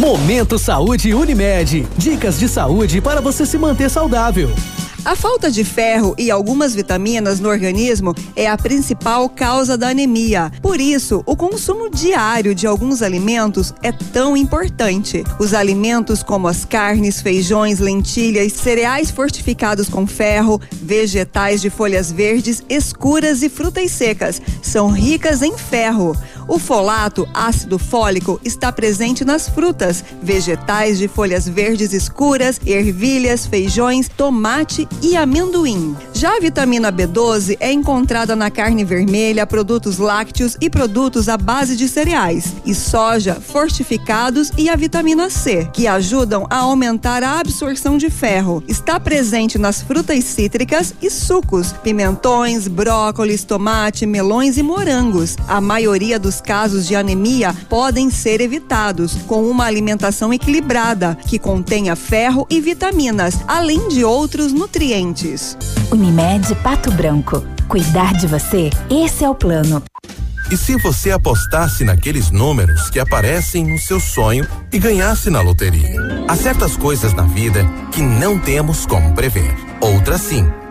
Momento Saúde Unimed. Dicas de saúde para você se manter saudável. A falta de ferro e algumas vitaminas no organismo é a principal causa da anemia. Por isso, o consumo diário de alguns alimentos é tão importante. Os alimentos como as carnes, feijões, lentilhas, cereais fortificados com ferro, vegetais de folhas verdes escuras e frutas secas são ricas em ferro. O folato, ácido fólico, está presente nas frutas, vegetais de folhas verdes escuras, ervilhas, feijões, tomate e amendoim. Já a vitamina B12 é encontrada na carne vermelha, produtos lácteos e produtos à base de cereais, e soja, fortificados e a vitamina C, que ajudam a aumentar a absorção de ferro. Está presente nas frutas cítricas e sucos, pimentões, brócolis, tomate, melões e morangos. A maioria dos casos de anemia podem ser evitados com uma alimentação equilibrada, que contenha ferro e vitaminas, além de outros nutrientes. Unimed Pato Branco. Cuidar de você, esse é o plano. E se você apostasse naqueles números que aparecem no seu sonho e ganhasse na loteria? Há certas coisas na vida que não temos como prever. Outras sim.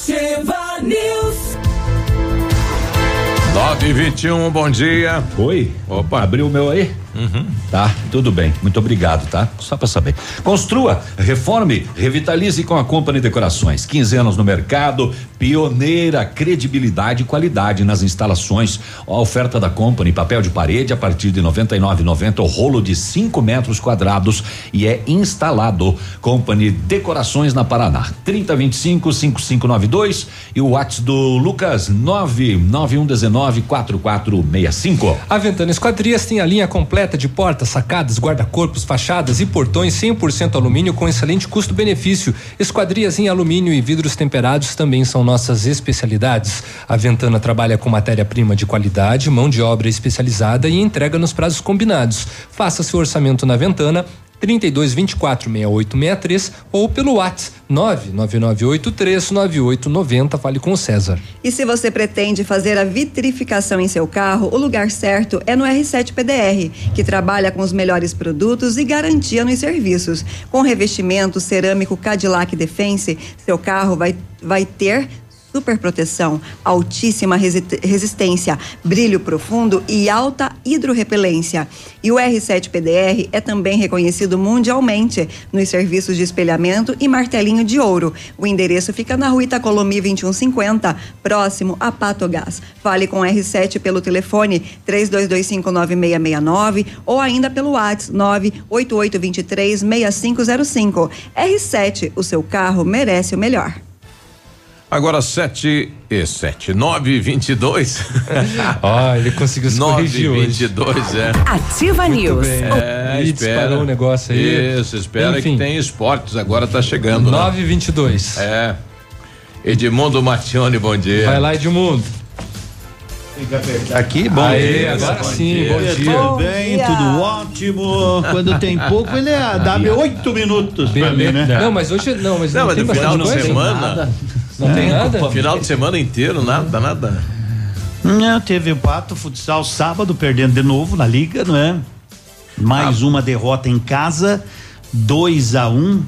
Ativa News. 9 e 21 bom dia. Oi. Opa. Abriu o meu aí? Uhum. Tá, tudo bem. Muito obrigado, tá? Só para saber. Construa, reforme, revitalize com a Company Decorações. 15 anos no mercado, pioneira, credibilidade e qualidade nas instalações. A oferta da Company, papel de parede a partir de 99,90, o rolo de 5 metros quadrados e é instalado. Company Decorações na Paraná. 3025 5592 e o WhatsApp do Lucas 99119 4465. A Ventana Esquadrias tem a linha completa de portas, sacadas, guarda-corpos, fachadas e portões 100% alumínio com excelente custo-benefício. Esquadrias em alumínio e vidros temperados também são nossas especialidades. A Ventana trabalha com matéria-prima de qualidade, mão de obra especializada e entrega nos prazos combinados. Faça seu orçamento na Ventana 32 24 68 63 ou pelo WhatsApp 99983 9890. Fale com o César. E se você pretende fazer a vitrificação em seu carro, o lugar certo é no R7 PDR, que trabalha com os melhores produtos e garantia nos serviços. Com revestimento cerâmico Cadillac Defense, seu carro vai, vai ter super proteção, altíssima resi resistência, brilho profundo e alta hidrorrepelência. E o R7 PDR é também reconhecido mundialmente nos serviços de espelhamento e martelinho de ouro. O endereço fica na rua Itacolomi 2150, próximo a Patogás. Fale com o R7 pelo telefone 32259669 ou ainda pelo WhatsApp 988236505. R7, o seu carro merece o melhor. Agora 7 e 7, 9 e 22. Ó, ele conseguiu se 9 corrigir e hoje. 22, é. Ativa News. É, Ih, espera. disparou o negócio aí. Isso, espera Enfim. que tem esportes, agora tá chegando. 9 e 22. Né? É. Edmundo Martione, bom dia. Vai lá, Edmundo. Aqui, bom Aê, dia. agora sim, bom dia. Tudo bem, Bom tudo dia. ótimo. Quando tem pouco, ele é, dá oito minutos pra mim, né? Não, mas hoje não, mas Não, não, mas tem no final de semana. Não tem nada? Final de semana inteiro, nada, nada. Não, teve o Pato Futsal sábado, perdendo de novo na liga, não é? Mais uma derrota em casa, 2 a 1 um,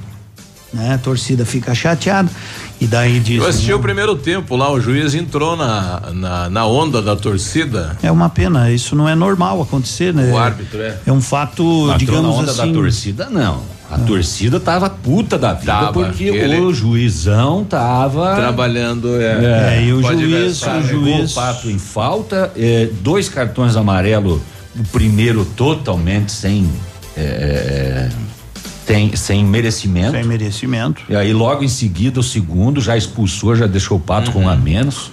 né? A torcida fica chateada. E daí diz. Eu assisti o primeiro tempo lá, o juiz entrou na, na, na onda da torcida. É uma pena, isso não é normal acontecer, né? O árbitro, é. É um fato, entrou digamos na onda assim. da torcida, não. A torcida tava puta da vida Tava, porque o juizão tava Trabalhando, é. É, e o juiz, o juiz. o pato em falta, é, dois cartões amarelos, o primeiro totalmente sem é, tem, sem merecimento. Sem merecimento. E aí logo em seguida o segundo já expulsou, já deixou o pato com um a menos.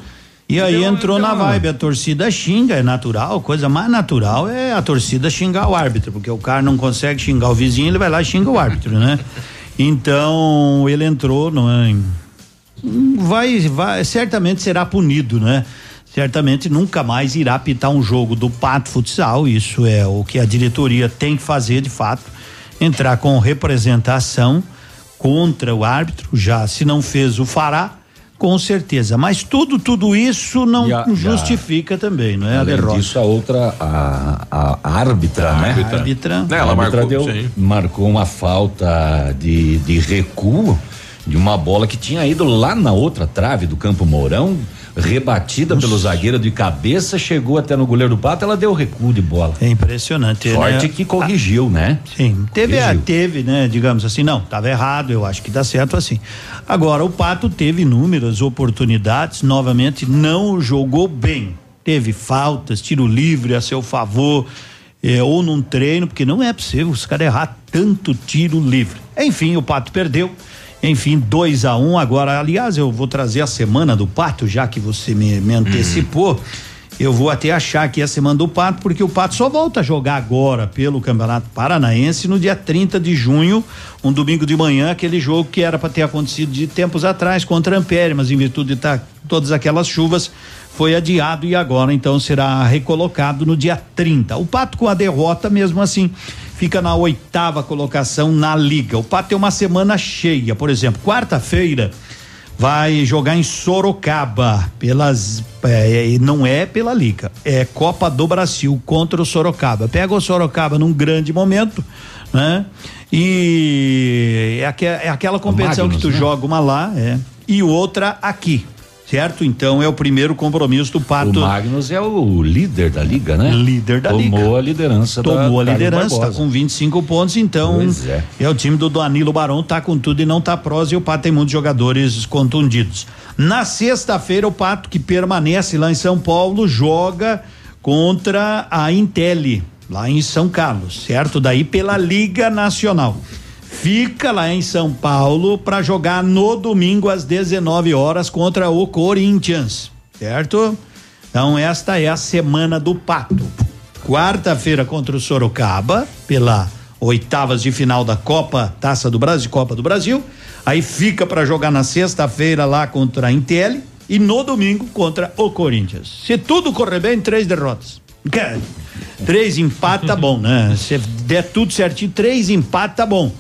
E aí Deu- entrou deu na vibe, a torcida xinga, é natural, coisa mais natural é a torcida xingar o árbitro, porque o cara não consegue xingar o vizinho, ele vai lá e xinga o árbitro, né? Então, ele entrou, não é? Vai, vai, certamente será punido, né? Certamente nunca mais irá apitar um jogo do Pato Futsal, isso é o que a diretoria tem que fazer de fato, entrar com representação contra o árbitro, já se não fez o fará, com certeza. Mas tudo, tudo isso não a- e a- justifica também, não é a Além derrota. disso, a outra, a, a, a árbitra, né? árbitra. Árbitra. A Ela árbitra marcou, deu, sim. marcou uma falta de, de recuo de uma bola que tinha ido lá na outra trave do Campo Mourão, rebatida pelo zagueiro de cabeça, chegou até no goleiro do Pato, ela deu recuo de bola. É impressionante. Sorte né? que corrigiu, né? Sim, teve, a, Corrigiu. teve, né? Digamos assim, não, estava errado, eu acho que dá certo assim. Agora, o Pato teve inúmeras oportunidades, novamente não jogou bem. Teve faltas, tiro livre a seu favor, eh, ou num treino, porque não é possível os caras errar tanto tiro livre. Enfim, o Pato perdeu. Enfim, 2 a 1 um. Agora, aliás, eu vou trazer a semana do Pato, já que você me, me antecipou. Eu vou até achar aqui a semana do Pato, porque o Pato só volta a jogar agora pelo Campeonato Paranaense no dia 30 de junho, um domingo de manhã, aquele jogo que era para ter acontecido de tempos atrás contra Ampere, mas em virtude de tá, todas aquelas chuvas, foi adiado e agora então será recolocado no dia 30. O Pato com a derrota, mesmo assim, fica na oitava colocação na liga. O Pato tem uma semana cheia, por exemplo, quarta-feira vai jogar em Sorocaba pelas é, não é pela liga é Copa do Brasil contra o Sorocaba pega o Sorocaba num grande momento né e é, é aquela competição Magnus, que tu né? joga uma lá é e outra aqui certo então é o primeiro compromisso do Pato O Magnus é o líder da liga, né? Líder da Tomou liga. a liderança da Tomou a Carlos liderança, tá Barbosa. com 25 pontos, então Pois é. o time do Danilo Barão tá com tudo e não tá prós e o Pato tem muitos jogadores contundidos. Na sexta-feira o Pato que permanece lá em São Paulo joga contra a Intelli lá em São Carlos, certo? Daí pela Liga Nacional. Fica lá em São Paulo para jogar no domingo às 19 horas contra o Corinthians, certo? Então esta é a semana do Pato. Quarta-feira contra o Sorocaba, pela oitavas de final da Copa Taça do Brasil, Copa do Brasil. Aí fica para jogar na sexta-feira lá contra a Intel e no domingo contra o Corinthians. Se tudo correr bem, três derrotas. Três empates tá bom, né? Se der tudo certinho, três empates tá bom.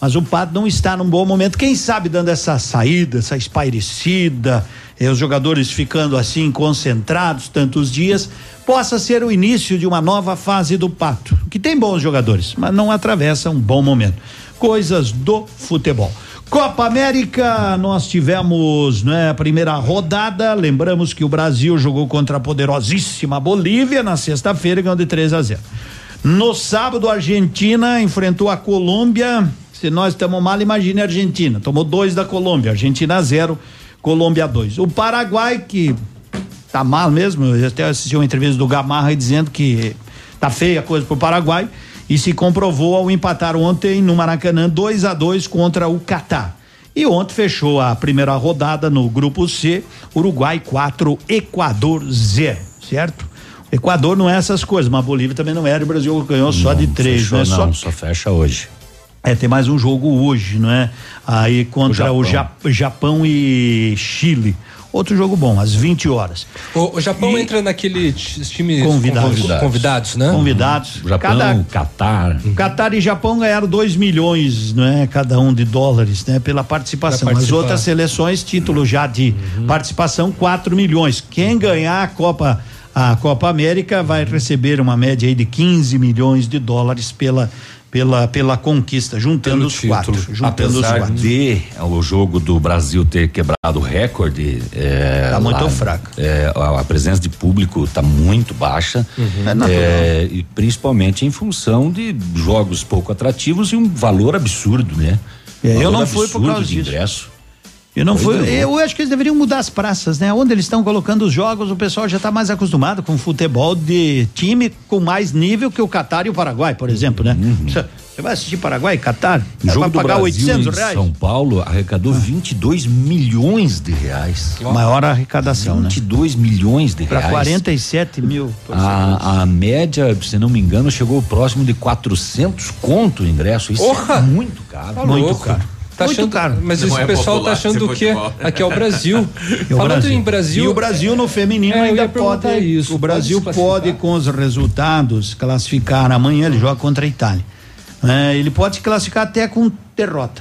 Mas o Pato não está num bom momento. Quem sabe dando essa saída, essa espairecida, eh, os jogadores ficando assim concentrados tantos dias, possa ser o início de uma nova fase do Pato, que tem bons jogadores, mas não atravessa um bom momento. Coisas do futebol. Copa América, nós tivemos né, a primeira rodada. Lembramos que o Brasil jogou contra a poderosíssima Bolívia na sexta-feira, ganhou de 3 a 0. No sábado, a Argentina enfrentou a Colômbia. Se nós estamos mal, imagine a Argentina. Tomou dois da Colômbia. Argentina zero, Colômbia dois. O Paraguai, que tá mal mesmo, eu até assisti uma entrevista do Gamarra dizendo que tá feia a coisa pro Paraguai e se comprovou ao empatar ontem no Maracanã 2 a 2 contra o Catar. E ontem fechou a primeira rodada no grupo C, Uruguai 4, Equador 0, certo? Equador não é essas coisas, mas Bolívia também não era, o Brasil ganhou só de três, Fechou, né? Só não, só fecha hoje. É, tem mais um jogo hoje, não é? Aí contra o, Japão. Ja- Japão e Chile. Outro jogo bom, às 20 horas. O, o Japão entra naquele ti- times Convidados. convidados, convidados né? Convidados. Japão, Cada- Catar. Catar e Japão ganharam 2 milhões, né? Cada um de dólares, né? Pela participação. As outras seleções, título já de participação, 4 milhões. Quem ganhar a Copa, a Copa América vai receber uma média aí de 15 milhões de dólares pela, pela, pela conquista, juntando os quatro. Juntando os Apesar quatro. de o jogo do Brasil ter quebrado o recorde. É, Tá muito lá, fraco. é, a, a presença de público está muito baixa. É natural. É, e principalmente em função de jogos pouco atrativos e um valor absurdo, né? É, eu Valor não fui por causa de disso. ingresso. Eu não Coisa fui. Eu acho que eles deveriam mudar as praças, né? Onde eles estão colocando os jogos, o pessoal já está mais acostumado com futebol de time com mais nível que o Catar e o Paraguai, por exemplo, né? Uhum. Você vai assistir Paraguai e Catar? O jogo vai do pagar Brasil 800 em reais? São Paulo arrecadou 22 milhões de reais. Maior arrecadação, né? 22 milhões de Para reais. 47 mil. A, a média, se não me engano, chegou próximo de 400 conto o ingresso. Isso Porra! é muito caro. Tá muito louco. caro. Tá Muito achando, caro. Mas esse é pessoal popular tá achando o quê? Aqui é o Brasil. É o Falando Brasil. em Brasil. E o Brasil no feminino É, ainda pode. isso, o Brasil pode pode, com os resultados, classificar. Amanhã ele joga contra a Itália. É, ele pode se classificar até com derrota.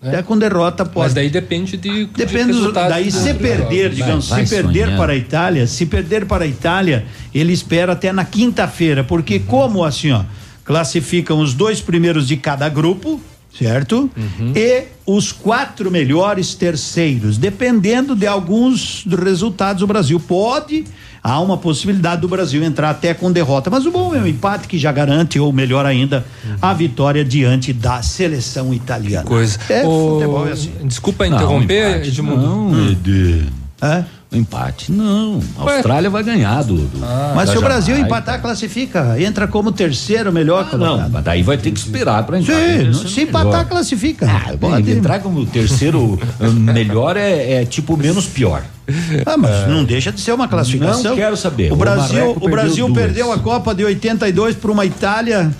Até com derrota pode. É. Mas daí depende de. Depende de do, daí se do- perder, vai- digamos, vai se perder sonhando. para a Itália, se perder para a Itália, ele espera até na quinta-feira, porque Uhum. como assim, ó, classificam os dois primeiros de cada grupo, certo? Uhum. E os quatro melhores terceiros, dependendo de alguns dos resultados, o Brasil pode há uma possibilidade do Brasil entrar até com derrota, mas o bom é o empate que já garante ou melhor ainda, a vitória diante da seleção italiana. Coisa. É, Ô, futebol é assim. Desculpa Não, interromper, empate Edmundo. Não, Hum. Ed. É? Empate, não. A Ué? Austrália vai ganhar do. do Mas da se o Brasil Jamaica. empatar, classifica. Entra como terceiro melhor Ah, não, mas daí vai ter que esperar para entrar. Sim, não- terceiro se empatar, melhor. classifica. Ah, bem, entrar como terceiro eh, melhor é, é tipo menos pior. Ah, mas não deixa de ser uma classificação. Não quero saber. O Brasil, Marreco o Brasil duas. perdeu a Copa de 82 para uma Itália.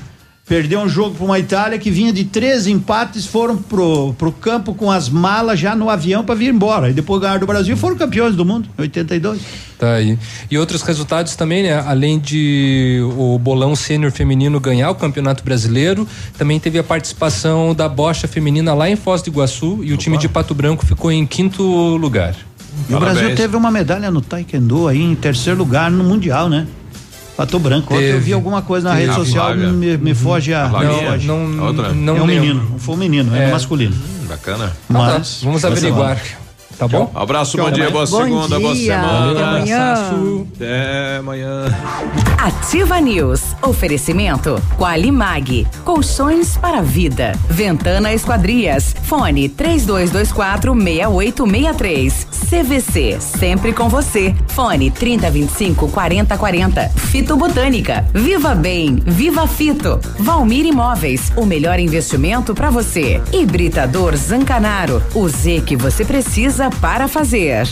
Perdeu um jogo para uma Itália que vinha de três empates, foram pro, pro campo com as malas já no avião para vir embora. E depois ganharam do Brasil e foram campeões do mundo, em 82. Tá aí. E outros resultados também, né? Além de o bolão sênior feminino ganhar o Campeonato Brasileiro, também teve a participação da bocha feminina lá em Foz do Iguaçu e o time de Pato Branco ficou em quinto lugar. E o Brasil teve uma medalha no Taekwondo aí em terceiro lugar no Mundial, né? Pato Branco. Ontem eu vi alguma coisa na Teve. rede social, Flávia. me, me foge a. Flavinha? foge. Não- Outra? não é um lembro. menino, não foi um menino, é, É. masculino. Bacana. Mas. Vamos averiguar. Tá bom? Abraço, bom Tchau, dia, boa Bom segunda, boa dia, semana. até amanhã. Até amanhã. Ativa News. Oferecimento Qualimag. Colchões para vida. Ventana Esquadrias. Fone 3224 6863. CVC. Sempre com você. Fone 3025 4040. Fito Botânica. Viva Bem. Viva Fito. Valmir Imóveis. O melhor investimento para você. Hibridador Zancanaro. O Z que você precisa para fazer.